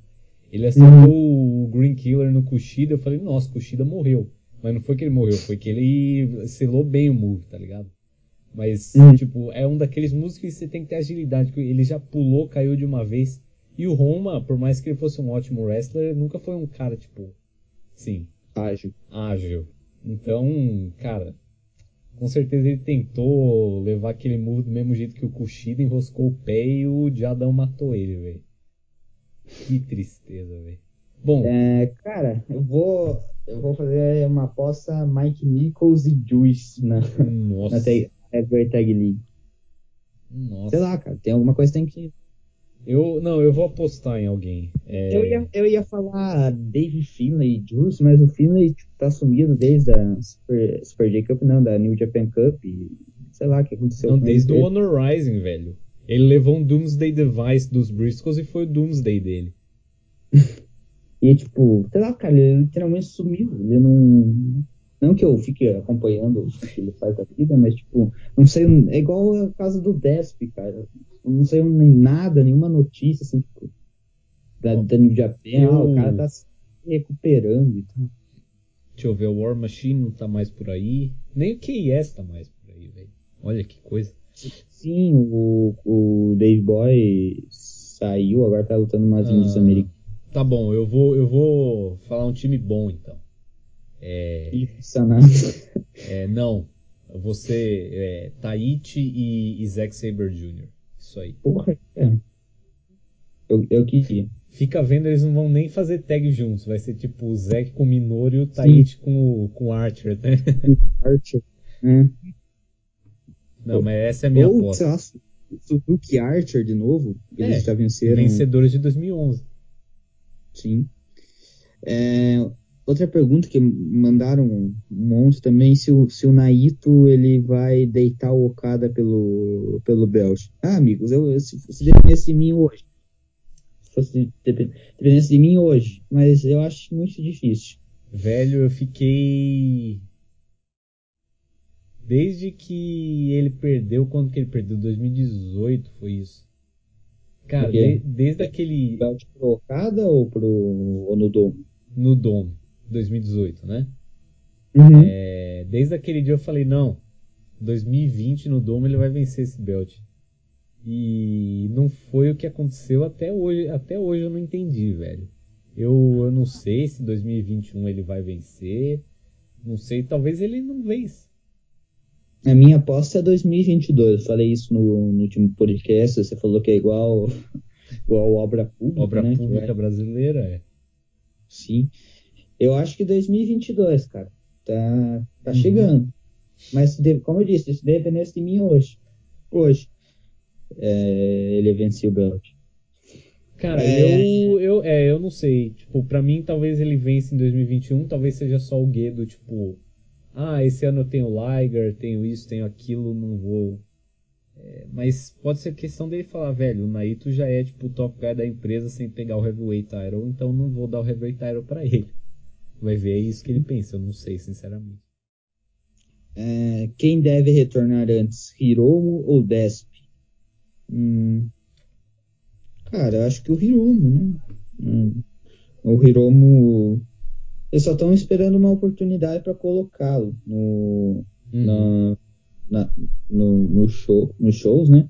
Ele acertou o Green Killer no Kushida, eu falei, nossa, Kushida morreu. Mas não foi que ele morreu, foi que ele selou bem o move, tá ligado? Mas, Uhum. tipo, é um daqueles músicos que você tem que ter agilidade, que ele já pulou, caiu de uma vez. E o Roma, por mais que ele fosse um ótimo wrestler, nunca foi um cara, tipo, sim, Ágil. ágil. Então, cara, com certeza ele tentou levar aquele move do mesmo jeito que o Kushida enroscou o pé e o Jadão matou ele, velho. Que tristeza, velho. Bom, É, cara, eu vou. Eu vou fazer uma aposta Mike Nichols e Juice na, nossa. na tag, Tag League. Nossa. Sei lá, cara, tem alguma coisa que tem que. Eu, não, eu vou apostar em alguém. É, Eu, ia, eu ia falar Dave Finlay e Juice, mas o Finlay tipo, tá sumido desde a Super, Super J Cup, não, da New Japan Cup. E, sei lá o que aconteceu Não, desde o. Honor Rising, velho. Ele levou um Doomsday Device dos Briscoes e foi o Doomsday dele. E tipo, sei lá, cara, ele literalmente sumiu. Ele não. Não que eu fique acompanhando o que ele faz da vida, mas, tipo, não sei. É igual a casa do Desp, cara. Não sei nem nada, nenhuma notícia, assim, tipo, da, da New Japan. Eu- Ah, o cara tá se recuperando e tal. Deixa eu ver, o War Machine não tá mais por aí. Nem o KS tá mais por aí, velho. Olha que coisa. Sim, o, o Dave Boy saiu, agora tá lutando umas índias Ah, americanas. Tá bom, eu vou, eu vou falar um time bom então. É, é, não, você é, Taichi e, e Zack Saber Jr. Isso aí. Porra, é. Eu, eu queria. Fica vendo, eles não vão nem fazer tag juntos. Vai ser tipo o Zack com o Minoru e o Taichi com o, com o Archer, né? Archer. né? Não, mas essa é a minha Ou, aposta. sei lá, Suzuki Archer de novo. Eles É, já venceram. Vencedores de 2011. Sim. É, outra pergunta que mandaram um monte também, se o, se o Naito ele vai deitar o Okada pelo, pelo belt. Ah, amigos, eu, se, se dependesse de mim hoje. Se fosse depen- dependesse de mim hoje. Mas eu acho muito difícil. Velho, eu fiquei. Desde que ele perdeu, quando que ele perdeu? 2018 foi isso. Cara, de- desde aquele. Belt pro Okada ou pro ou no Dome? No Dome, 2018, né? Uhum. É, desde aquele dia eu falei, não, 2020 no Dome ele vai vencer esse belt. E não foi o que aconteceu até hoje. Até hoje eu não entendi, velho. Eu, eu não sei se 2021 ele vai vencer. Não sei, talvez ele não vença. A minha aposta é 2022. Eu falei isso no, no último podcast. Você falou que é igual, igual obra pública. Obra né? pública brasileira é. Sim. Eu acho que 2022, cara. Tá, tá Uhum. chegando. Mas, como eu disse, se dependesse de mim hoje. Hoje. é, ele venceu o Belt. Cara, É. eu, eu, é, eu não sei. Tipo, pra mim, talvez ele vença em 2021, talvez seja só o Guedo, tipo, ah, esse ano eu tenho Liger, tenho isso, tenho aquilo, não vou. É, mas pode ser questão dele falar, velho, o Naito já é tipo o top guy da empresa sem pegar o Heavyweight Title, então não vou dar o Heavyweight Title pra ele. Vai ver, é isso que ele pensa, eu não sei, sinceramente. É, quem deve retornar antes, Hiromu ou Desp? Hum, cara, eu acho que o Hiromu, né? Hum, o Hiromu. Eles só estão esperando uma oportunidade para colocá-lo no, Uhum. na, na- no, no show, nos shows, né?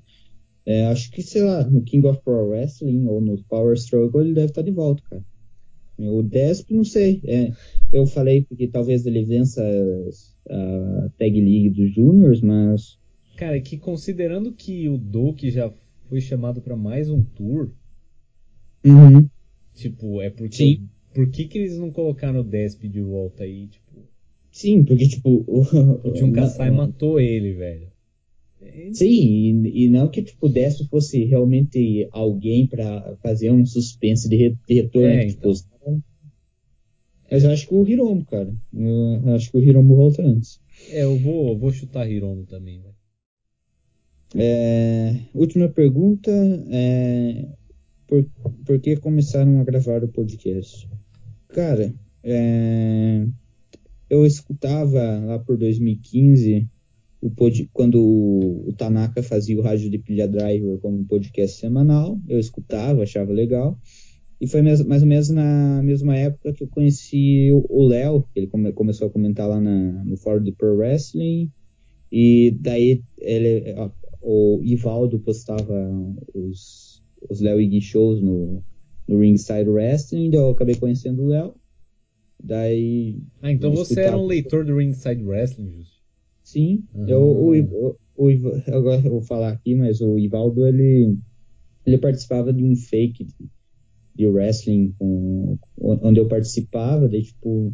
É, acho que, sei lá, no King of Pro Wrestling ou no Power Struggle ele deve estar de volta, cara. O Desp, não sei. É, eu falei que talvez ele vença a Tag League dos Juniors, mas Cara, é que considerando que o Doki já foi chamado pra mais um tour, tipo, é porque. Sim. Por que, que eles não colocaram o Desp de volta aí, tipo? sim, porque tipo o, O Jun Kasai matou ele, velho. Sim, e, e não que tipo, o Desp fosse realmente alguém para fazer um suspense de, re- de retorno. É, tipo, então. Mas eu acho que o Hiromu, cara. Eu acho que o Hiromu volta antes. É, eu vou, vou chutar Hiromu também, velho. É, última pergunta é por, por que começaram a gravar o podcast? Cara, é, eu escutava lá por 2015 o pod, quando o, Tanaka fazia o Rádio de Pilha Driver como podcast semanal, eu escutava, achava legal. E foi mais, mais ou menos na mesma época que eu conheci o- Léo, que ele come- começou a comentar lá na- no fórum do Pro Wrestling. E daí ele, ó, o Ivaldo postava os, os Léo e Gui shows no, no Ringside Wrestling, daí eu acabei conhecendo o Léo. Daí, Ah, então você escutava- era um leitor do Ringside Wrestling, Justo. Sim, Aham. eu, o, Iv- o, o agora eu vou falar aqui, mas o Ivaldo, ele, ele participava de um fake de, de wrestling com, onde eu participava, daí tipo,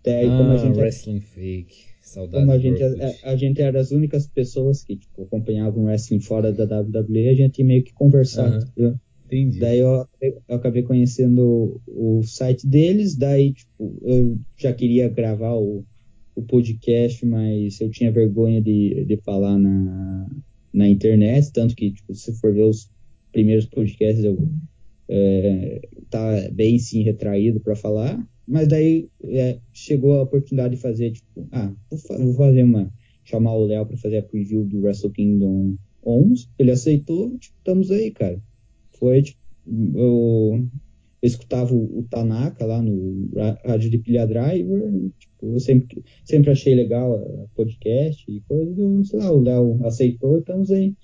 até aí como a ah, gente Wrestling Fake. Saudades como a gente, a, a gente era as únicas pessoas que tipo, acompanhavam wrestling fora da WWE, a gente meio que conversava. Entendeu? Entendi. Daí eu, eu acabei conhecendo o, o site deles, daí tipo, eu já queria gravar o, o podcast, mas eu tinha vergonha de, de falar na, na internet, tanto que tipo, se for ver os primeiros podcasts eu é, tá bem sim retraído para falar. mas daí é, chegou a oportunidade de fazer, tipo, ah, vou fazer uma. chamar o Léo para fazer a preview do Wrestle Kingdom 11. Ele aceitou, tipo, estamos aí, cara. Foi, tipo, eu, eu escutava o, o, Tanaka lá no Rádio de Pilha Driver, tipo, eu sempre, sempre achei legal a podcast e coisa, eu, sei lá, o Léo aceitou e estamos aí.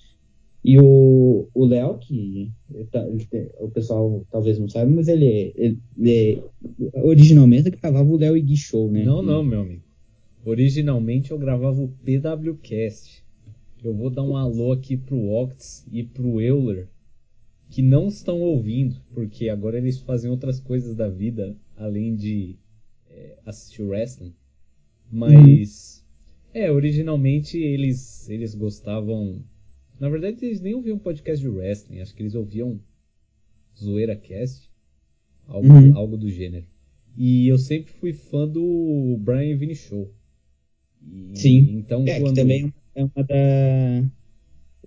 E o Léo, que tá, o pessoal talvez não saiba, mas ele, ele, ele originalmente gravava o Léo e Gui Show, né? Não, não, meu amigo. Originalmente eu gravava o PWCast. Eu vou dar um alô aqui pro Octs e pro Euler, que não estão ouvindo, porque agora eles fazem outras coisas da vida além de é, assistir wrestling. Mas, uhum. é, originalmente eles, eles gostavam. Na verdade, eles nem ouviam podcast de wrestling, acho que eles ouviam Zoeira Cast, algo, uhum. algo do gênero. E eu sempre fui fã do Brian Vini Show. E, Sim. Então, é, quando... que também é uma, da,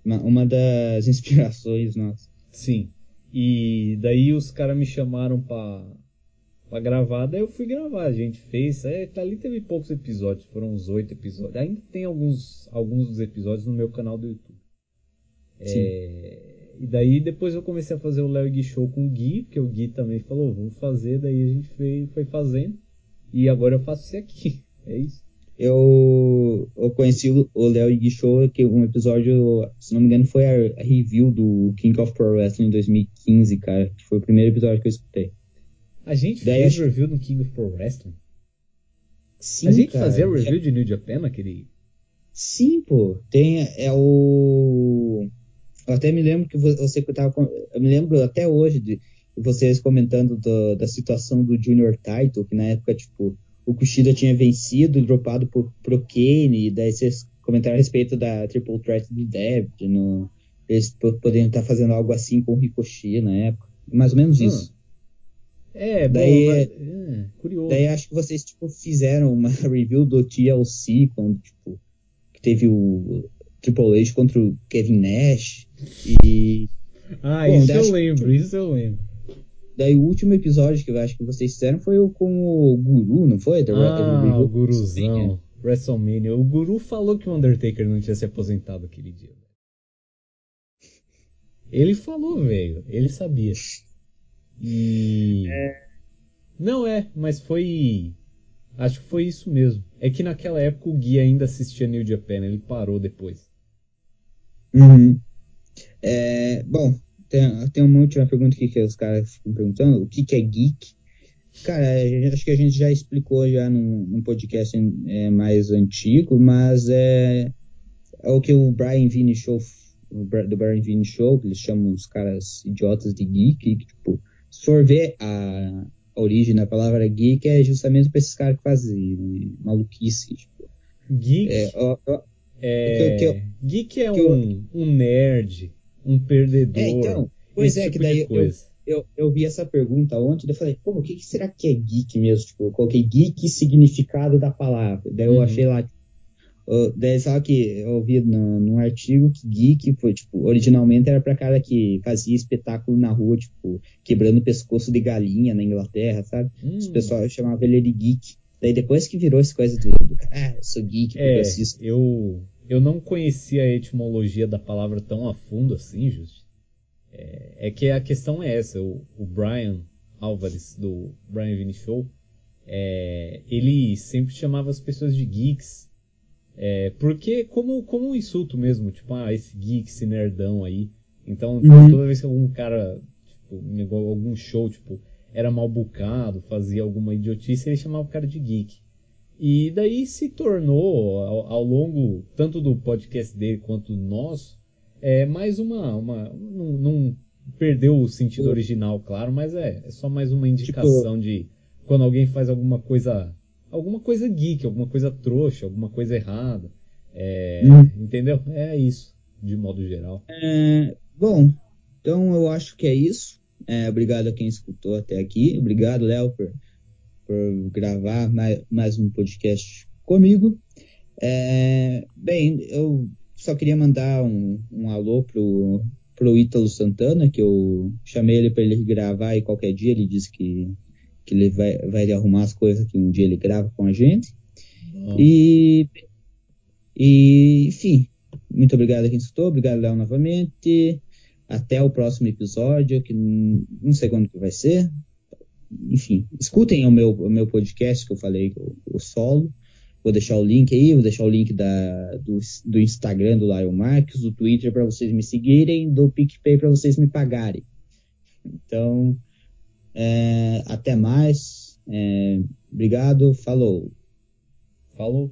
uma, uma das inspirações nossas. Sim. E daí os caras me chamaram pra, pra gravar, daí eu fui gravar. A gente fez. É, ali teve poucos episódios, foram uns oito episódios. Ainda tem alguns, alguns dos episódios no meu canal do YouTube. É, e daí depois eu comecei a fazer o Léo Gui Show com o Gui, porque o Gui também falou, vamos fazer, daí a gente foi, foi fazendo. E agora eu faço isso aqui. É isso eu, eu conheci o Léo Ig Show, que um episódio, se não me engano, foi a, a, review do King of Pro Wrestling em 2015, cara. Que foi o primeiro episódio que eu escutei. A gente Daí, fez acho... review do King of Pro Wrestling? Sim, A gente cara, fazia review é... de New Japan naquele... Sim, pô. Tem, é o... Eu até me lembro que você tava... Eu me lembro até hoje de vocês comentando do, da situação do Junior Title, que na época, tipo o Kushida tinha vencido, dropado por, pro Kane, e daí vocês comentaram a respeito da Triple Threat do Debt, no, eles poderiam estar fazendo algo assim com o Ricochet na época. Mais ou menos hum. isso. É, daí, bom, mas, é, curioso. Daí acho que vocês tipo, fizeram uma review do TLC, quando tipo, que teve o Triple H contra o Kevin Nash. E. Ah, bom, isso eu lembro, que, isso eu lembro. Daí o último episódio que eu acho que vocês fizeram foi o com o Guru, não foi? The ah, o Guruzão. WrestleMania. O Guru falou que o Undertaker não tinha se aposentado aquele dia. Ele falou, velho. Ele sabia. E. É... Não é, mas foi. Acho que foi isso mesmo. É que naquela época o Gui ainda assistia New Japan, ele parou depois. Uhum. É, bom, tem, tem uma última pergunta aqui que os caras ficam perguntando: o que, que é geek? Cara, acho que a gente já explicou já num, num podcast é, mais antigo, mas é, é, o que o Brian Vini Show, do Brian Vini Show, que eles chamam os caras idiotas de geek, que, tipo, se for ver a, a origem da palavra geek, é justamente para esses caras que fazem maluquice. Tipo. Geek? É, ó, ó, é, que, que, geek é um, um nerd um perdedor. É, então, pois é, tipo que daí eu, eu, eu, vi essa pergunta ontem, e eu falei, pô, o que, que, será que é geek mesmo? Tipo, eu coloquei geek significado da palavra. Daí eu uhum. achei lá, uh, daí sabe que eu ouvi no, num artigo que geek foi, tipo, originalmente era pra cara que fazia espetáculo na rua, tipo, quebrando o pescoço de galinha na Inglaterra, sabe? Uhum. Os hum. pessoal chamava ele de geek. Daí depois que virou essa coisa do, do ah, eu sou geek, é, eu assisto. Eu, eu não conhecia a etimologia da palavra tão a fundo assim, Just. É, é que a questão é essa. O, o Brian Álvares, do Brian Vini Show, é, ele sempre chamava as pessoas de geeks. É, porque, como, como um insulto mesmo, tipo, ah, esse geek, esse nerdão aí. Então, tipo, uhum. toda vez que algum cara, tipo, algum show, tipo, era mal bucado, fazia alguma idiotice, ele chamava o cara de geek. E daí se tornou, ao, ao, longo tanto do podcast dele quanto do nosso, é mais uma. uma não, não perdeu o sentido original, claro, mas é, é só mais uma indicação tipo, de quando alguém faz alguma coisa. Alguma coisa geek, alguma coisa trouxa, alguma coisa errada. É, hum. Entendeu? É isso, de modo geral. É, bom, então eu acho que é isso. É, obrigado a quem escutou até aqui. Obrigado, Léo, por por gravar mais, mais um podcast comigo. É, bem, eu só queria mandar um, um alô pro, pro Ítalo Santana, que eu chamei ele para ele gravar e qualquer dia ele disse que, que ele vai, vai arrumar as coisas que um dia ele grava com a gente. E, e, enfim, muito obrigado a quem escutou, obrigado, Léo, novamente. Até o próximo episódio, que não sei quando que vai ser. Enfim, escutem o meu, o meu podcast que eu falei, o, o solo. Vou deixar o link aí, vou deixar o link da, do, do Instagram do Lion Marques, do Twitter para vocês me seguirem, do PicPay para vocês me pagarem. Então, é, até mais. É, obrigado, falou. Falou.